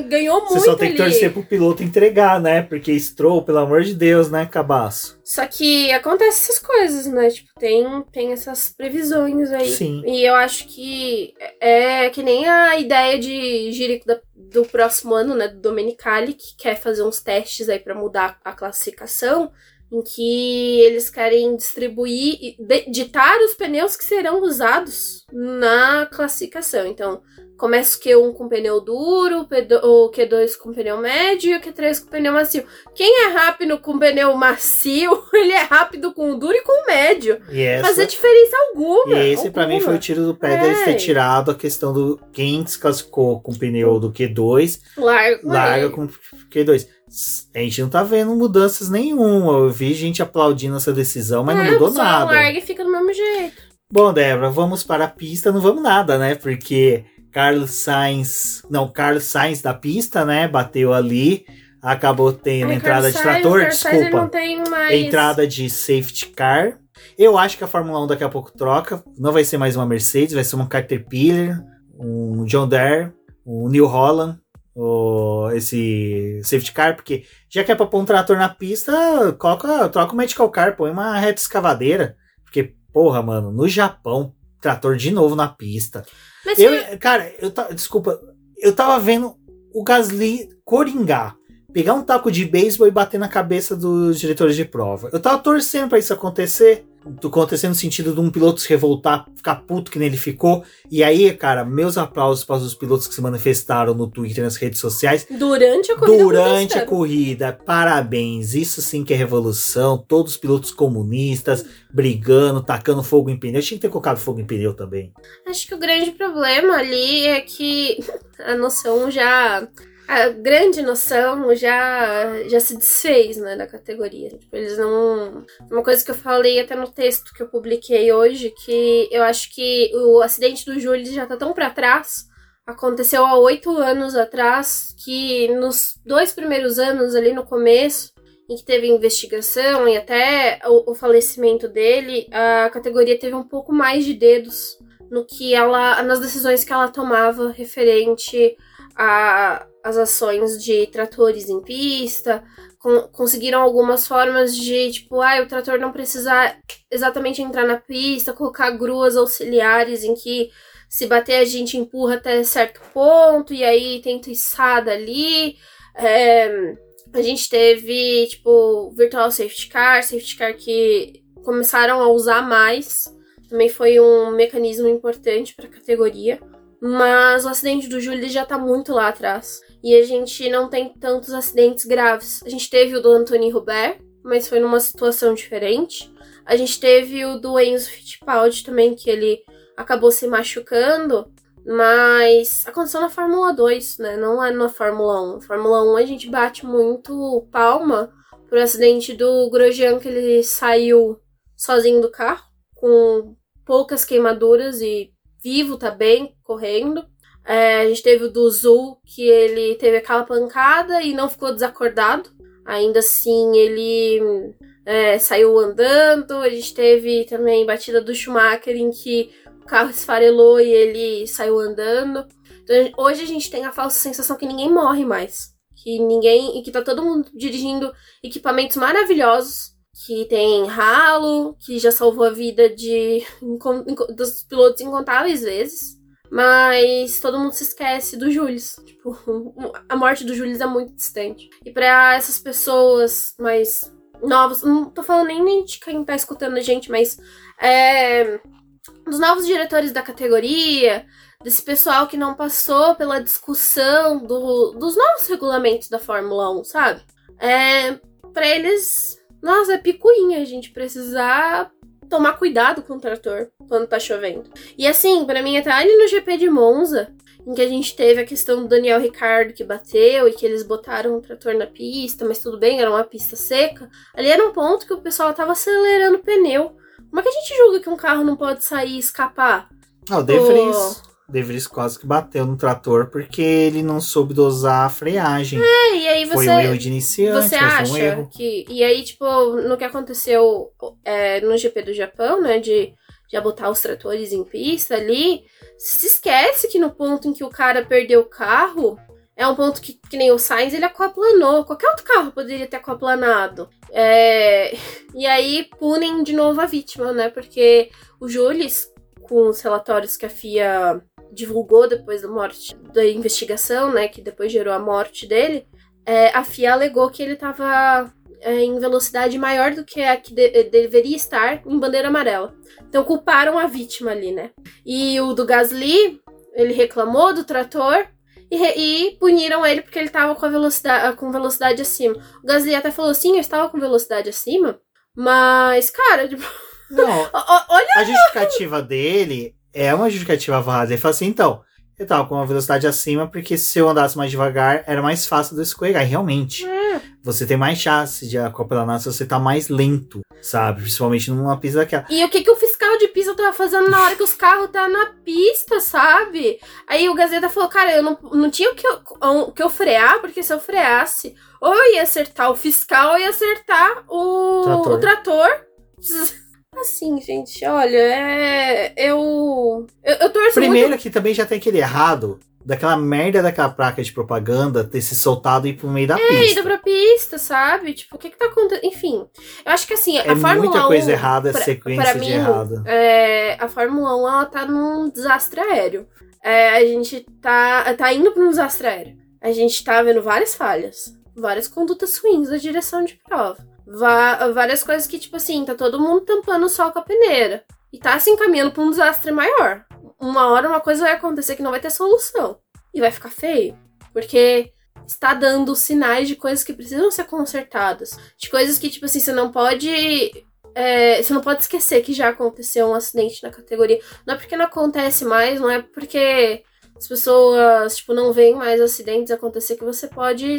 Speaker 3: ganhou muito
Speaker 2: Você só tem que
Speaker 3: ali.
Speaker 2: torcer pro piloto entregar, né? Porque Stroll, pelo amor de Deus, né, cabaço.
Speaker 3: Só que acontece essas coisas, né? Tipo, tem, tem essas previsões aí.
Speaker 2: Sim.
Speaker 3: E eu acho que é que nem a ideia de Jerico da, do próximo ano, né? Do Domenicali, que quer fazer uns testes aí para mudar a classificação em que eles querem distribuir, ditar os pneus que serão usados na classificação. Então, começa o Q1 com pneu duro, o Q2 com pneu médio e o Q3 com pneu macio. Quem é rápido com pneu macio, <laughs> ele é rápido com o duro e com o médio.
Speaker 2: Essa...
Speaker 3: Fazer diferença alguma.
Speaker 2: E esse para mim foi o tiro do pé é. deles ter tirado a questão do quem classificou com pneu do Q2,
Speaker 3: larga,
Speaker 2: larga com Q2 a gente não tá vendo mudanças nenhuma. Eu vi gente aplaudindo essa decisão, mas é, não mudou nada.
Speaker 3: larga e fica do mesmo jeito.
Speaker 2: Bom, Débora, vamos para a pista, não vamos nada, né? Porque Carlos Sainz, não, Carlos Sainz da pista, né? Bateu ali, acabou tendo Ai, entrada Carlos de trator, Sainz, desculpa.
Speaker 3: Mais...
Speaker 2: Entrada de safety car. Eu acho que a Fórmula 1 daqui a pouco troca. Não vai ser mais uma Mercedes, vai ser uma Caterpillar, um John Deere, um New Holland o, esse safety car, porque já que é pra pôr um trator na pista, coloca, troca o medical car, põe uma reta escavadeira. Porque, porra, mano, no Japão, trator de novo na pista. Mas eu, foi... cara, eu desculpa, eu tava vendo o Gasly coringar, pegar um taco de beisebol e bater na cabeça dos diretores de prova. Eu tava torcendo para isso acontecer acontecer no sentido de um piloto se revoltar, ficar puto que nele ficou. E aí, cara, meus aplausos para os pilotos que se manifestaram no Twitter, nas redes sociais.
Speaker 3: Durante a corrida.
Speaker 2: Durante a corrida. Parabéns. Isso sim que é revolução. Todos os pilotos comunistas brigando, tacando fogo em pneu. Tinha que ter colocado fogo em pneu também.
Speaker 3: Acho que o grande problema ali é que a noção já a grande noção já, já se desfez, né, da categoria. Tipo, eles não... Uma coisa que eu falei até no texto que eu publiquei hoje, que eu acho que o acidente do Júlio já tá tão para trás, aconteceu há oito anos atrás, que nos dois primeiros anos, ali no começo, em que teve investigação e até o, o falecimento dele, a categoria teve um pouco mais de dedos no que ela, nas decisões que ela tomava referente a, as ações de tratores em pista, conseguiram algumas formas de, tipo, ah, o trator não precisa exatamente entrar na pista, colocar gruas auxiliares em que se bater a gente empurra até certo ponto e aí tenta içada ali. É, a gente teve, tipo, virtual safety car, safety car que começaram a usar mais. Também foi um mecanismo importante para a categoria. Mas o acidente do Júlio já tá muito lá atrás. E a gente não tem tantos acidentes graves. A gente teve o do Anthony Robert, mas foi numa situação diferente. A gente teve o do Enzo Fittipaldi também, que ele acabou se machucando. Mas aconteceu na Fórmula 2, né? Não é na Fórmula 1. Na Fórmula 1 a gente bate muito palma pro acidente do Grosjean, que ele saiu sozinho do carro, com poucas queimaduras e vivo, tá bem, correndo. É, a gente teve o do Zul, que ele teve aquela pancada e não ficou desacordado. Ainda assim, ele é, saiu andando. A gente teve também batida do Schumacher, em que o carro esfarelou e ele saiu andando. Então, hoje a gente tem a falsa sensação que ninguém morre mais. Que ninguém. E que tá todo mundo dirigindo equipamentos maravilhosos. Que tem ralo, que já salvou a vida de <laughs> dos pilotos incontáveis vezes. Mas todo mundo se esquece do Jules. Tipo, <laughs> a morte do Jules é muito distante. E para essas pessoas mais novas, não tô falando nem de quem tá escutando a gente, mas é, dos novos diretores da categoria, desse pessoal que não passou pela discussão do, dos novos regulamentos da Fórmula 1, sabe? É, para eles, nossa, é picuinha a gente precisar tomar cuidado com o trator quando tá chovendo. E assim, para mim, até ali no GP de Monza, em que a gente teve a questão do Daniel Ricardo que bateu e que eles botaram o trator na pista, mas tudo bem, era uma pista seca. Ali era um ponto que o pessoal tava acelerando o pneu. Como é que a gente julga que um carro não pode sair e escapar?
Speaker 2: Ah, o De Vries. De Vries quase que bateu no trator porque ele não soube dosar a freagem.
Speaker 3: É, e aí você.
Speaker 2: Foi um erro de iniciante,
Speaker 3: você acha
Speaker 2: um erro.
Speaker 3: que. E aí, tipo, no que aconteceu é, no GP do Japão, né? De já botar os tratores em pista ali, se esquece que no ponto em que o cara perdeu o carro, é um ponto que, que nem o Sainz, ele aquaplanou. Qualquer outro carro poderia ter aquaplanado. É... E aí punem de novo a vítima, né? Porque o Jules, com os relatórios que a FIA divulgou depois da morte, da investigação, né? Que depois gerou a morte dele, é, a FIA alegou que ele estava é, em velocidade maior do que a que de deveria estar em bandeira amarela. Então culparam a vítima ali, né? E o do Gasly, ele reclamou do trator e, e puniram ele porque ele estava com a velocidade com velocidade acima. O Gasly até falou assim, eu estava com velocidade acima, mas cara, tipo,
Speaker 2: Não, <laughs>
Speaker 3: olha
Speaker 2: a justificativa dele é uma justificativa válida. Ele fala assim, então, eu tava com uma velocidade acima porque se eu andasse mais devagar era mais fácil de eu escorregar. E realmente,
Speaker 3: É.
Speaker 2: você tem mais chance de acoplar se você tá mais lento, sabe? Principalmente numa pista daquela.
Speaker 3: E o que, que o fiscal de pista tava fazendo na hora que os carros tá na pista, sabe? Aí o Gazeta falou, cara, eu não, não tinha o que, eu, o que eu frear, porque se eu freasse, ou eu ia acertar o fiscal ou ia acertar o
Speaker 2: Trator.
Speaker 3: o trator. Assim, gente, olha, é. Eu. Eu, eu torço
Speaker 2: Primeiro
Speaker 3: muito.
Speaker 2: que também já tem aquele errado daquela merda daquela placa de propaganda ter se soltado e ir pro meio da
Speaker 3: É,
Speaker 2: pista.
Speaker 3: indo pra pista, sabe? Tipo, o que que tá acontecendo? Enfim, eu acho que assim, a
Speaker 2: É
Speaker 3: Fórmula
Speaker 2: muita
Speaker 3: 1,
Speaker 2: coisa errada,
Speaker 3: pra-
Speaker 2: sequência
Speaker 3: pra
Speaker 2: de
Speaker 3: mim,
Speaker 2: errada.
Speaker 3: É, a Fórmula 1 ela tá num desastre aéreo. É, a gente tá, tá indo pra um desastre aéreo. A gente tá vendo várias falhas, várias condutas ruins da direção de prova. Várias coisas que, tipo assim, tá todo mundo tampando o sol com a peneira. E tá se encaminhando pra um desastre maior. Uma hora uma coisa vai acontecer que não vai ter solução. E vai ficar feio. Porque está dando sinais de coisas que precisam ser consertadas. De coisas que, tipo assim, você não pode. é, você não pode esquecer que já aconteceu um acidente na categoria. Não é porque não acontece mais, não é porque as pessoas, tipo, não veem mais acidentes acontecer que você pode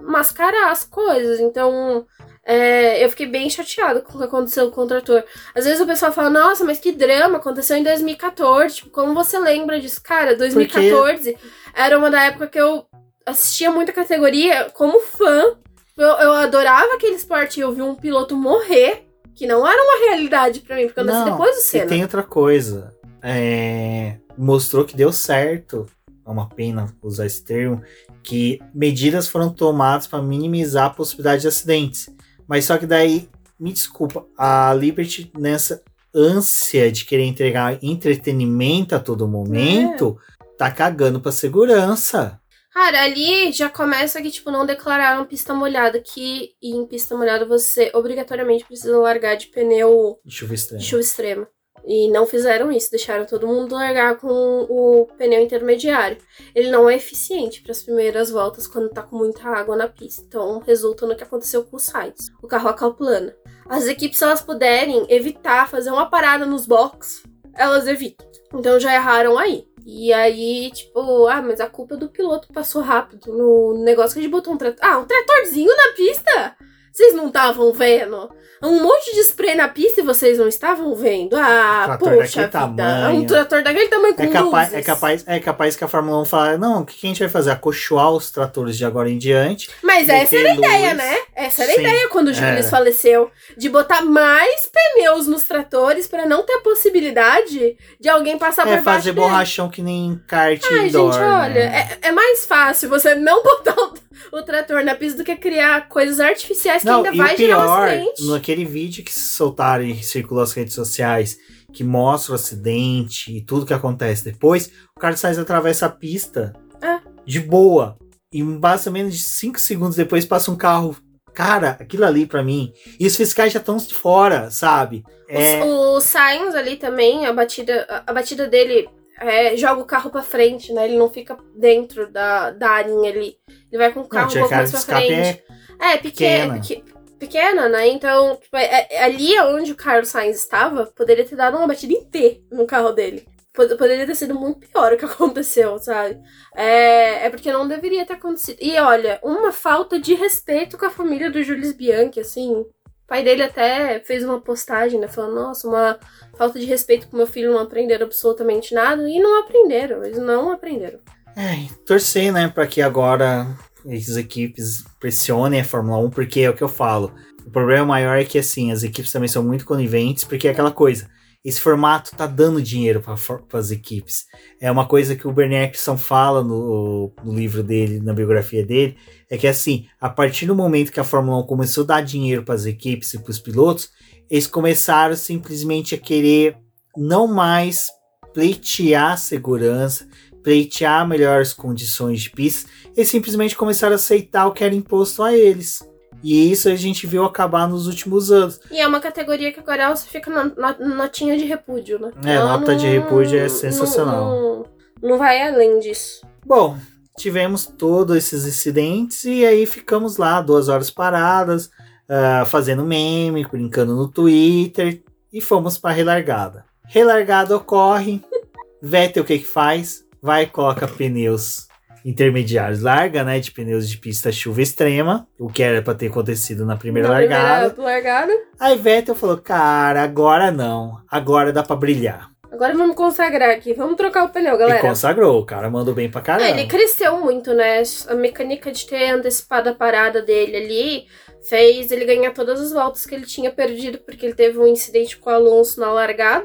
Speaker 3: mascarar as coisas. Então, é, eu fiquei bem chateada com o que aconteceu com o trator. Às vezes o pessoal fala, nossa, mas que drama, aconteceu em 2014. Tipo, como você lembra disso? Cara, 2014 era uma da época que eu assistia muita categoria como fã. Eu, eu adorava aquele esporte e eu vi um piloto morrer, que não era uma realidade pra mim, porque eu nasci depois do
Speaker 2: E
Speaker 3: Senna.
Speaker 2: tem outra coisa. É, mostrou que deu certo. É uma pena usar esse termo. Que medidas foram tomadas para minimizar a possibilidade de acidentes. Mas só que daí, me desculpa, a Liberty, nessa ânsia de querer entregar entretenimento a todo momento, tá cagando pra segurança.
Speaker 3: Cara, ali já começa que, tipo, não declararam pista molhada, que em pista molhada você obrigatoriamente precisa largar de pneu
Speaker 2: Chuva extrema.
Speaker 3: de chuva extrema. E não fizeram isso, deixaram todo mundo largar com o pneu intermediário. Ele não é eficiente para as primeiras voltas quando tá com muita água na pista. Então resulta no que aconteceu com o Sainz. O carro acalplana. As equipes, se elas puderem evitar fazer uma parada nos box, elas evitam. Então já erraram aí. E aí, tipo, ah, mas a culpa é do piloto passou rápido no negócio que a gente botou um trator. Ah, um tratorzinho na pista? Vocês não estavam vendo? Um monte de spray na pista e vocês não estavam vendo? Ah,
Speaker 2: Trator
Speaker 3: poxa vida. Um trator daquele tamanho com
Speaker 2: É capaz,
Speaker 3: luzes.
Speaker 2: é, capaz, é capaz que a Fórmula 1 fale, não, o que a gente vai fazer? Acolchoar os tratores de agora em diante.
Speaker 3: Mas essa era a
Speaker 2: meter
Speaker 3: ideia,
Speaker 2: luz.
Speaker 3: né? Essa era a
Speaker 2: Sim,
Speaker 3: ideia quando o Julius faleceu. De botar mais pneus nos tratores pra não ter a possibilidade de alguém passar
Speaker 2: É
Speaker 3: por baixo
Speaker 2: fazer
Speaker 3: dele.
Speaker 2: borrachão que nem kart
Speaker 3: Ai,
Speaker 2: indoor,
Speaker 3: gente, olha,
Speaker 2: né?
Speaker 3: é, é mais fácil você não <laughs> botar o, o trator na pista do que criar coisas artificiais que
Speaker 2: Não,
Speaker 3: ainda vai gerar um acidente.
Speaker 2: naquele vídeo que soltaram e circulou nas redes sociais, que mostra o acidente e tudo que acontece depois, o Carlos Sainz atravessa a pista
Speaker 3: É.
Speaker 2: de boa. E basicamente de 5 segundos depois passa um carro. Cara, aquilo ali pra mim. E os fiscais já estão de fora, sabe? É,
Speaker 3: O, o Sainz ali também, a batida, a batida dele é, joga o carro pra frente, né? Ele não fica dentro da, da arinha ali. Ele vai com o
Speaker 2: não,
Speaker 3: carro um
Speaker 2: tinha
Speaker 3: pouco mais pra frente.
Speaker 2: é
Speaker 3: É, pequena.
Speaker 2: pequena.
Speaker 3: pequena, né? Então, tipo, é- é- ali onde o Carlos Sainz estava, poderia ter dado uma batida em T no carro dele. Pod- Poderia ter sido muito pior o que <laughs> aconteceu, sabe? É, é porque não deveria ter acontecido. E olha, uma falta de respeito com a família do Julius Bianchi, assim. Pai dele até fez uma postagem, né? Falando, nossa, uma falta de respeito com meu filho, não aprenderam absolutamente nada. E não aprenderam, eles não aprenderam.
Speaker 2: É, torcer, né, para que agora as equipes pressionem a Fórmula 1, porque é o que eu falo. O problema maior é que, assim, as equipes também são muito coniventes, porque é aquela coisa. Esse formato tá dando dinheiro para as equipes. É uma coisa que o Bernie Eccleston fala no, no livro dele, na biografia dele, é que, assim, a partir do momento que a Fórmula 1 começou a dar dinheiro para as equipes e para os pilotos, eles começaram simplesmente a querer não mais pleitear segurança, pleitear melhores condições de pista, eles simplesmente começaram a aceitar o que era imposto a eles. E isso a gente viu acabar nos últimos anos.
Speaker 3: E é uma categoria que agora só fica na, na- notinha de repúdio, né?
Speaker 2: É,
Speaker 3: Ela
Speaker 2: nota de repúdio é sensacional.
Speaker 3: Não, não- não vai além disso.
Speaker 2: Bom, tivemos todos esses incidentes e aí ficamos lá duas horas paradas, ah, fazendo meme, brincando no Twitter e fomos para relargada. Relargada ocorre, <laughs> Vettel o que que faz? Vai e coloca pneus intermediários, larga, né, de pneus de pista chuva extrema, o que era para ter acontecido na primeira
Speaker 3: Na
Speaker 2: largada.
Speaker 3: primeira largada.
Speaker 2: Aí Vettel falou: "Cara, agora não, agora dá para brilhar".
Speaker 3: Agora vamos consagrar aqui. Vamos trocar o pneu,
Speaker 2: E
Speaker 3: galera.
Speaker 2: consagrou, o cara mandou bem pra
Speaker 3: É,
Speaker 2: caramba.
Speaker 3: ele cresceu muito, né? A mecânica de ter antecipado a parada dele ali fez ele ganhar todas as voltas que ele tinha perdido, porque ele teve um incidente com o Alonso na largada.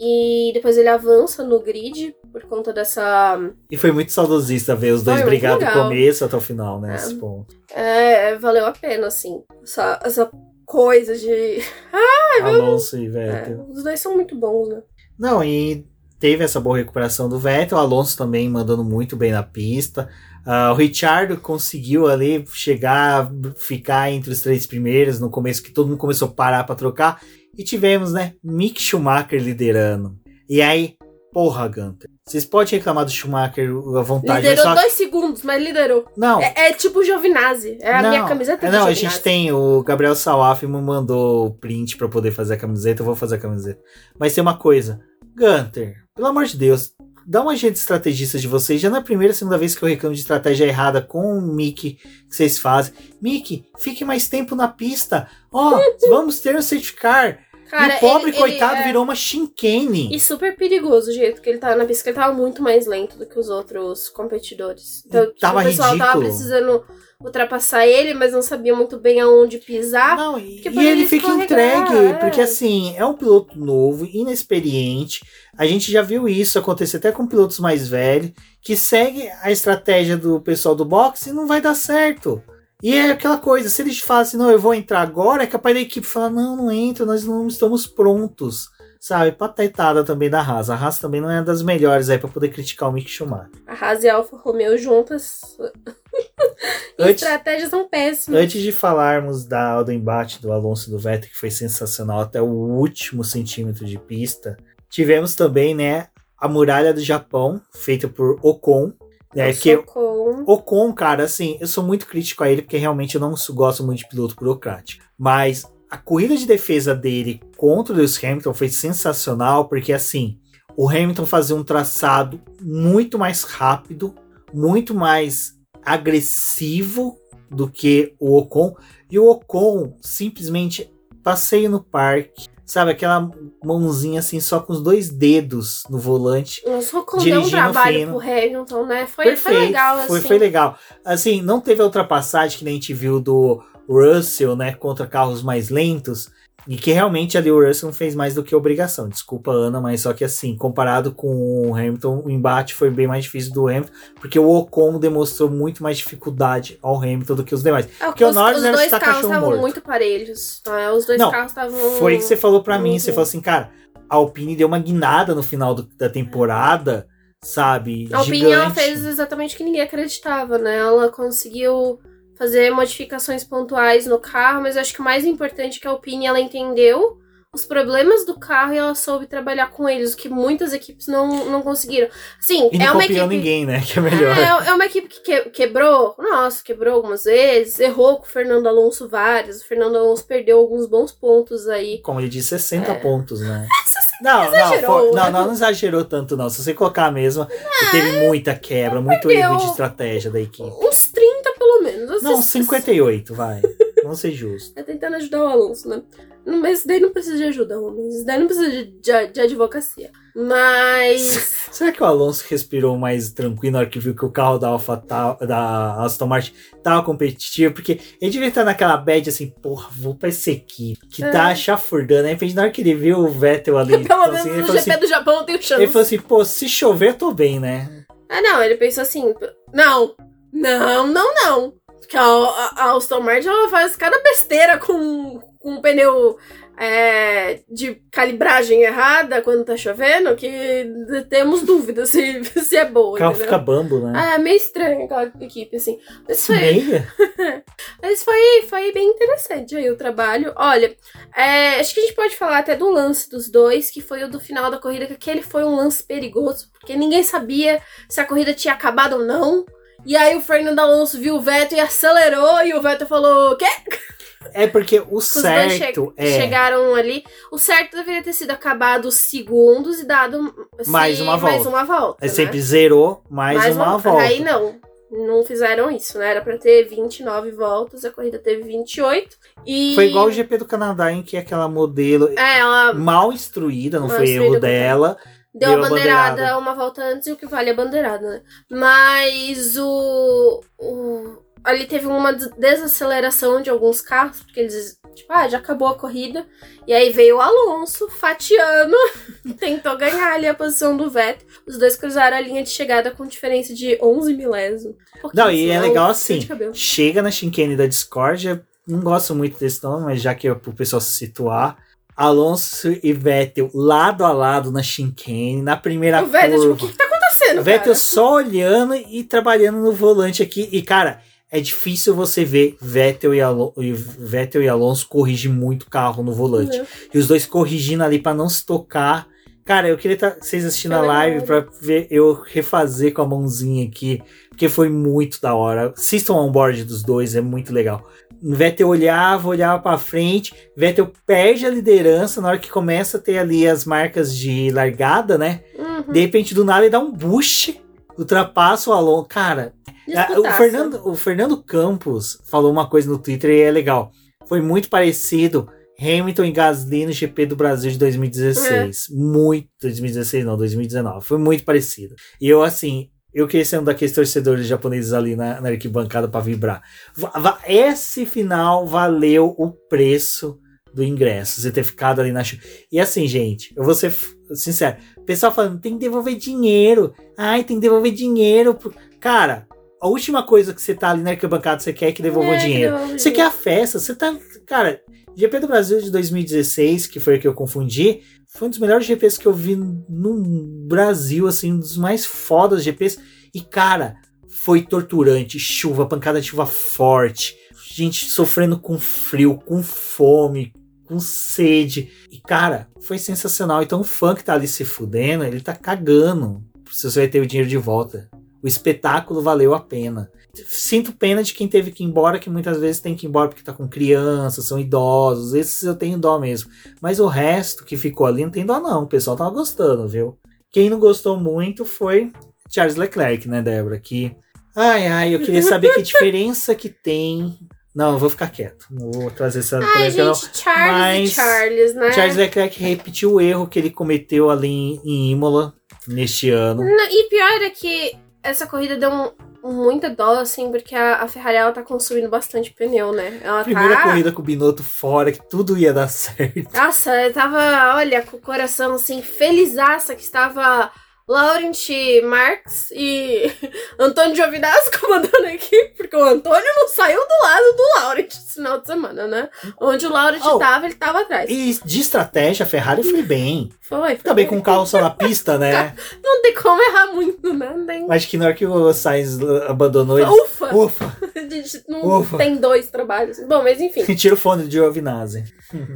Speaker 3: E depois ele avança no grid por conta dessa.
Speaker 2: E foi muito saudosista ver os dois brigar do começo até o final, né?
Speaker 3: É.
Speaker 2: Esse ponto.
Speaker 3: É, valeu a pena, assim. Essa, essa coisa de. <laughs>
Speaker 2: Alonso e
Speaker 3: É,
Speaker 2: Vettel.
Speaker 3: os dois são muito bons, né?
Speaker 2: Não, e teve essa boa recuperação do Vettel. O Alonso também mandando muito bem na pista. Ah, o Richard conseguiu ali chegar, ficar entre os três primeiros no começo, que todo mundo começou a parar para trocar. E tivemos, né? Mick Schumacher liderando. E aí, porra, Gunter. Vocês podem reclamar do Schumacher à vontade.
Speaker 3: liderou
Speaker 2: só...
Speaker 3: dois segundos, mas liderou.
Speaker 2: Não,
Speaker 3: É, é tipo o Giovinazzi. É a
Speaker 2: não,
Speaker 3: minha camiseta do
Speaker 2: Não, a gente tem. O Gabriel Salaf me mandou o print pra poder fazer a camiseta. Eu vou fazer a camiseta. Mas tem uma coisa. Gunter, pelo amor de Deus, dá uma de estrategista de vocês. Já na primeira, segunda vez que eu reclamo de estratégia errada com o Mickey que vocês fazem. Mickey, fique mais tempo na pista. Ó, <laughs> vamos ter um safety car.
Speaker 3: Cara,
Speaker 2: e o pobre
Speaker 3: ele- ele
Speaker 2: coitado
Speaker 3: é-
Speaker 2: virou uma chinquene.
Speaker 3: E super perigoso o jeito que ele tava na pista, que ele tava muito mais lento do que os outros competidores. Então, tipo,
Speaker 2: Tava
Speaker 3: o pessoal tava
Speaker 2: ridículo.
Speaker 3: precisando ultrapassar ele, mas não sabia muito bem aonde pisar.
Speaker 2: Não, e, e ele fica
Speaker 3: escorregar,
Speaker 2: entregue,
Speaker 3: é.
Speaker 2: porque assim, é um piloto novo, inexperiente. A gente já viu isso acontecer até com pilotos mais velhos, que segue a estratégia do pessoal do boxe e não vai dar certo. E é aquela coisa, se eles falam assim, não, eu vou entrar agora, é capaz da equipe falar, não, não entra, nós não estamos prontos. Sabe, patetada também da Haas. A Haas também não é das melhores aí pra poder criticar o Mick Schumacher.
Speaker 3: A Haas e a Alfa Romeo juntas. <laughs>
Speaker 2: Antes-
Speaker 3: Estratégias são péssimas.
Speaker 2: Antes de falarmos da, do embate do Alonso e do Vettel, que foi sensacional até o último centímetro de pista, tivemos também, né, a muralha do Japão, feita por Ocon, né, que
Speaker 3: Ocon.
Speaker 2: Ocon, cara, assim, eu sou muito crítico a ele, porque realmente eu não gosto muito de piloto burocrático, mas a corrida de defesa dele contra o Lewis Hamilton foi sensacional, porque assim, o Hamilton fazia um traçado muito mais rápido, muito mais agressivo do que o Ocon. E o Ocon simplesmente passeio no parque, sabe? Aquela mãozinha assim, só com os dois dedos no volante.
Speaker 3: O Ocon deu um trabalho fino. pro Hamilton, né? Foi, Perfeito, foi legal,
Speaker 2: foi,
Speaker 3: assim.
Speaker 2: Foi legal. Assim, não teve a ultrapassagem que nem a gente viu do Russell, né? Contra carros mais lentos. E que realmente ali o Russell fez mais do que obrigação. Desculpa, Ana, mas só que assim, comparado com o Hamilton, o embate foi bem mais difícil do Hamilton, porque o Ocon demonstrou muito mais dificuldade ao Hamilton do que os demais.
Speaker 3: É,
Speaker 2: porque
Speaker 3: os,
Speaker 2: o Norris
Speaker 3: os dois carros estavam muito parelhos. Tá? Os dois
Speaker 2: Não,
Speaker 3: carros estavam.
Speaker 2: Foi o que você falou para mim.
Speaker 3: Uhum.
Speaker 2: Você falou assim, cara, a Alpine deu uma guinada no final do, da temporada, sabe?
Speaker 3: A Alpine ela fez exatamente o que ninguém acreditava, né? Ela conseguiu fazer modificações pontuais no carro, mas eu acho que o mais importante é que a Alpine ela entendeu os problemas do carro e ela soube trabalhar com eles, o que muitas equipes não, não conseguiram. Sim,
Speaker 2: e não
Speaker 3: é uma
Speaker 2: equipe ninguém, né? Que é melhor.
Speaker 3: É, é uma equipe que, que quebrou, nossa, quebrou algumas vezes, errou com o Fernando Alonso várias. O Fernando Alonso perdeu alguns bons pontos aí.
Speaker 2: Como ele disse, 60
Speaker 3: É.
Speaker 2: pontos, né? <laughs> Não, não,
Speaker 3: Exagerou,
Speaker 2: não,
Speaker 3: né?
Speaker 2: não, não exagerou tanto, não. Se você colocar mesmo, teve muita quebra, muito erro de estratégia da equipe.
Speaker 3: Uns 30 pelo menos.
Speaker 2: Não,
Speaker 3: Assim,
Speaker 2: 58, vai. Vamos ser justos. <laughs>
Speaker 3: Tá tentando ajudar o Alonso, né? Não, Mas isso daí não precisa de ajuda, homens. Isso daí não precisa de, de, de advocacia. Mas. <laughs>
Speaker 2: Será que o Alonso respirou mais tranquilo na hora que viu que o carro da Alfa ta- da Aston Martin tava competitivo? Porque ele devia estar naquela bad assim, porra, vou pra essa equipe que tá
Speaker 3: É.
Speaker 2: chafurdando. Aí, de na hora que ele viu o Vettel ali, <laughs>
Speaker 3: Pelo
Speaker 2: então,
Speaker 3: menos
Speaker 2: assim,
Speaker 3: no GP
Speaker 2: assim,
Speaker 3: do Japão eu tenho chance.
Speaker 2: ele falou assim, pô, se chover, eu tô bem, né?
Speaker 3: Ah, não, ele pensou assim: não, não, não, não. Porque a, a, Aston Martin ela faz cada besteira com, com um pneu é, de calibragem errada quando tá chovendo que temos dúvidas se, <laughs> se é boa.
Speaker 2: O carro
Speaker 3: entendeu?
Speaker 2: fica bambo, né?
Speaker 3: Ah, é meio estranho aquela equipe, assim. Mas foi, <laughs> mas foi, foi bem interessante aí o trabalho. Olha, é, acho que a gente pode falar até do lance dos dois, que foi o do final da corrida, que aquele foi um lance perigoso, porque ninguém sabia se a corrida tinha acabado ou não. E aí o Fernando Alonso viu o Vettel e acelerou, e o Vettel falou: Quê?
Speaker 2: É porque o
Speaker 3: os dois che-
Speaker 2: certo é
Speaker 3: chegaram ali. O certo deveria ter sido acabado os segundos e dado assim,
Speaker 2: Mais uma
Speaker 3: Mais
Speaker 2: volta.
Speaker 3: uma volta.
Speaker 2: é
Speaker 3: né?
Speaker 2: sempre zerou mais, uma, volta.
Speaker 3: Aí não. Não fizeram isso, né? Era pra ter 29 voltas, a corrida teve 28. E.
Speaker 2: Foi igual o GP do Canadá, em que aquela modelo
Speaker 3: É, ela
Speaker 2: mal instruída, não
Speaker 3: Mal
Speaker 2: foi erro dela.
Speaker 3: Deu,
Speaker 2: deu
Speaker 3: a bandeirada,
Speaker 2: bandeirada.
Speaker 3: uma volta antes e o que vale é a bandeirada, né? Mas o. o ali teve uma des- desaceleração de alguns carros, porque eles. Tipo, ah, já acabou a corrida. E aí veio o Alonso fatiando, <laughs> tentou ganhar ali a posição do Vettel. Os dois cruzaram a linha de chegada com diferença de 11 milésimo.
Speaker 2: Não, e é legal assim. Chega na chicane da Discord, não gosto muito desse nome, mas já que é pro pessoal se situar. Alonso e Vettel lado a lado na chicane, na primeira
Speaker 3: O Vettel, tipo, o
Speaker 2: curva.
Speaker 3: que, que tá acontecendo?
Speaker 2: o Vettel
Speaker 3: cara?
Speaker 2: só olhando e trabalhando no volante aqui. E, cara, é difícil você ver Vettel e, Alo e Vettel e Alonso corrigir muito carro no volante. E os dois corrigindo ali pra não se tocar. Cara, eu queria tá, vocês assistindo
Speaker 3: Foi
Speaker 2: a live pra ver eu refazer com a mãozinha aqui, porque foi muito da hora. Assistam on board dos dois, é muito legal. Vettel olhava, olhava pra frente, Vettel perde a liderança na hora que começa a ter ali as marcas de largada, né?
Speaker 3: Uhum.
Speaker 2: De repente, do nada, ele dá um boost, ultrapassa o Alonso. Cara, o. Fernando, o Fernando Campos falou uma coisa no Twitter e é legal. Foi muito parecido Hamilton e Gasly no GP do Brasil de 2016. Muito. 2016 não, 2019. Foi muito parecido. E eu, assim, eu queria ser um daqueles torcedores japoneses ali na, na arquibancada pra vibrar. Esse final valeu o preço do ingresso. Você ter ficado ali na chuva. E assim, gente, eu vou ser sincero. O pessoal falando, tem que devolver dinheiro. Ai, tem que devolver dinheiro. pro-" Cara, a última coisa que você tá ali na arquibancada, você quer que devolva
Speaker 3: É, que
Speaker 2: dinheiro.
Speaker 3: devolva o
Speaker 2: Você quer a festa, você tá. Cara, GP do Brasil de 2016, que foi o que eu confundi, foi um dos melhores GPs que eu vi no Brasil, assim, um dos mais fodas GPs. E, cara, foi torturante. Chuva, pancada de chuva forte. Gente sofrendo com frio, com fome, com sede. E, cara, foi sensacional. Então, o fã que tá ali se fudendo, ele tá cagando se você vai ter o dinheiro de volta. O espetáculo valeu a pena. Sinto pena de quem teve que ir embora, que muitas vezes tem que ir embora porque tá com crianças, são idosos. Esses eu tenho dó mesmo. Mas o resto que ficou ali não tem dó, não. O pessoal tava gostando, viu? Quem não gostou muito foi Charles Leclerc, né, Débora? Que. Ai, ai, eu queria saber que <laughs> diferença que tem. Não, eu vou ficar quieto. Não vou trazer essa
Speaker 3: Ai, gente,
Speaker 2: não.
Speaker 3: Charles
Speaker 2: Mas
Speaker 3: e Charles, né?
Speaker 2: Charles Leclerc repetiu o erro que ele cometeu ali em, em Imola neste ano.
Speaker 3: Não, E pior é que essa corrida deu um, muita dó, assim, porque a, a Ferrari ela tá consumindo bastante pneu, né? Ela
Speaker 2: Primeira
Speaker 3: tá.
Speaker 2: corrida com o Binotto fora, que tudo ia dar <laughs> certo.
Speaker 3: Nossa, eu tava, olha, com o coração assim, felizaça que estava Laurent Marx e <laughs> Antônio Giovinazzi <laughs> comandando a equipe, porque o Antônio não saiu do lado do Laurent esse final de semana, né? Onde o Laurent
Speaker 2: Oh.
Speaker 3: tava, ele tava atrás.
Speaker 2: E de estratégia, a Ferrari foi bem.
Speaker 3: Foi, foi.
Speaker 2: Também com só na pista, né? <laughs>
Speaker 3: Não tem como errar muito, né? Não tem.
Speaker 2: Acho que na hora que o Sainz abandonou, ele.
Speaker 3: Ufa!
Speaker 2: Ufa!
Speaker 3: Não
Speaker 2: Ufa.
Speaker 3: tem dois trabalhos. Bom, mas enfim.
Speaker 2: Tira o fone de Giovinazzi.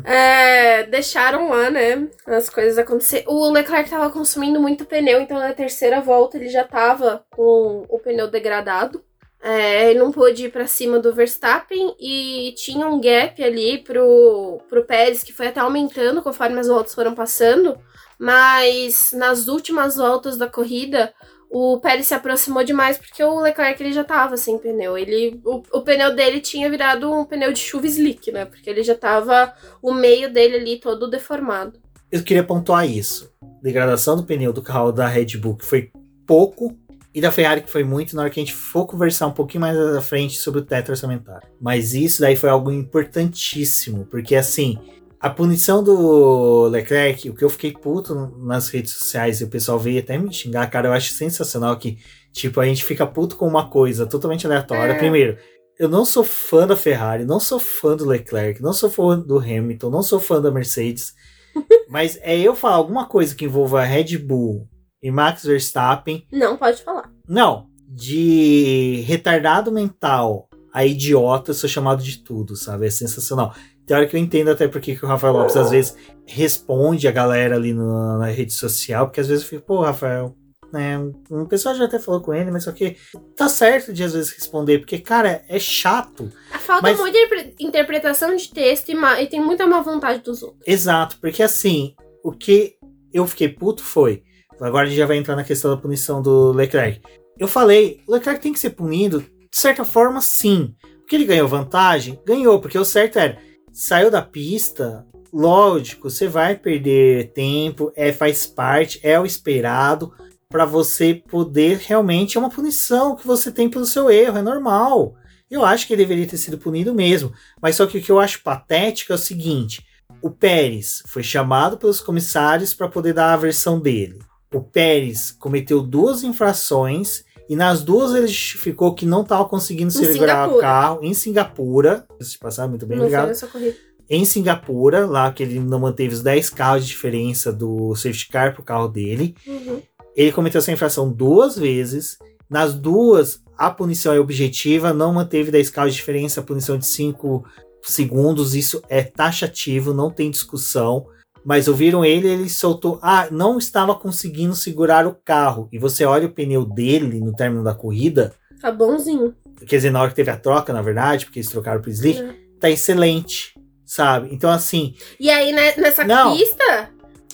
Speaker 3: É, deixaram lá, né? As coisas acontecer. O Leclerc tava consumindo muito pneu, então na terceira volta ele já tava com o pneu degradado. É, ele não pôde ir pra cima do Verstappen e tinha um gap ali pro, pro Pérez que foi até aumentando conforme as voltas foram passando. Mas nas últimas voltas da corrida, o Pérez se aproximou demais porque o Leclerc ele já tava sem pneu. Ele, o, o pneu dele tinha virado um pneu de chuva slick, né? Porque ele já tava o meio dele ali todo deformado.
Speaker 2: Eu queria pontuar isso. Degradação do pneu do carro da Red Bull, que foi pouco, e da Ferrari, que foi muito, na hora que a gente for conversar um pouquinho mais à frente sobre o teto orçamentário. Mas isso daí foi algo importantíssimo, porque assim, a punição do Leclerc, o que eu fiquei puto nas redes sociais e o pessoal veio até me xingar, cara, eu acho sensacional que, tipo, a gente fica puto com uma coisa totalmente aleatória.
Speaker 3: É.
Speaker 2: Primeiro, eu não sou fã da Ferrari, não sou fã do Leclerc, não sou fã do Hamilton, não sou fã da Mercedes. Mas é eu falar alguma coisa que envolva Red Bull e Max Verstappen,
Speaker 3: Não pode falar.
Speaker 2: não, de retardado mental a idiota, eu sou chamado de tudo, sabe? É sensacional. Tem hora que eu entendo até porque que o Rafael Lopes às vezes responde a galera ali no- na rede social, porque às vezes eu fico, pô, Rafael, né? Um pessoal já até falou com ele, mas só que tá certo de às vezes responder, porque, cara, é chato.
Speaker 3: Falta
Speaker 2: Mas-
Speaker 3: muita interpre- interpretação de texto e, ma- e tem muita má vontade dos outros.
Speaker 2: Exato, porque assim, o que eu fiquei puto foi. Agora a gente já vai entrar na questão da punição do Leclerc. Eu falei, o Leclerc tem que ser punido, de certa forma, sim. Porque ele ganhou vantagem? Ganhou, porque o certo era. Saiu da pista, lógico, você vai perder tempo, é, faz parte, é o esperado, para você poder realmente. É uma punição que você tem pelo seu erro, é normal. Eu acho que ele deveria ter sido punido mesmo. Mas só que o que eu acho patético é o seguinte: o Pérez foi chamado pelos comissários para poder dar a versão dele. O Pérez cometeu duas infrações e nas duas ele justificou que não estava conseguindo
Speaker 3: Em
Speaker 2: segurar o carro em Singapura. Se passar muito bem,
Speaker 3: não
Speaker 2: obrigado. Em Singapura, lá que ele não manteve os 10 carros de diferença do safety car pro carro dele.
Speaker 3: Uhum.
Speaker 2: Ele cometeu essa infração duas vezes. Nas duas, a punição é objetiva, não manteve 10 carros de diferença, a punição de 5 segundos. Isso é taxativo, não tem discussão. Mas ouviram ele, ele soltou. Ah, não estava conseguindo segurar o carro. E você olha o pneu dele no término da corrida.
Speaker 3: Tá bonzinho.
Speaker 2: Quer dizer, na hora que teve a troca, na verdade, porque eles trocaram pro Slick,
Speaker 3: É.
Speaker 2: tá excelente. Sabe? Então, assim,
Speaker 3: E aí, né, nessa
Speaker 2: Não.
Speaker 3: pista,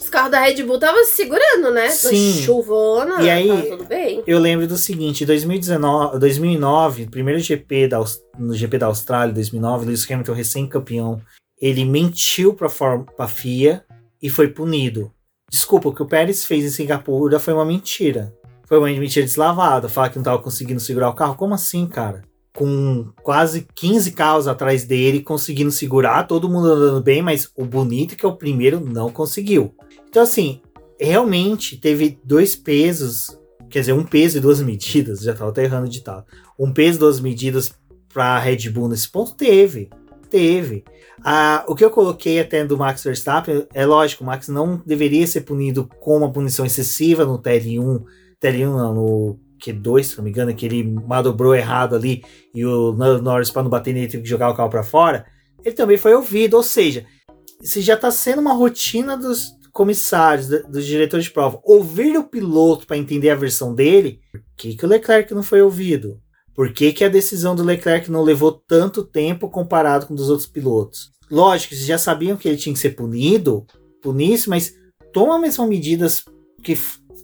Speaker 3: os carros da Red Bull estavam se segurando, né?
Speaker 2: Sim.
Speaker 3: Chuvona.
Speaker 2: E aí-
Speaker 3: Tá tudo bem.
Speaker 2: Eu lembro do seguinte, em 2019, 2009, primeiro GP da, no GP da Austrália, 2009, Lewis Hamilton recém-campeão, ele mentiu para a FIA e foi punido. Desculpa, o que o Pérez fez em Singapura foi uma mentira. Foi uma mentira deslavada, falar que não estava conseguindo segurar o carro. Como assim, cara? Com quase 15 carros atrás dele, conseguindo segurar, todo mundo andando bem, mas o bonito, que é o primeiro, não conseguiu. Então, assim, realmente teve dois pesos quer dizer, um peso e duas medidas, já estava até errando o ditado. Um peso e duas medidas para a Red Bull nesse ponto teve, teve. Ah, o que eu coloquei até do Max Verstappen, é lógico, o Max não deveria ser punido com uma punição excessiva no TL1, TL1 não, no Q2, se não me engano, que ele manobrou errado ali e o Lando Norris para não bater nele teve que jogar o carro para fora. Ele também foi ouvido, ou seja, se já está sendo uma rotina dos comissários, dos diretores de prova, ouvir o piloto para entender a versão dele, por que, que o Leclerc não foi ouvido? Por que, que a decisão do Leclerc não levou tanto tempo comparado com dos outros pilotos? Lógico, vocês já sabiam que ele tinha que ser punido, punisse, mas toma as mesmas medidas que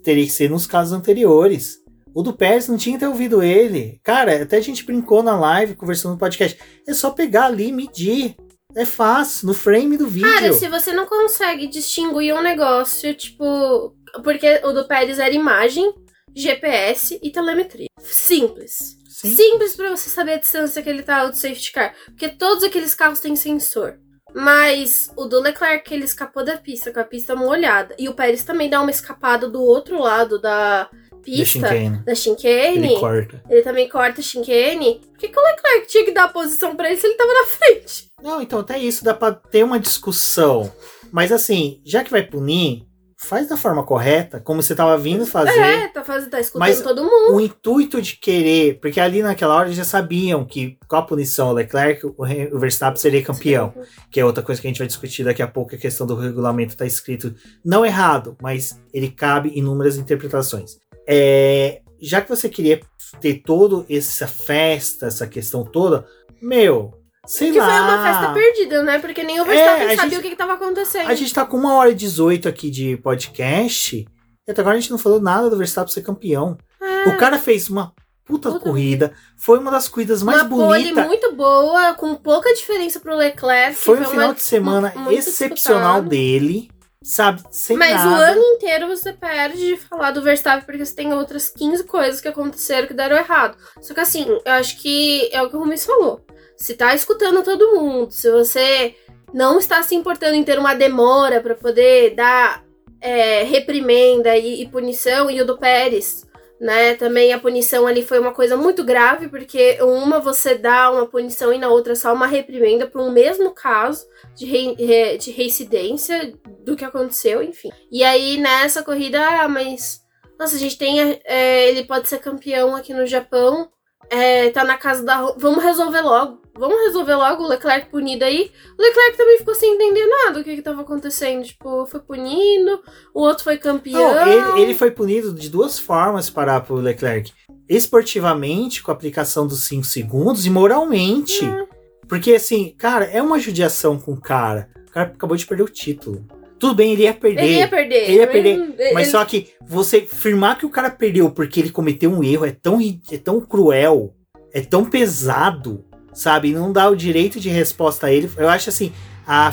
Speaker 2: teria que ser nos casos anteriores. O do Pérez não tinha que ter ouvido ele. Cara, até a gente brincou na live, conversando no podcast. É só pegar ali e medir. É fácil, no frame do vídeo.
Speaker 3: Cara, se você não consegue distinguir um negócio, tipo. Porque o do Pérez era imagem, GPS e telemetria. Simples.
Speaker 2: Sim.
Speaker 3: Simples pra você saber a distância que ele tá do safety car. Porque todos aqueles carros têm sensor. Mas o do Leclerc, ele escapou da pista, com a pista molhada. E o Pérez também dá uma escapada do outro lado da pista, da chicane.
Speaker 2: Ele corta.
Speaker 3: Ele também corta a chicane. Por que, que o Leclerc tinha que dar a posição pra ele se ele tava na frente?
Speaker 2: Não, então até isso dá pra ter uma discussão. Mas assim, já que vai punir, faz da forma correta, como você tava vindo fazer.
Speaker 3: É, tá, fazendo, tá escutando
Speaker 2: Mas
Speaker 3: todo mundo.
Speaker 2: O intuito de querer, porque ali naquela hora já sabiam que com a punição ao Leclerc, o Verstappen seria campeão. Que é outra coisa que a gente vai discutir daqui a pouco, a questão do regulamento tá escrito não errado, mas ele cabe inúmeras interpretações. É, já que você queria ter toda essa festa, essa questão toda, meu, sei
Speaker 3: Que
Speaker 2: lá.
Speaker 3: foi uma festa perdida, né? Porque nem o
Speaker 2: É,
Speaker 3: Verstappen
Speaker 2: a
Speaker 3: sabia
Speaker 2: gente-
Speaker 3: o que, que tava acontecendo.
Speaker 2: A gente tá com uma hora e 18 aqui de podcast. E até agora a gente não falou nada do Verstappen ser campeão.
Speaker 3: É,
Speaker 2: O cara fez uma puta,
Speaker 3: Puta
Speaker 2: corrida. Foi uma das corridas mais
Speaker 3: uma pole
Speaker 2: bonitas.
Speaker 3: muito boa, com pouca diferença pro Leclerc.
Speaker 2: Foi um
Speaker 3: uma-
Speaker 2: final de semana excepcional
Speaker 3: disputado.
Speaker 2: dele. Sabe? Sem
Speaker 3: Mas
Speaker 2: nada.
Speaker 3: o ano inteiro você perde de falar do Verstappen porque você tem outras 15 coisas que aconteceram que deram errado. Só que assim, eu acho que é o que o Rumis falou. Se tá escutando todo mundo, se você não está se importando em ter uma demora pra poder dar é, reprimenda e, e punição, e o do Pérez, né? Também a punição ali foi uma coisa muito grave, porque uma você dá uma punição e na outra só uma reprimenda por um mesmo caso de, de reincidência do que aconteceu, enfim. E aí nessa corrida, ah, mas. Nossa, a gente tem. é, ele pode ser campeão aqui no Japão. É, tá na casa da. Vamos resolver logo. Vamos resolver logo o Leclerc punido aí. O Leclerc também ficou sem entender nada do que que tava acontecendo. Tipo, foi punido, o outro foi campeão.
Speaker 2: Não, ele, ele foi punido de duas formas para o Leclerc. Esportivamente, com a aplicação dos 5 segundos, e moralmente.
Speaker 3: Hum.
Speaker 2: Porque, assim, cara, é uma judiação com o cara. O cara acabou de perder o título. Tudo bem, ele ia perder.
Speaker 3: Ele ia perder.
Speaker 2: Ele ia perder,
Speaker 3: Ele-
Speaker 2: Mas só que você firmar que o cara perdeu porque ele cometeu um erro é tão, é tão cruel, é tão pesado, sabe? Não dá o direito de resposta a ele. Eu acho assim, a,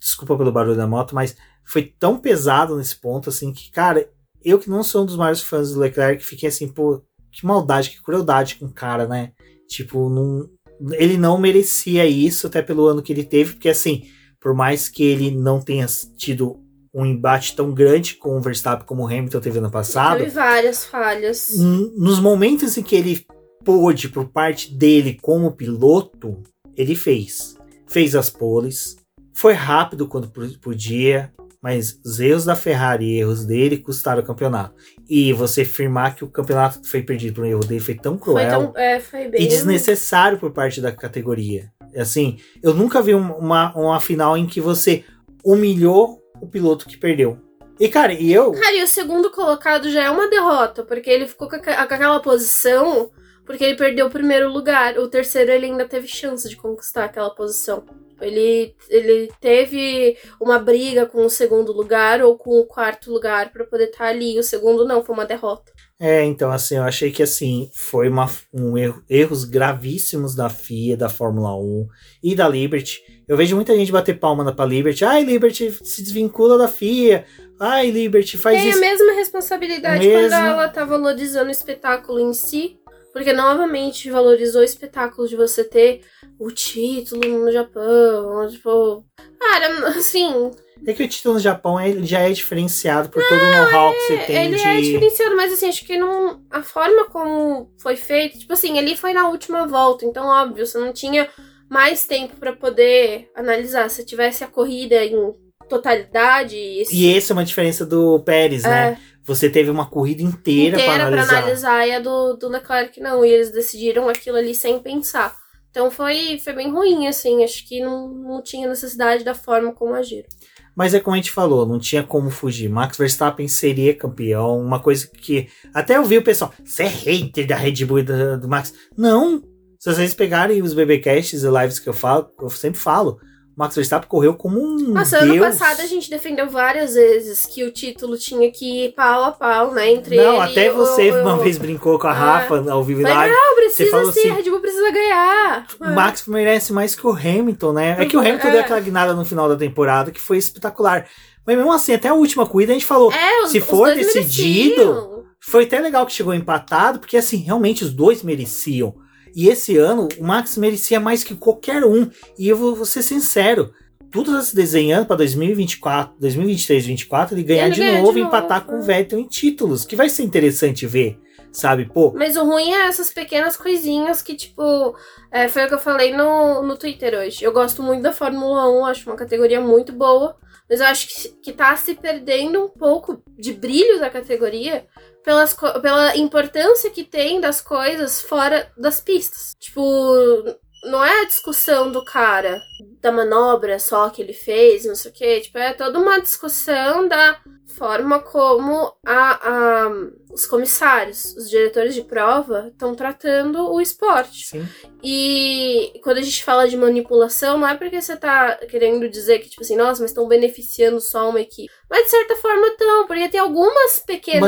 Speaker 2: desculpa pelo barulho da moto, mas foi tão pesado nesse ponto, assim, que, cara, eu que não sou um dos maiores fãs do Leclerc, fiquei assim, pô, que maldade, que crueldade com o cara, né? Tipo, não, ele não merecia isso, até pelo ano que ele teve, porque assim, por mais que ele não tenha tido um embate tão grande com o Verstappen como o Hamilton teve ano passado,
Speaker 3: Teve várias falhas.
Speaker 2: nos momentos em que ele pôde, por parte dele como piloto, ele fez. Fez as poles, foi rápido quando podia, mas os erros da Ferrari e erros dele custaram o campeonato. E você afirmar que o campeonato foi perdido por um erro dele foi tão
Speaker 3: Foi,
Speaker 2: cruel
Speaker 3: tão, é, foi bem.
Speaker 2: e desnecessário por parte da categoria. Assim, eu nunca vi um- uma, uma final em que você humilhou o piloto que perdeu. E, cara, e eu.
Speaker 3: Cara, e o segundo colocado já é uma derrota, porque ele ficou com aquela posição porque ele perdeu o primeiro lugar. O terceiro ele ainda teve chance de conquistar aquela posição. Ele, ele teve uma briga com o segundo lugar ou com o quarto lugar pra poder estar ali. O segundo não, foi uma derrota.
Speaker 2: É, então, assim, eu achei que, assim, foi uma, um erro, erros gravíssimos da FIA, da Fórmula 1 e da Liberty. Eu vejo muita gente bater palma na pra Liberty. Ai, Liberty se desvincula da FIA. Ai, Liberty faz
Speaker 3: Tem a
Speaker 2: isso.
Speaker 3: mesma responsabilidade
Speaker 2: Mesmo.
Speaker 3: quando ela tá valorizando o espetáculo em si. Porque novamente valorizou o espetáculo de você ter o título no Japão. Tipo. Cara, <laughs> assim.
Speaker 2: É que o título no Japão ele já é diferenciado por todo o know-how que você tem
Speaker 3: Ele
Speaker 2: de.
Speaker 3: é diferenciado, mas assim, acho que não. A forma como foi feito, tipo assim, ele foi na última volta, então, óbvio, você não tinha mais tempo pra poder analisar. Se tivesse a corrida em totalidade. esse-
Speaker 2: E essa é uma diferença do Pérez, né? Você teve uma corrida inteira,
Speaker 3: inteira
Speaker 2: para
Speaker 3: pra
Speaker 2: analisar.
Speaker 3: analisar e a do, do Leclerc não. E eles decidiram aquilo ali sem pensar. Então foi, foi bem ruim, assim. Acho que não, não tinha necessidade da forma como agiram.
Speaker 2: Mas é como a gente falou, não tinha como fugir. Max Verstappen seria campeão, uma coisa que até eu vi o pessoal, você é hater da Red Bull e da- do Max. Não! Se vocês pegarem os BBcasts e lives que eu falo, eu sempre falo, Max Verstappen correu como um
Speaker 3: Nossa,
Speaker 2: deus.
Speaker 3: ano passado a gente defendeu várias vezes que o título tinha que ir pau a pau, né? Entre
Speaker 2: Não,
Speaker 3: ele
Speaker 2: até você
Speaker 3: o-
Speaker 2: uma vez brincou com a
Speaker 3: Ah.
Speaker 2: Rafa ao vivo lá.
Speaker 3: não, precisa
Speaker 2: falou
Speaker 3: sim,
Speaker 2: assim,
Speaker 3: a Red Bull precisa ganhar.
Speaker 2: O Max merece mais que o Hamilton, né? É que o
Speaker 3: Uhum,
Speaker 2: Hamilton
Speaker 3: é.
Speaker 2: deu aquela guinada no final da temporada que foi espetacular. Mas mesmo assim, até a última corrida a gente falou,
Speaker 3: É, os,
Speaker 2: se for decidido,
Speaker 3: mereciam.
Speaker 2: foi até legal que chegou empatado, porque assim, realmente os dois mereciam. E esse ano, o Max merecia mais que qualquer um. E eu vou, vou ser sincero, tudo tá se desenhando para 2024, 2023, 2024, ele ganhar
Speaker 3: Ele
Speaker 2: de
Speaker 3: ganha de
Speaker 2: novo e
Speaker 3: novo,
Speaker 2: empatar com o Vettel em títulos, que vai ser interessante ver, sabe? Pô,
Speaker 3: Mas o ruim é essas pequenas coisinhas que, tipo, é, foi o que eu falei no, no Twitter hoje. Eu gosto muito da Fórmula 1, acho uma categoria muito boa, mas eu acho que, que tá se perdendo um pouco de brilho da categoria pelas, pela importância que tem das coisas fora das pistas. Tipo, não é a discussão do cara, da manobra só que ele fez, não sei o quê. Tipo, é toda uma discussão da forma como a, a- os comissários, os diretores de prova, estão tratando o esporte.
Speaker 2: sim.
Speaker 3: E quando a gente fala de manipulação, não é porque você tá querendo dizer que, tipo assim, nossa, mas estão beneficiando só uma equipe. Mas de certa forma estão, porque tem algumas pequenas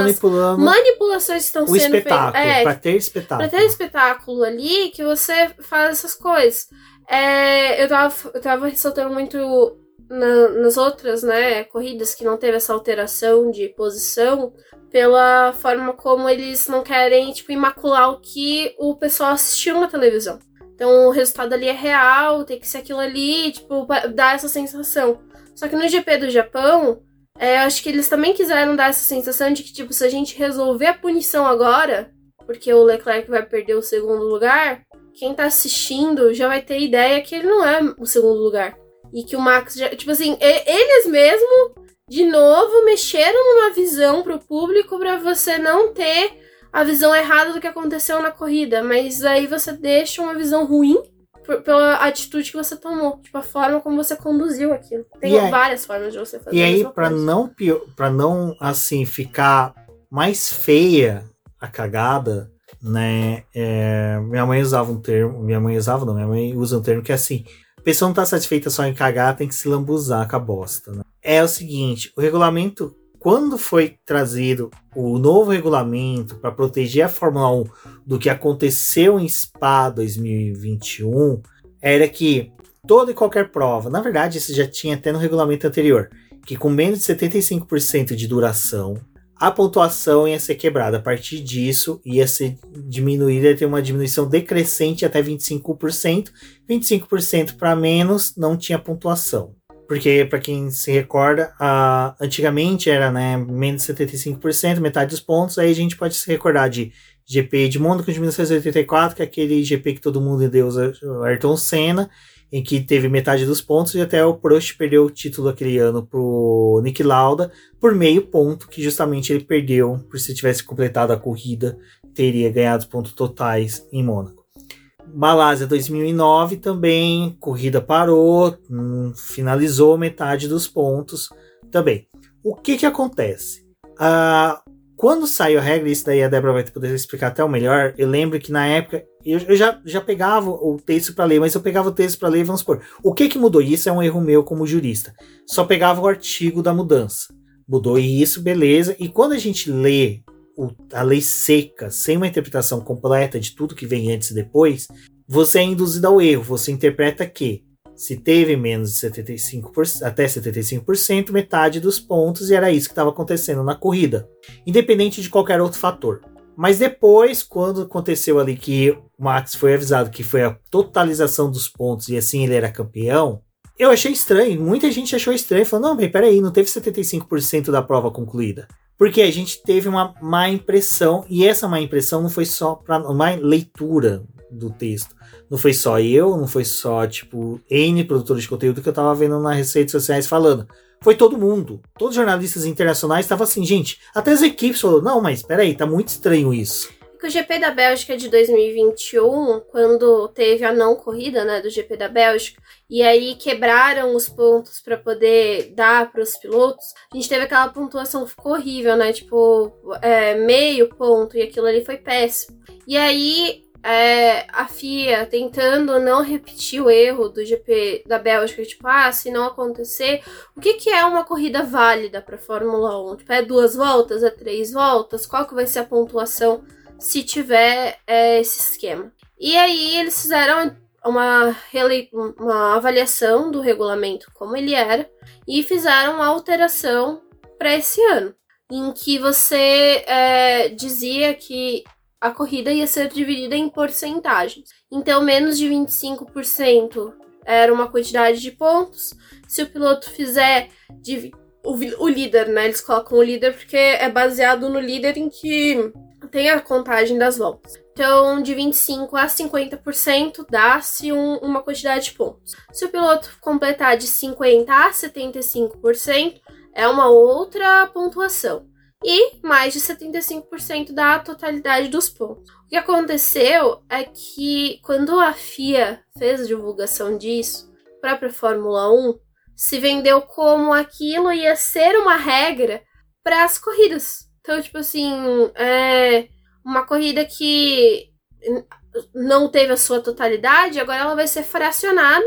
Speaker 3: manipulações que estão sendo feitas. É,
Speaker 2: pra ter espetáculo.
Speaker 3: Pra ter espetáculo ali que você faz essas coisas. É, eu, tava, eu tava ressaltando muito na- nas outras, né, corridas que não teve essa alteração de posição pela forma como eles não querem, tipo, imacular o que o pessoal assistiu na televisão. Então o resultado ali é real, tem que ser aquilo ali, tipo, dar essa sensação. Só que no GP do Japão, é, eu acho que eles também quiseram dar essa sensação de que, tipo, se a gente resolver a punição agora, porque o Leclerc vai perder o segundo lugar, quem tá assistindo já vai ter ideia que ele não é o segundo lugar. E que o Max já. Tipo assim, eles mesmo, de novo, mexeram numa visão pro público pra você não ter a visão errada do que aconteceu na corrida. Mas aí você deixa uma visão ruim por- pela atitude que você tomou. Tipo, a forma como você conduziu aquilo. Tem
Speaker 2: aí-
Speaker 3: várias formas de você fazer
Speaker 2: E aí,
Speaker 3: coisa.
Speaker 2: não, pra não, assim, ficar mais feia a cagada, né? é, minha mãe usava um termo, minha mãe usava, não, minha mãe usa um termo que é assim: a pessoa não tá satisfeita só em cagar, tem que se lambuzar com a bosta, né? É o seguinte: o regulamento, quando foi trazido o novo regulamento para proteger a Fórmula 1 do que aconteceu em Spa 2021, era que toda e qualquer prova, na verdade, isso já tinha até no regulamento anterior, que com menos de 75% de duração, a pontuação ia ser quebrada. A partir disso, ia ser diminuída, ia ter uma diminuição decrescente até 25%. 25% para menos não tinha pontuação. Porque, para quem se recorda, a- antigamente era né, menos de 75%, metade dos pontos. Aí a gente pode se recordar de GP de Mônaco de 1984, que é aquele GP que todo mundo deu o Ayrton Senna, em que teve metade dos pontos e até o Prost perdeu o título aquele ano pro Nick Lauda por meio ponto, que justamente ele perdeu, por se tivesse completado a corrida, teria ganhado os pontos totais em Mônaco. Malásia 2009 também, corrida parou, hum, finalizou metade dos pontos também. O que que acontece? Ah, quando saiu a regra, isso daí a Débora vai poder explicar até o melhor. Eu lembro que na época eu, eu já, já pegava o texto para ler, mas eu pegava o texto para ler, vamos supor. O que que mudou? Isso é um erro meu como jurista. Só pegava o artigo da mudança. Mudou isso, beleza. E quando a gente lê o- a lei seca, sem uma interpretação completa de tudo que vem antes e depois, você é induzido ao erro. Você interpreta que se teve menos de 75%, até 75%, metade dos pontos, e era isso que estava acontecendo na corrida, independente de qualquer outro fator. Mas depois, quando aconteceu ali que Max foi avisado que foi a totalização dos pontos e assim ele era campeão, eu achei estranho. Muita gente achou estranho. Falou, não, mas peraí, não teve 75% da prova concluída. Porque a gente teve uma má impressão, e essa má impressão não foi só para uma leitura do texto. Não foi só eu, não foi só, tipo, N produtores de conteúdo que eu tava vendo nas redes sociais falando. Foi todo mundo. Todos os jornalistas internacionais estavam assim, gente. Até as equipes falaram, não, mas peraí, tá muito estranho isso.
Speaker 3: Que o GP da Bélgica de 2021, quando teve a não corrida, né, do GP da Bélgica, e aí quebraram os pontos para poder dar para os pilotos, a gente teve aquela pontuação ficou horrível, né, tipo, é, meio ponto, e aquilo ali foi péssimo. E aí é, a FIA tentando não repetir o erro do GP da Bélgica, tipo, ah, se não acontecer, o que, que é uma corrida válida para Fórmula 1? Tipo, é duas voltas, é três voltas? Qual que vai ser a pontuação se tiver é, esse esquema? E aí eles fizeram uma, uma avaliação do regulamento como ele era e fizeram uma alteração para esse ano, em que você é, dizia que a corrida ia ser dividida em porcentagens. Então, menos de 25% era uma quantidade de pontos. Se o piloto fizer o, o líder, né? Eles colocam o líder porque é baseado no líder em que tem a contagem das voltas. Então, de 25% a 50% dá-se um, uma quantidade de pontos. Se o piloto completar de 50% a 75%, é uma outra pontuação e mais de 75% da totalidade dos pontos. O que aconteceu é que quando a FIA fez a divulgação disso, a própria Fórmula 1 se vendeu como aquilo ia ser uma regra para as corridas. Então, tipo assim, é uma corrida que não teve a sua totalidade, agora ela vai ser fracionada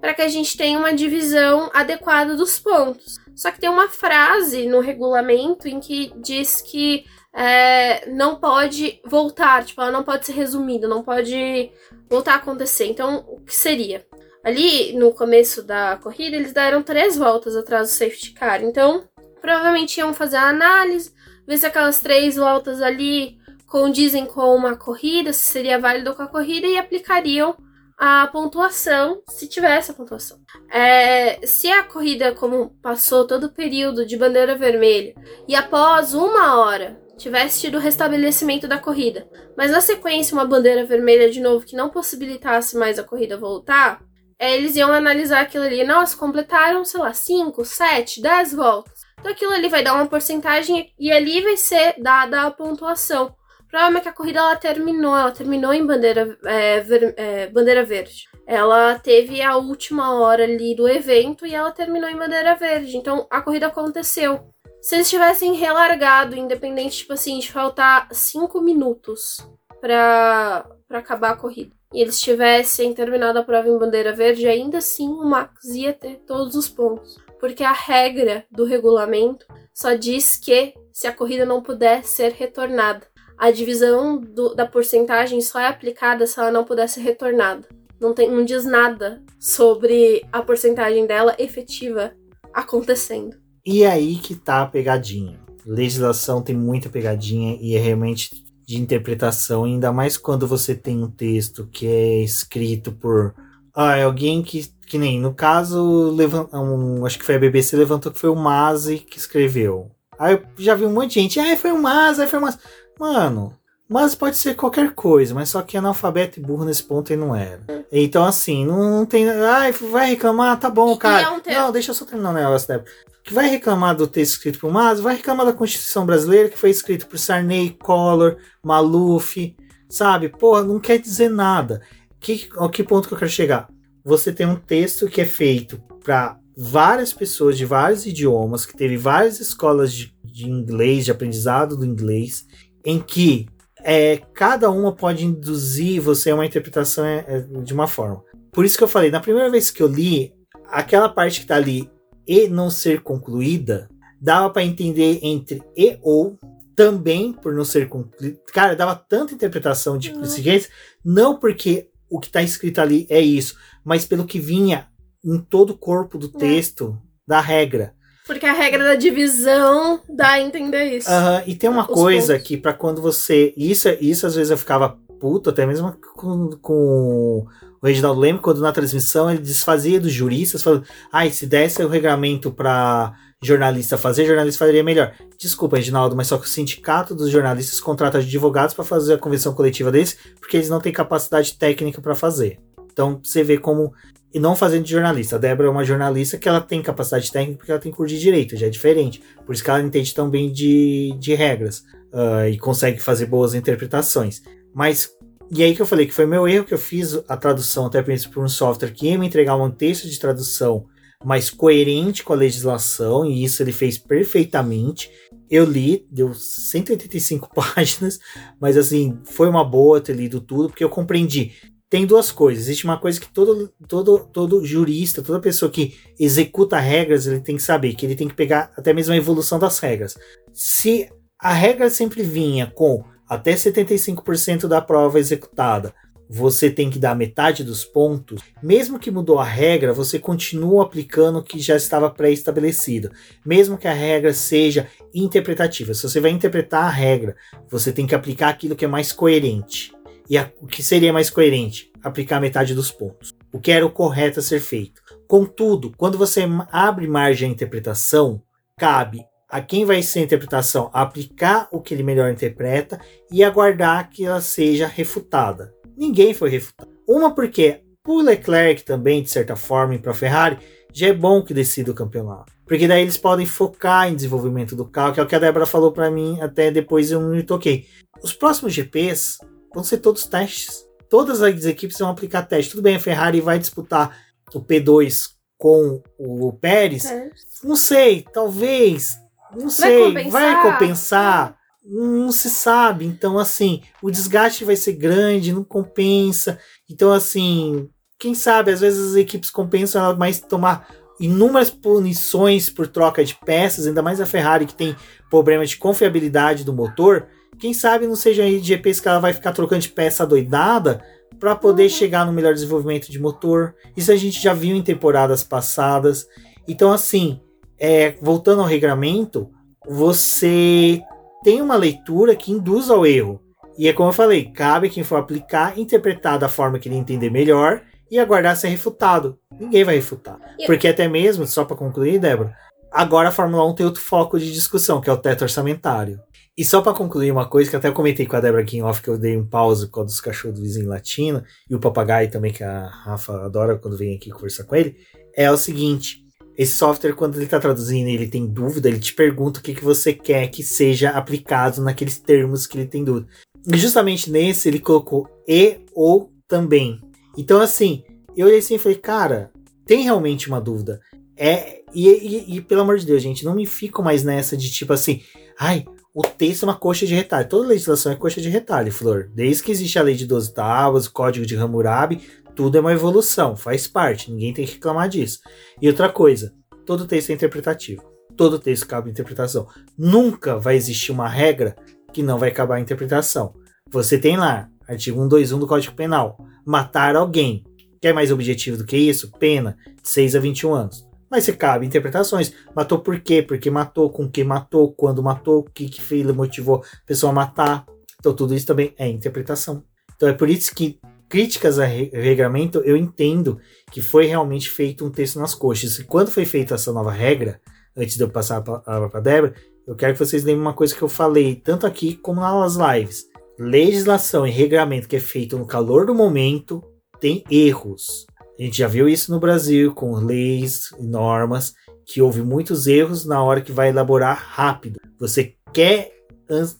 Speaker 3: para que a gente tenha uma divisão adequada dos pontos. Só que tem uma frase no regulamento em que diz que é, não pode voltar, tipo, ela não pode ser resumida, não pode voltar a acontecer. Então, o que seria? Ali no começo da corrida, eles deram três voltas atrás do safety car. Então, provavelmente iam fazer a análise, ver se aquelas três voltas ali condizem com uma corrida, se seria válido com a corrida e aplicariam a pontuação, se tivesse a pontuação. É, se a corrida, como passou todo o período de bandeira vermelha, e após uma hora tivesse tido o restabelecimento da corrida, mas na sequência uma bandeira vermelha de novo que não possibilitasse mais a corrida voltar, é, eles iam analisar aquilo ali. Nossa, completaram, sei lá, 5, 7, 10 voltas. Então aquilo ali vai dar uma porcentagem e ali vai ser dada a pontuação. O problema é que a corrida ela terminou, ela terminou em bandeira, é, ver, é, bandeira verde. Ela teve a última hora ali do evento e ela terminou em bandeira verde. Então a corrida aconteceu. Se eles tivessem relargado, independente, tipo assim, de faltar cinco minutos para acabar a corrida, e eles tivessem terminado a prova em bandeira verde, ainda assim o Max ia ter todos os pontos. Porque a regra do regulamento só diz que se a corrida não puder ser retornada a divisão do, da porcentagem só é aplicada se ela não puder ser retornada. Não, tem, não diz nada sobre a porcentagem dela efetiva acontecendo.
Speaker 2: E aí que tá a pegadinha. Legislação tem muita pegadinha e é realmente de interpretação, ainda mais quando você tem um texto que é escrito por ah, alguém que, que nem, no caso, levant, um, acho que foi a BBC levantou que foi o Mazi que escreveu. Aí eu já vi um monte de gente, ah, foi o Mazi, foi o Mazi. Mano, mas pode ser qualquer coisa, mas só que analfabeto e burro nesse ponto ele não era. Então, assim, não, não tem. Ai, vai reclamar, tá bom, cara. É um não, deixa eu só terminar o negócio da Que vai reclamar do texto escrito por Mas, vai reclamar da Constituição Brasileira, que foi escrito por Sarney, Collor, Maluf, sabe? Porra, não quer dizer nada. Que, ao que ponto que eu quero chegar? Você tem um texto que é feito para várias pessoas de vários idiomas, que teve várias escolas de, de inglês, de aprendizado do inglês, em que é, cada uma pode induzir você a uma interpretação é, é, de uma forma. Por isso que eu falei, na primeira vez que eu li, aquela parte que tá ali e não ser concluída, dava para entender entre e ou também por não ser concluída. Cara, dava tanta interpretação de uhum. jeito, não porque o que tá escrito ali é isso, mas pelo que vinha em todo o corpo do é. texto da regra.
Speaker 3: Porque a regra da divisão dá a entender isso.
Speaker 2: Uhum, e tem uma coisa pontos. que para quando você. Isso, isso às vezes eu ficava puto, até mesmo com, com o Reginaldo Leme, quando na transmissão ele desfazia dos juristas, falando: ai, ah, se desse o regulamento para jornalista fazer, jornalista faria melhor. Desculpa, Reginaldo, mas só que o sindicato dos jornalistas contrata advogados para fazer a convenção coletiva desse, porque eles não têm capacidade técnica para fazer. Então você vê como e não fazendo de jornalista. A Débora é uma jornalista que ela tem capacidade técnica porque ela tem curso de direito, já é diferente. Por isso que ela entende tão bem de, de regras uh, e consegue fazer boas interpretações. Mas, e aí que eu falei que foi meu erro que eu fiz a tradução até por um software que ia me entregar um texto de tradução mais coerente com a legislação, e isso ele fez perfeitamente. Eu li, deu 185 <laughs> páginas, mas assim, foi uma boa ter lido tudo, porque eu compreendi. Tem duas coisas. Existe uma coisa que todo, todo, todo jurista, toda pessoa que executa regras, ele tem que saber, que ele tem que pegar até mesmo a evolução das regras. Se a regra sempre vinha com até 75% da prova executada, você tem que dar metade dos pontos, mesmo que mudou a regra, você continua aplicando o que já estava pré-estabelecido, mesmo que a regra seja interpretativa. Se você vai interpretar a regra, você tem que aplicar aquilo que é mais coerente. E a, o que seria mais coerente? Aplicar metade dos pontos. O que era o correto a ser feito. Contudo, quando você abre margem à interpretação, cabe a quem vai ser a interpretação aplicar o que ele melhor interpreta e aguardar que ela seja refutada ninguém foi refutado. Uma porque o Leclerc também, de certa forma, e para a Ferrari, já é bom que decida o campeonato. Porque daí eles podem focar em desenvolvimento do carro, que é o que a Débora falou para mim, até depois eu me toquei. Os próximos GPs vão ser todos testes. Todas as equipes vão aplicar testes. Tudo bem, a Ferrari vai disputar o P2 com o Pérez. É. Não sei, talvez. Não sei, vai compensar. Vai compensar não se sabe. Então, assim, o desgaste vai ser grande, não compensa. Então, assim, quem sabe, às vezes as equipes compensam mais tomar inúmeras punições por troca de peças, ainda mais a Ferrari que tem problemas de confiabilidade do motor. Quem sabe não seja aí de GPs que ela vai ficar trocando de peça doidada para poder uhum. chegar no melhor desenvolvimento de motor. Isso a gente já viu em temporadas passadas. Então, assim, é, voltando ao regramento, você tem uma leitura que induz ao erro. E é como eu falei, cabe quem for aplicar, interpretar da forma que ele entender melhor e aguardar ser refutado. Ninguém vai refutar. Porque até mesmo, só para concluir, Débora, agora a Fórmula 1 tem outro foco de discussão, que é o teto orçamentário. E só para concluir uma coisa que até eu comentei com a Débora aqui em off, que eu dei um pause com a dos cachorros do vizinho latino, e o papagaio também, que a Rafa adora quando vem aqui conversar com ele, é o seguinte: esse software, quando ele está traduzindo ele tem dúvida, ele te pergunta o que, que você quer que seja aplicado naqueles termos que ele tem dúvida. E justamente nesse ele colocou e ou também. Então, assim, eu olhei assim e falei, cara, tem realmente uma dúvida. É, e, e, e, pelo amor de Deus, gente, não me fico mais nessa de tipo assim, ai, o texto é uma coxa de retalho. Toda legislação é coxa de retalho, Flor. Desde que existe a lei de 12 tábuas, o código de Hammurabi, tudo é uma evolução, faz parte, ninguém tem que reclamar disso. E outra coisa, todo texto é interpretativo. Todo texto cabe interpretação. Nunca vai existir uma regra que não vai acabar a interpretação. Você tem lá, artigo 121 do Código Penal, matar alguém. Quer mais objetivo do que isso? Pena, de 6 a 21 anos. Mas se cabe interpretações. Matou por quê? Porque matou, com que matou, quando matou, o que, que motivou a pessoa a matar. Então tudo isso também é interpretação. Então é por isso que críticas a regramento, eu entendo que foi realmente feito um texto nas coxas. E quando foi feita essa nova regra, antes de eu passar a palavra para Débora, eu quero que vocês lembrem uma coisa que eu falei, tanto aqui como nas lives. Legislação e regramento que é feito no calor do momento tem erros. A gente já viu isso no Brasil com leis e normas que houve muitos erros na hora que vai elaborar rápido. Você quer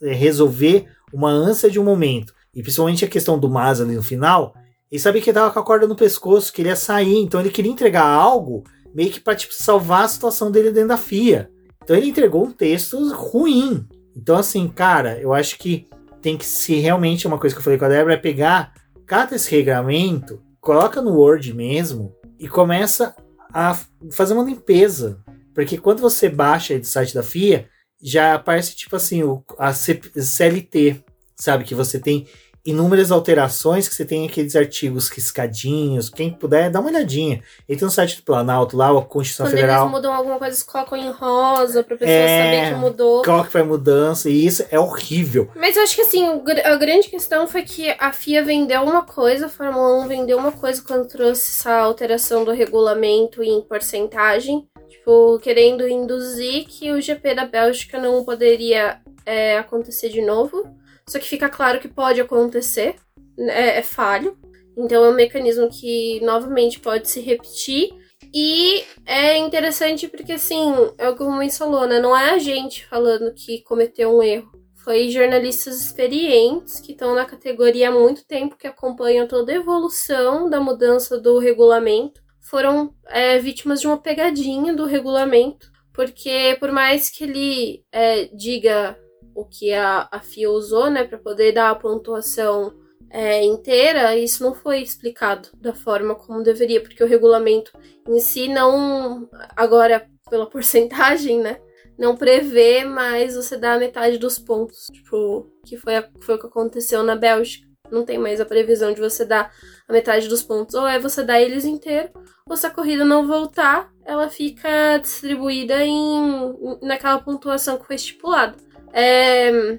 Speaker 2: resolver uma ânsia de um momento e principalmente a questão do Mas ali no final, ele sabia que ele tava com a corda no pescoço, queria sair, então ele queria entregar algo meio que para tipo, salvar a situação dele dentro da FIA. Então ele entregou um texto ruim. Então, assim, cara, eu acho que tem que se realmente, uma coisa que eu falei com a Débora, é pegar, cata esse regramento, coloca no Word mesmo e começa a fazer uma limpeza. Porque quando você baixa do site da FIA, já aparece tipo assim, o, a CLT, sabe? Que você tem inúmeras alterações, que você tem aqueles artigos riscadinhos. Quem puder, dá uma olhadinha. Entra no site do Planalto, lá, a Constituição
Speaker 3: Quando
Speaker 2: Federal.
Speaker 3: Quando eles mudam alguma coisa, eles colocam em rosa pra pessoa é, saber que mudou.
Speaker 2: Qual que foi a mudança, e isso é horrível.
Speaker 3: Mas eu acho que assim, a grande questão foi que a FIA vendeu uma coisa, a Fórmula 1 vendeu uma coisa quando trouxe essa alteração do regulamento em porcentagem. Tipo, querendo induzir que o GP da Bélgica não poderia é, acontecer de novo. Só que fica claro que pode acontecer, é, é falho. Então é um mecanismo que novamente pode se repetir. E é interessante porque, assim, é o que o Rubens falou, né? Não é a gente falando que cometeu um erro. Foi jornalistas experientes que estão na categoria há muito tempo, que acompanham toda a evolução da mudança do regulamento. Foram é, vítimas de uma pegadinha do regulamento porque por mais que ele é, diga o que a, a FIA usou, né, para poder dar a pontuação é, inteira, isso não foi explicado da forma como deveria, porque o regulamento em si não, agora pela <laughs> porcentagem, né, não prevê mais você dar metade dos pontos, tipo, que foi, a, foi o que aconteceu na Bélgica. Não tem mais a previsão de você dar a metade dos pontos. Ou é você dar eles inteiro, ou se a corrida não voltar, ela fica distribuída em, naquela pontuação que foi estipulada. É,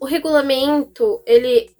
Speaker 3: o regulamento, ele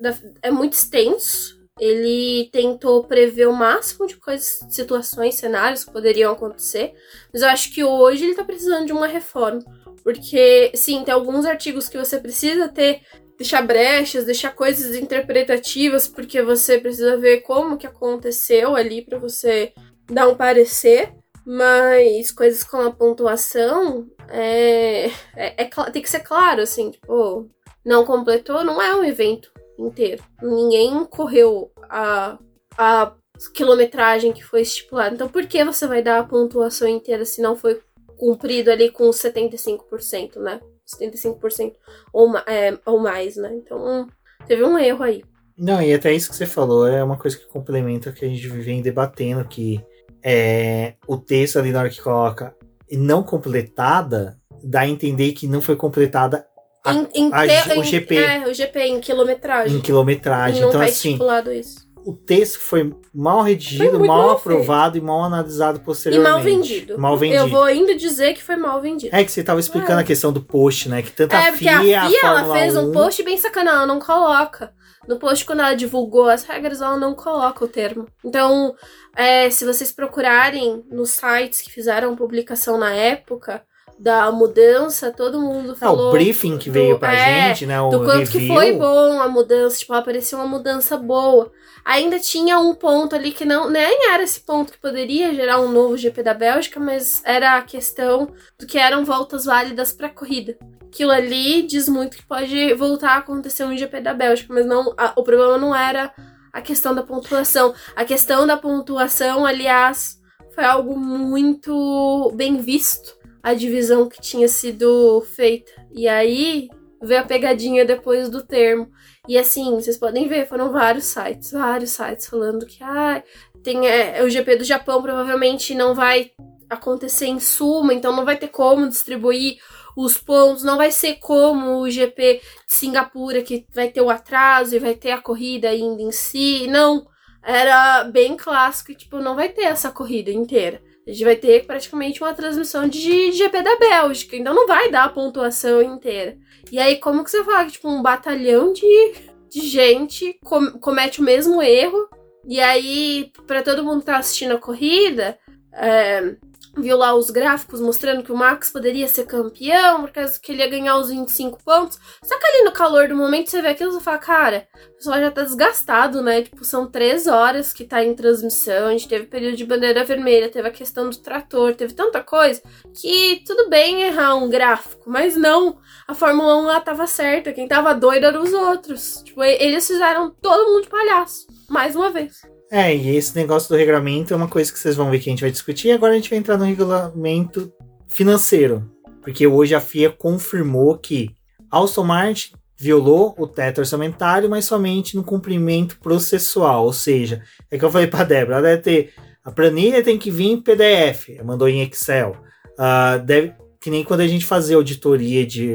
Speaker 3: é muito extenso. Ele tentou prever o máximo de coisas, situações, cenários que poderiam acontecer. Mas eu acho que hoje ele tá precisando de uma reforma. Porque, sim, tem alguns artigos que você precisa ter deixar brechas, deixar coisas interpretativas, porque você precisa ver como que aconteceu ali para você dar um parecer. Mas coisas como a pontuação é, é, é, tem que ser claro, assim, tipo, não completou, não é um evento inteiro. Ninguém correu a, a quilometragem que foi estipulada. Então, por que você vai dar a pontuação inteira se não foi cumprido ali com 75%, né? 75% ou, é, ou mais, né? Então, teve um erro aí.
Speaker 2: Não, e até isso que você falou é uma coisa que complementa o que a gente vem debatendo, que é, o texto ali na hora que coloca não completada, dá a entender que não foi completada a,
Speaker 3: em, em
Speaker 2: a, o GP.
Speaker 3: é, o GP em quilometragem.
Speaker 2: Em quilometragem.
Speaker 3: Não
Speaker 2: então,
Speaker 3: tá
Speaker 2: assim,
Speaker 3: estipulado isso.
Speaker 2: o texto foi mal redigido,
Speaker 3: Foi
Speaker 2: mal
Speaker 3: mal
Speaker 2: aprovado e mal analisado
Speaker 3: E
Speaker 2: posteriormente.
Speaker 3: mal vendido.
Speaker 2: Mal vendido.
Speaker 3: Eu vou ainda dizer que foi mal vendido.
Speaker 2: É que você tava explicando
Speaker 3: É.
Speaker 2: a questão do post, né? Que tanto
Speaker 3: É,
Speaker 2: FIA,
Speaker 3: a FIA,
Speaker 2: a
Speaker 3: ela fez
Speaker 2: 1,
Speaker 3: um post bem sacana, ela não coloca. No post, quando ela divulgou as regras, ela não coloca o termo. Então, é, se vocês procurarem nos sites que fizeram publicação na época da mudança, todo mundo
Speaker 2: Ah,
Speaker 3: falou.
Speaker 2: o briefing que
Speaker 3: do-
Speaker 2: veio pra
Speaker 3: é,
Speaker 2: gente, né? O
Speaker 3: do quanto que
Speaker 2: review.
Speaker 3: foi bom a mudança, tipo, apareceu uma mudança boa. Ainda tinha um ponto ali que não nem era esse ponto que poderia gerar um novo GP da Bélgica, mas era a questão do que eram voltas válidas para corrida. Aquilo ali diz muito que pode voltar a acontecer um GP da Bélgica, mas não a- o problema não era a questão da pontuação. A questão da pontuação, aliás, foi algo muito bem visto a divisão que tinha sido feita. E aí veio a pegadinha depois do termo. E assim, vocês podem ver, foram vários sites, vários sites falando que ah, tem é, o GP do Japão provavelmente não vai acontecer em suma, então não vai ter como distribuir os pontos, não vai ser como o GP de Singapura que vai ter o atraso e vai ter a corrida ainda em si. Não, era bem clássico tipo, não vai ter essa corrida inteira. A gente vai ter praticamente uma transmissão de GP da Bélgica, então não vai dar a pontuação inteira. E aí, como que você fala que tipo, um batalhão de, de gente com- comete o mesmo erro, e aí, pra todo mundo que tá assistindo a corrida, é, viu lá os gráficos mostrando que o Max poderia ser campeão, por causa que ele ia ganhar os 25 pontos. Só que ali no calor do momento você vê aquilo e fala, cara, o pessoal já tá desgastado, né? Tipo, são três horas que tá em transmissão, a gente teve período de bandeira vermelha, teve a questão do trator, teve tanta coisa, que tudo bem errar um gráfico, mas não. A Fórmula 1 lá tava certa, quem tava doido eram os outros. Tipo, eles fizeram todo mundo de palhaço, mais uma vez.
Speaker 2: É, e esse negócio do regulamento é uma coisa que vocês vão ver que a gente vai discutir. E agora a gente vai entrar no regulamento financeiro. Porque hoje a FIA confirmou que Aston Martin violou o teto orçamentário, mas somente no cumprimento processual. Ou seja, é que eu falei pra Débora, ela deve ter. A planilha tem que vir em PDF, mandou em Excel. Ah, deve, que nem quando a gente fazia auditoria de,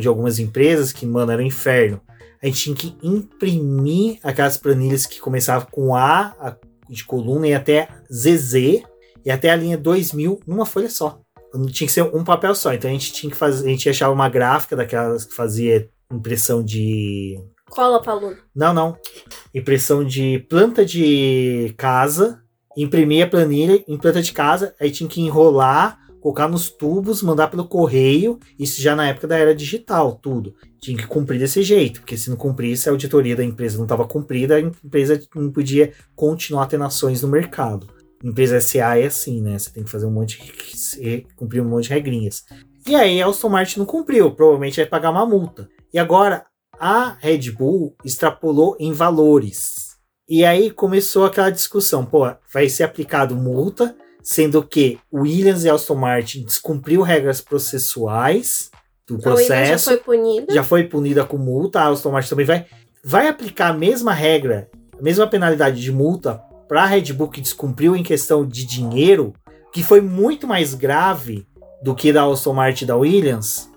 Speaker 2: de algumas empresas, que, mano, era um inferno a gente tinha que imprimir aquelas planilhas que começavam com A a- de coluna e até ZZ e até a linha 2000 numa folha só. Não tinha que ser um papel só. Então a gente tinha que fazer, a gente achava uma gráfica daquelas que fazia impressão de
Speaker 3: Cola pra aluno.
Speaker 2: não, não. Impressão de planta de casa, imprimir a planilha em planta de casa, aí tinha que enrolar, colocar nos tubos, mandar pelo correio, isso já na época da era digital, tudo. Tinha que cumprir desse jeito, porque se não cumprisse, a auditoria da empresa não estava cumprida, a empresa não podia continuar tendo ações no mercado. Empresa SA é assim, né? Você tem que fazer um monte de, cumprir um monte de regrinhas. E aí a Aston Martin não cumpriu, provavelmente vai pagar uma multa. E agora a Red Bull extrapolou em valores. E aí começou aquela discussão, pô, vai ser aplicado multa, sendo que Williams e Aston Martin descumpriu regras processuais do processo.
Speaker 3: já foi punida.
Speaker 2: Já foi punida com multa. A Aston Martin também vai, vai aplicar a mesma regra, a mesma penalidade de multa para a Red Bull que descumpriu em questão de dinheiro, que foi muito mais grave do que da Aston Martin e da Williams.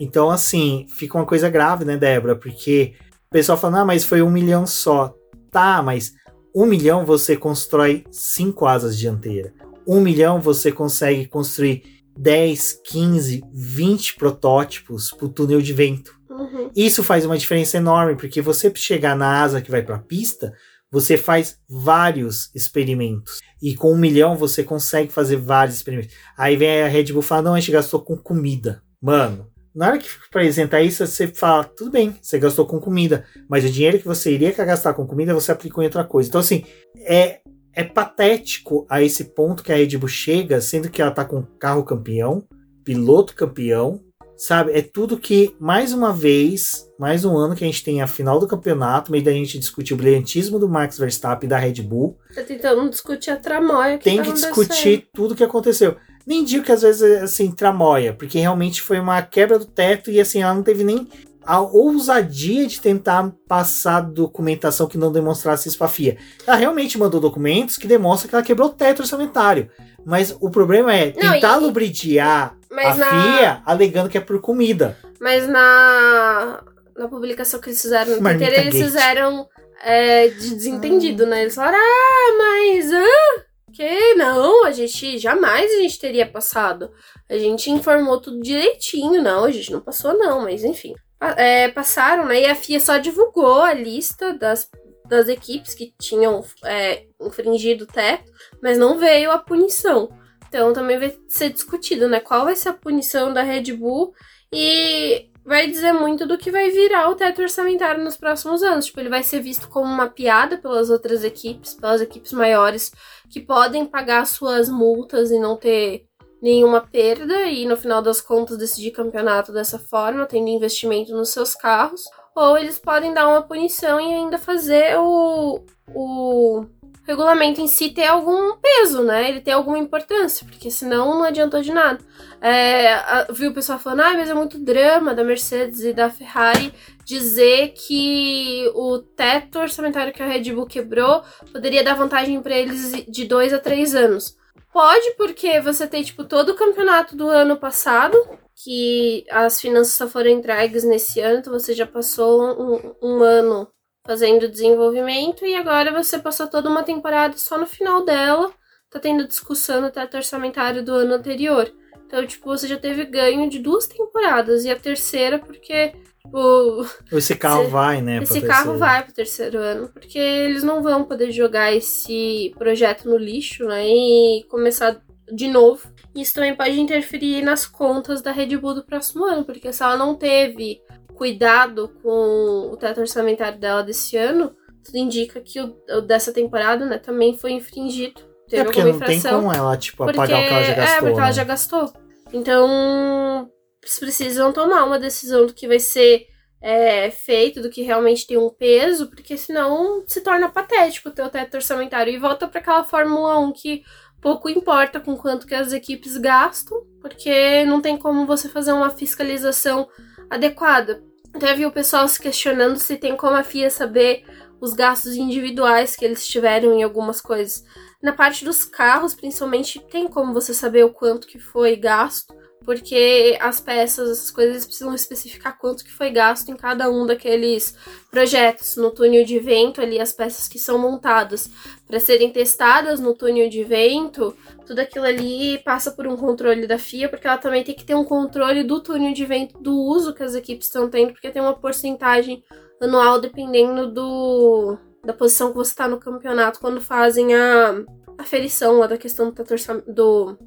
Speaker 2: Então, assim, fica uma coisa grave, né, Débora? Porque o pessoal fala, ah, mas foi um milhão só. Tá, mas um milhão você constrói cinco asas dianteiras. Um milhão você consegue construir 10, 15, 20 protótipos para o túnel de vento.
Speaker 3: Uhum.
Speaker 2: Isso faz uma diferença enorme, porque você chegar na asa que vai para a pista, você faz vários experimentos. E com um milhão você consegue fazer vários experimentos. Aí vem a Red Bull e fala: não, a gente gastou com comida. Mano, na hora que apresentar isso, você fala: tudo bem, você gastou com comida, mas o dinheiro que você iria gastar com comida você aplicou em outra coisa. Então, assim, é, é patético a esse ponto que a Red Bull chega, sendo que ela tá com carro campeão, piloto campeão, sabe? É tudo que, mais uma vez, mais um ano que a gente tem a final do campeonato, meio da gente discutir o brilhantismo do Max Verstappen e da Red Bull.
Speaker 3: Tá tentando discutir a tramóia que
Speaker 2: Tem
Speaker 3: tá
Speaker 2: que discutir tudo que aconteceu. Nem digo que às vezes assim, tramóia, porque realmente foi uma quebra do teto e assim, ela não teve nem a ousadia de tentar passar documentação que não demonstrasse isso pra FIA. Ela realmente mandou documentos que demonstram que ela quebrou o teto orçamentário. Mas o problema é
Speaker 3: Não,
Speaker 2: tentar
Speaker 3: e-
Speaker 2: lubridiar a
Speaker 3: Mas na,
Speaker 2: FIA alegando que é por comida.
Speaker 3: mas na, na publicação que eles fizeram no Twitter, eles
Speaker 2: Gate.
Speaker 3: fizeram é, de desentendido, né? Eles falaram, ah, mas... Ah, que não, a gente jamais a gente teria passado. A gente informou tudo direitinho, não, a gente não passou não, mas enfim. É, passaram, né? E a FIA só divulgou a lista das, das equipes que tinham é, infringido o teto, mas não veio a punição. Então também vai ser discutido, né? Qual vai ser a punição da Red Bull e vai dizer muito do que vai virar o teto orçamentário nos próximos anos. Tipo, ele vai ser visto como uma piada pelas outras equipes, pelas equipes maiores que podem pagar suas multas e não ter nenhuma perda e no final das contas decidir campeonato dessa forma, tendo investimento nos seus carros, ou eles podem dar uma punição e ainda fazer o, o regulamento em si ter algum peso, né? Ele ter alguma importância, porque senão não adiantou de nada. É, viu o pessoal falando, ah, mas é muito drama da Mercedes e da Ferrari dizer que o teto orçamentário que a Red Bull quebrou poderia dar vantagem para eles de dois a três anos. Pode, porque você tem, tipo, todo o campeonato do ano passado, que as finanças só foram entregues nesse ano, então você já passou um, um ano fazendo desenvolvimento e agora você passou toda uma temporada só no final dela, tá tendo discussão no teto orçamentário do ano anterior. Então, tipo, você já teve ganho de duas temporadas e a terceira porque, tipo, <laughs>
Speaker 2: Esse carro
Speaker 3: Esse-
Speaker 2: vai, né?
Speaker 3: esse carro
Speaker 2: terceira.
Speaker 3: vai pro terceiro ano, porque eles não vão poder jogar esse projeto no lixo, né? E começar de novo. Isso também pode interferir nas contas da Red Bull do próximo ano, porque se ela não teve cuidado com o teto orçamentário dela desse ano, tudo indica que o, o dessa temporada, né, também foi infringido. Teve
Speaker 2: É porque
Speaker 3: alguma
Speaker 2: não tem
Speaker 3: infração.
Speaker 2: como ela, tipo,
Speaker 3: Porque,
Speaker 2: apagar o que ela já gastou.
Speaker 3: é, porque
Speaker 2: né?
Speaker 3: ela já gastou. Então, eles precisam tomar uma decisão do que vai ser é, feito, do que realmente tem um peso, porque senão se torna patético o teu teto orçamentário. E volta para aquela Fórmula 1 que pouco importa com quanto que as equipes gastam, porque não tem como você fazer uma fiscalização adequada. Vi o pessoal se questionando se tem como a FIA saber os gastos individuais que eles tiveram em algumas coisas. Na parte dos carros, principalmente, tem como você saber o quanto que foi gasto, porque as peças, essas coisas, precisam especificar quanto que foi gasto em cada um daqueles projetos. No túnel de vento, ali, as peças que são montadas para serem testadas no túnel de vento, tudo aquilo ali passa por um controle da FIA, porque ela também tem que ter um controle do túnel de vento, do uso que as equipes estão tendo, porque tem uma porcentagem anual dependendo do da posição que você está no campeonato quando fazem a aferição lá da questão do, do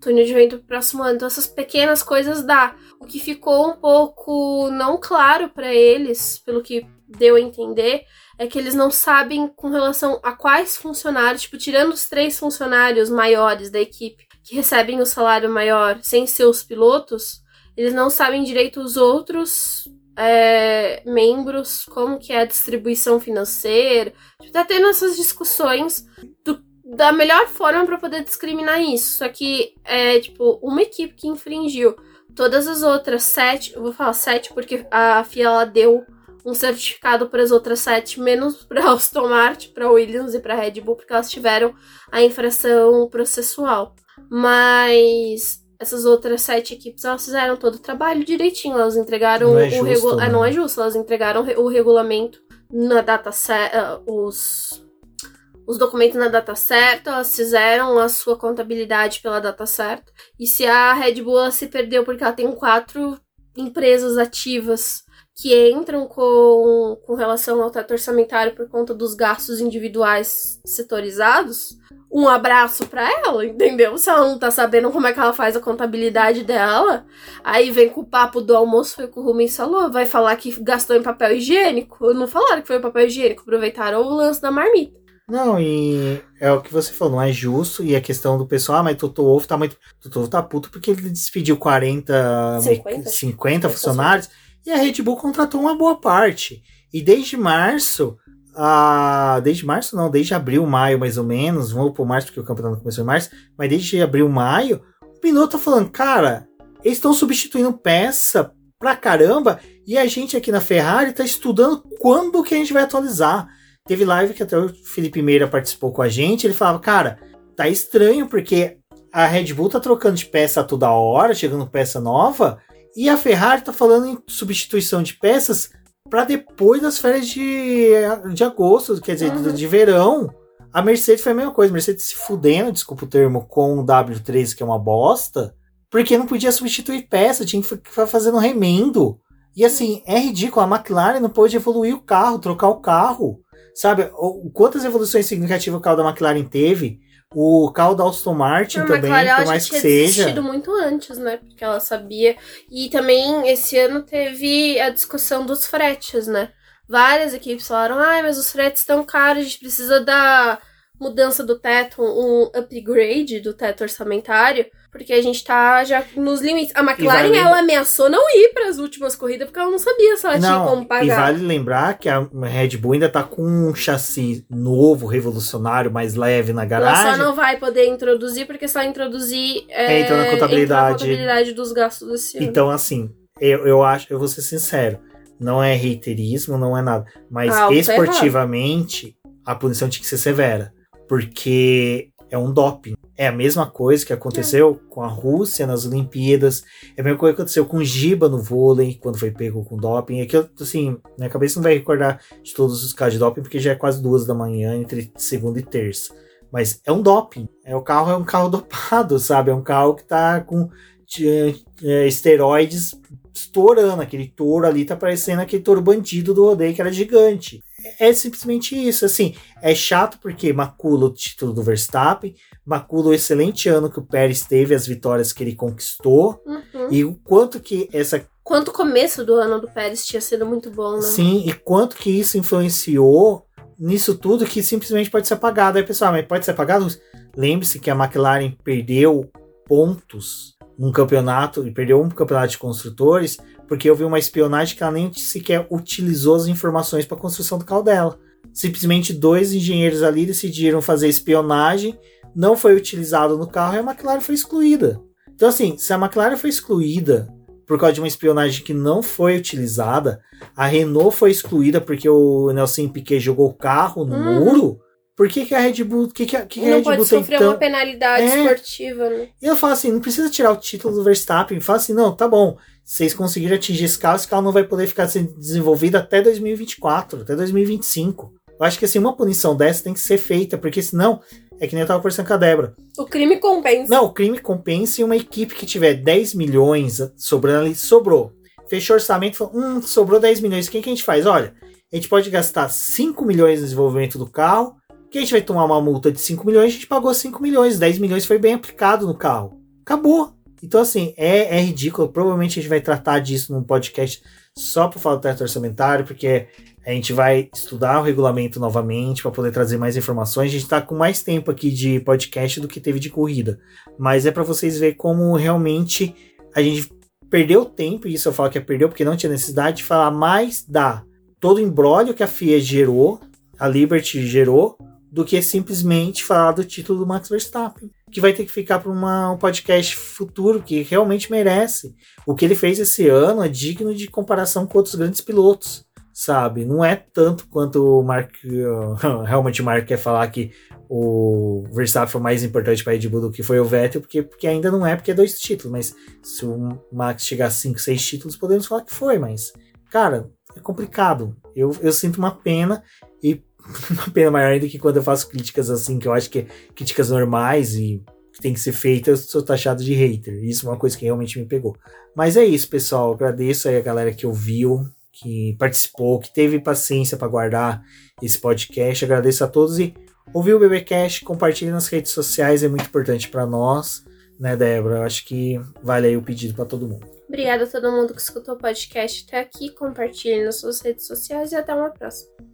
Speaker 3: túnel de vento pro próximo ano. Então essas pequenas coisas dá. O que ficou um pouco não claro para eles, pelo que deu a entender, é que eles não sabem com relação a quais funcionários, tipo, tirando os três funcionários maiores da equipe que recebem o salário maior sem ser os pilotos, eles não sabem direito os outros é, membros, como que é a distribuição financeira. Tipo, tá tendo essas discussões do da melhor forma para poder discriminar isso. Só que é tipo uma equipe que infringiu todas as outras sete, eu vou falar sete porque a FIA ela deu um certificado para as outras sete, menos para <laughs> Aston Martin, para Williams e para Red Bull, porque elas tiveram a infração processual. Mas essas outras sete equipes elas fizeram todo o trabalho direitinho, elas entregaram
Speaker 2: Não é
Speaker 3: o
Speaker 2: justo,
Speaker 3: regulamento.
Speaker 2: né?
Speaker 3: não é justo, elas entregaram o regulamento na data certa, os os documentos na data certa, elas fizeram a sua contabilidade pela data certa. E se a Red Bull se perdeu porque ela tem quatro empresas ativas que entram com, com relação ao teto orçamentário por conta dos gastos individuais setorizados, um abraço pra ela, entendeu? Se ela não tá sabendo como é que ela faz a contabilidade dela, aí vem com o papo do almoço, foi o que o Rubens falou, vai falar que gastou em papel higiênico. Não falaram que foi papel higiênico, aproveitaram o lance da marmita.
Speaker 2: Não, e é o que você falou, não é justo. E a questão do pessoal, ah, mas Toto Wolff tá muito. Toto Wolff tá puto porque ele despediu 40,
Speaker 3: 50.
Speaker 2: 50 funcionários e a Red Bull contratou uma boa parte. E desde março, a, desde março não, desde abril, maio mais ou menos, vamos por março porque o campeonato começou em março, mas desde abril, maio, o Pinot tá falando, cara, eles estão substituindo peça pra caramba e a gente aqui na Ferrari tá estudando quando que a gente vai atualizar. Teve live que até o Felipe Meira participou com a gente, ele falava, cara, tá estranho porque a Red Bull tá trocando de peça toda hora, chegando peça nova, e a Ferrari tá falando em substituição de peças para depois das férias de, de agosto, quer dizer,
Speaker 3: Uhum.
Speaker 2: de verão. A Mercedes foi a mesma coisa, a Mercedes se fudendo, desculpa o termo, com o W13, que é uma bosta, porque não podia substituir peça, tinha que ficar fazendo remendo. E assim, é ridículo, a McLaren não pôde evoluir o carro, trocar o carro. Sabe, quantas evoluções significativas o carro da McLaren teve? O carro da Aston Martin
Speaker 3: A
Speaker 2: também,
Speaker 3: McLaren, ela
Speaker 2: por mais que
Speaker 3: tinha
Speaker 2: seja.
Speaker 3: desistido muito antes, né? Porque ela sabia. E também esse ano teve a discussão dos fretes, né? Várias equipes falaram: ah, mas os fretes estão caros, a gente precisa da mudança do teto, um upgrade do teto orçamentário, porque a gente tá já nos limites. A McLaren,
Speaker 2: vale-
Speaker 3: ela ameaçou não ir para as últimas corridas porque ela não sabia se ela tinha como
Speaker 2: Não,
Speaker 3: pagar.
Speaker 2: e vale lembrar que a Red Bull ainda tá com um chassi novo, revolucionário, mais leve na
Speaker 3: Ela
Speaker 2: garagem.
Speaker 3: só não vai poder introduzir, porque se ela introduzir. É,
Speaker 2: É, entra na contabilidade.
Speaker 3: entra na contabilidade dos gastos desse ano.
Speaker 2: Então, assim, eu, eu acho, eu vou ser sincero, não é reiterismo, não é nada. Mas
Speaker 3: Ah, tá
Speaker 2: esportivamente, a punição tinha que ser severa. Porque é um doping. É a mesma coisa que aconteceu com a Rússia nas Olimpíadas. É a mesma coisa que aconteceu com o Giba no vôlei, quando foi pego com doping. É que assim, minha cabeça não vai recordar de todos os casos de doping, porque já é quase duas da manhã, entre segunda e terça. Mas é um doping. É, o carro é um carro dopado, sabe? É um carro que tá com de- é, esteroides estourando. Aquele touro ali tá parecendo aquele touro bandido do rodeio que era gigante. É simplesmente isso, assim, é chato porque macula o título do Verstappen, macula o excelente ano que o Pérez teve, as vitórias que ele conquistou,
Speaker 3: Uhum.
Speaker 2: e o quanto que essa
Speaker 3: Quanto o começo do ano do Pérez tinha sido muito bom, né?
Speaker 2: Sim, e quanto que isso influenciou nisso tudo que simplesmente pode ser apagado. Aí, pessoal, mas pode ser apagado? Lembre-se que a McLaren perdeu pontos num campeonato, e perdeu um campeonato de construtores, porque houve uma espionagem que ela nem sequer utilizou as informações para a construção do carro dela. Simplesmente dois engenheiros ali decidiram fazer espionagem, não foi utilizado no carro e a McLaren foi excluída. Então, assim, se a McLaren foi excluída por causa de uma espionagem que não foi utilizada, a Renault foi excluída porque o Nelson Piquet jogou o carro no
Speaker 3: Uhum.
Speaker 2: muro. Por que, que a Red Bull, que que, a- que que a
Speaker 3: não
Speaker 2: Red
Speaker 3: pode
Speaker 2: Bull
Speaker 3: sofrer
Speaker 2: tão...
Speaker 3: uma penalidade
Speaker 2: É.
Speaker 3: esportiva, né?
Speaker 2: E eu falo assim, não precisa tirar o título do Verstappen. Fala assim, não, tá bom. Vocês conseguiram atingir esse carro, esse carro não vai poder ficar sendo desenvolvido até 2024, até 2025. Eu acho que assim, uma punição dessa tem que ser feita, porque senão, é que nem eu tava conversando com a Débora.
Speaker 3: O crime compensa.
Speaker 2: Não, o crime compensa e uma equipe que tiver 10 milhões sobrando ali, sobrou. Fechou o orçamento, falou, hum, sobrou 10 milhões. O que, que a gente faz? Olha, a gente pode gastar 5 milhões no desenvolvimento do carro, que a gente vai tomar uma multa de 5 milhões, a gente pagou 5 milhões, 10 milhões foi bem aplicado no carro. Acabou. Então, assim, é, é ridículo. Provavelmente a gente vai tratar disso num podcast só para falar do teto orçamentário, porque a gente vai estudar o regulamento novamente para poder trazer mais informações. A gente está com mais tempo aqui de podcast do que teve de corrida. Mas é para vocês verem como realmente a gente perdeu tempo, e isso eu falo que é perdeu porque não tinha necessidade de falar mais da todo o embrólio que a FIA gerou, a Liberty gerou, do que simplesmente falar do título do Max Verstappen, que vai ter que ficar para um podcast futuro que realmente merece. O que ele fez esse ano é digno de comparação com outros grandes pilotos, sabe? Não é tanto quanto o Mark, <laughs> realmente o Mark quer falar que o Verstappen foi mais importante para a Red Bull do que foi o Vettel, porque, porque ainda não é, porque é dois títulos, mas se o Max chegar a 5, 6 títulos, podemos falar que foi, mas, cara, é complicado. Eu, eu sinto uma pena <laughs> uma pena maior ainda que quando eu faço críticas assim, que eu acho que é críticas normais e que tem que ser feita, eu sou taxado de hater. Isso é uma coisa que realmente me pegou. Mas é isso, pessoal. Agradeço aí a galera que ouviu, que participou, que teve paciência para guardar esse podcast. Agradeço a todos e ouviu o BBcast, compartilhe nas redes sociais, é muito importante para nós, né, Débora? Eu acho que vale aí o pedido para todo mundo.
Speaker 3: Obrigada a todo mundo que escutou o podcast até aqui. Compartilhe nas suas redes sociais e até uma próxima.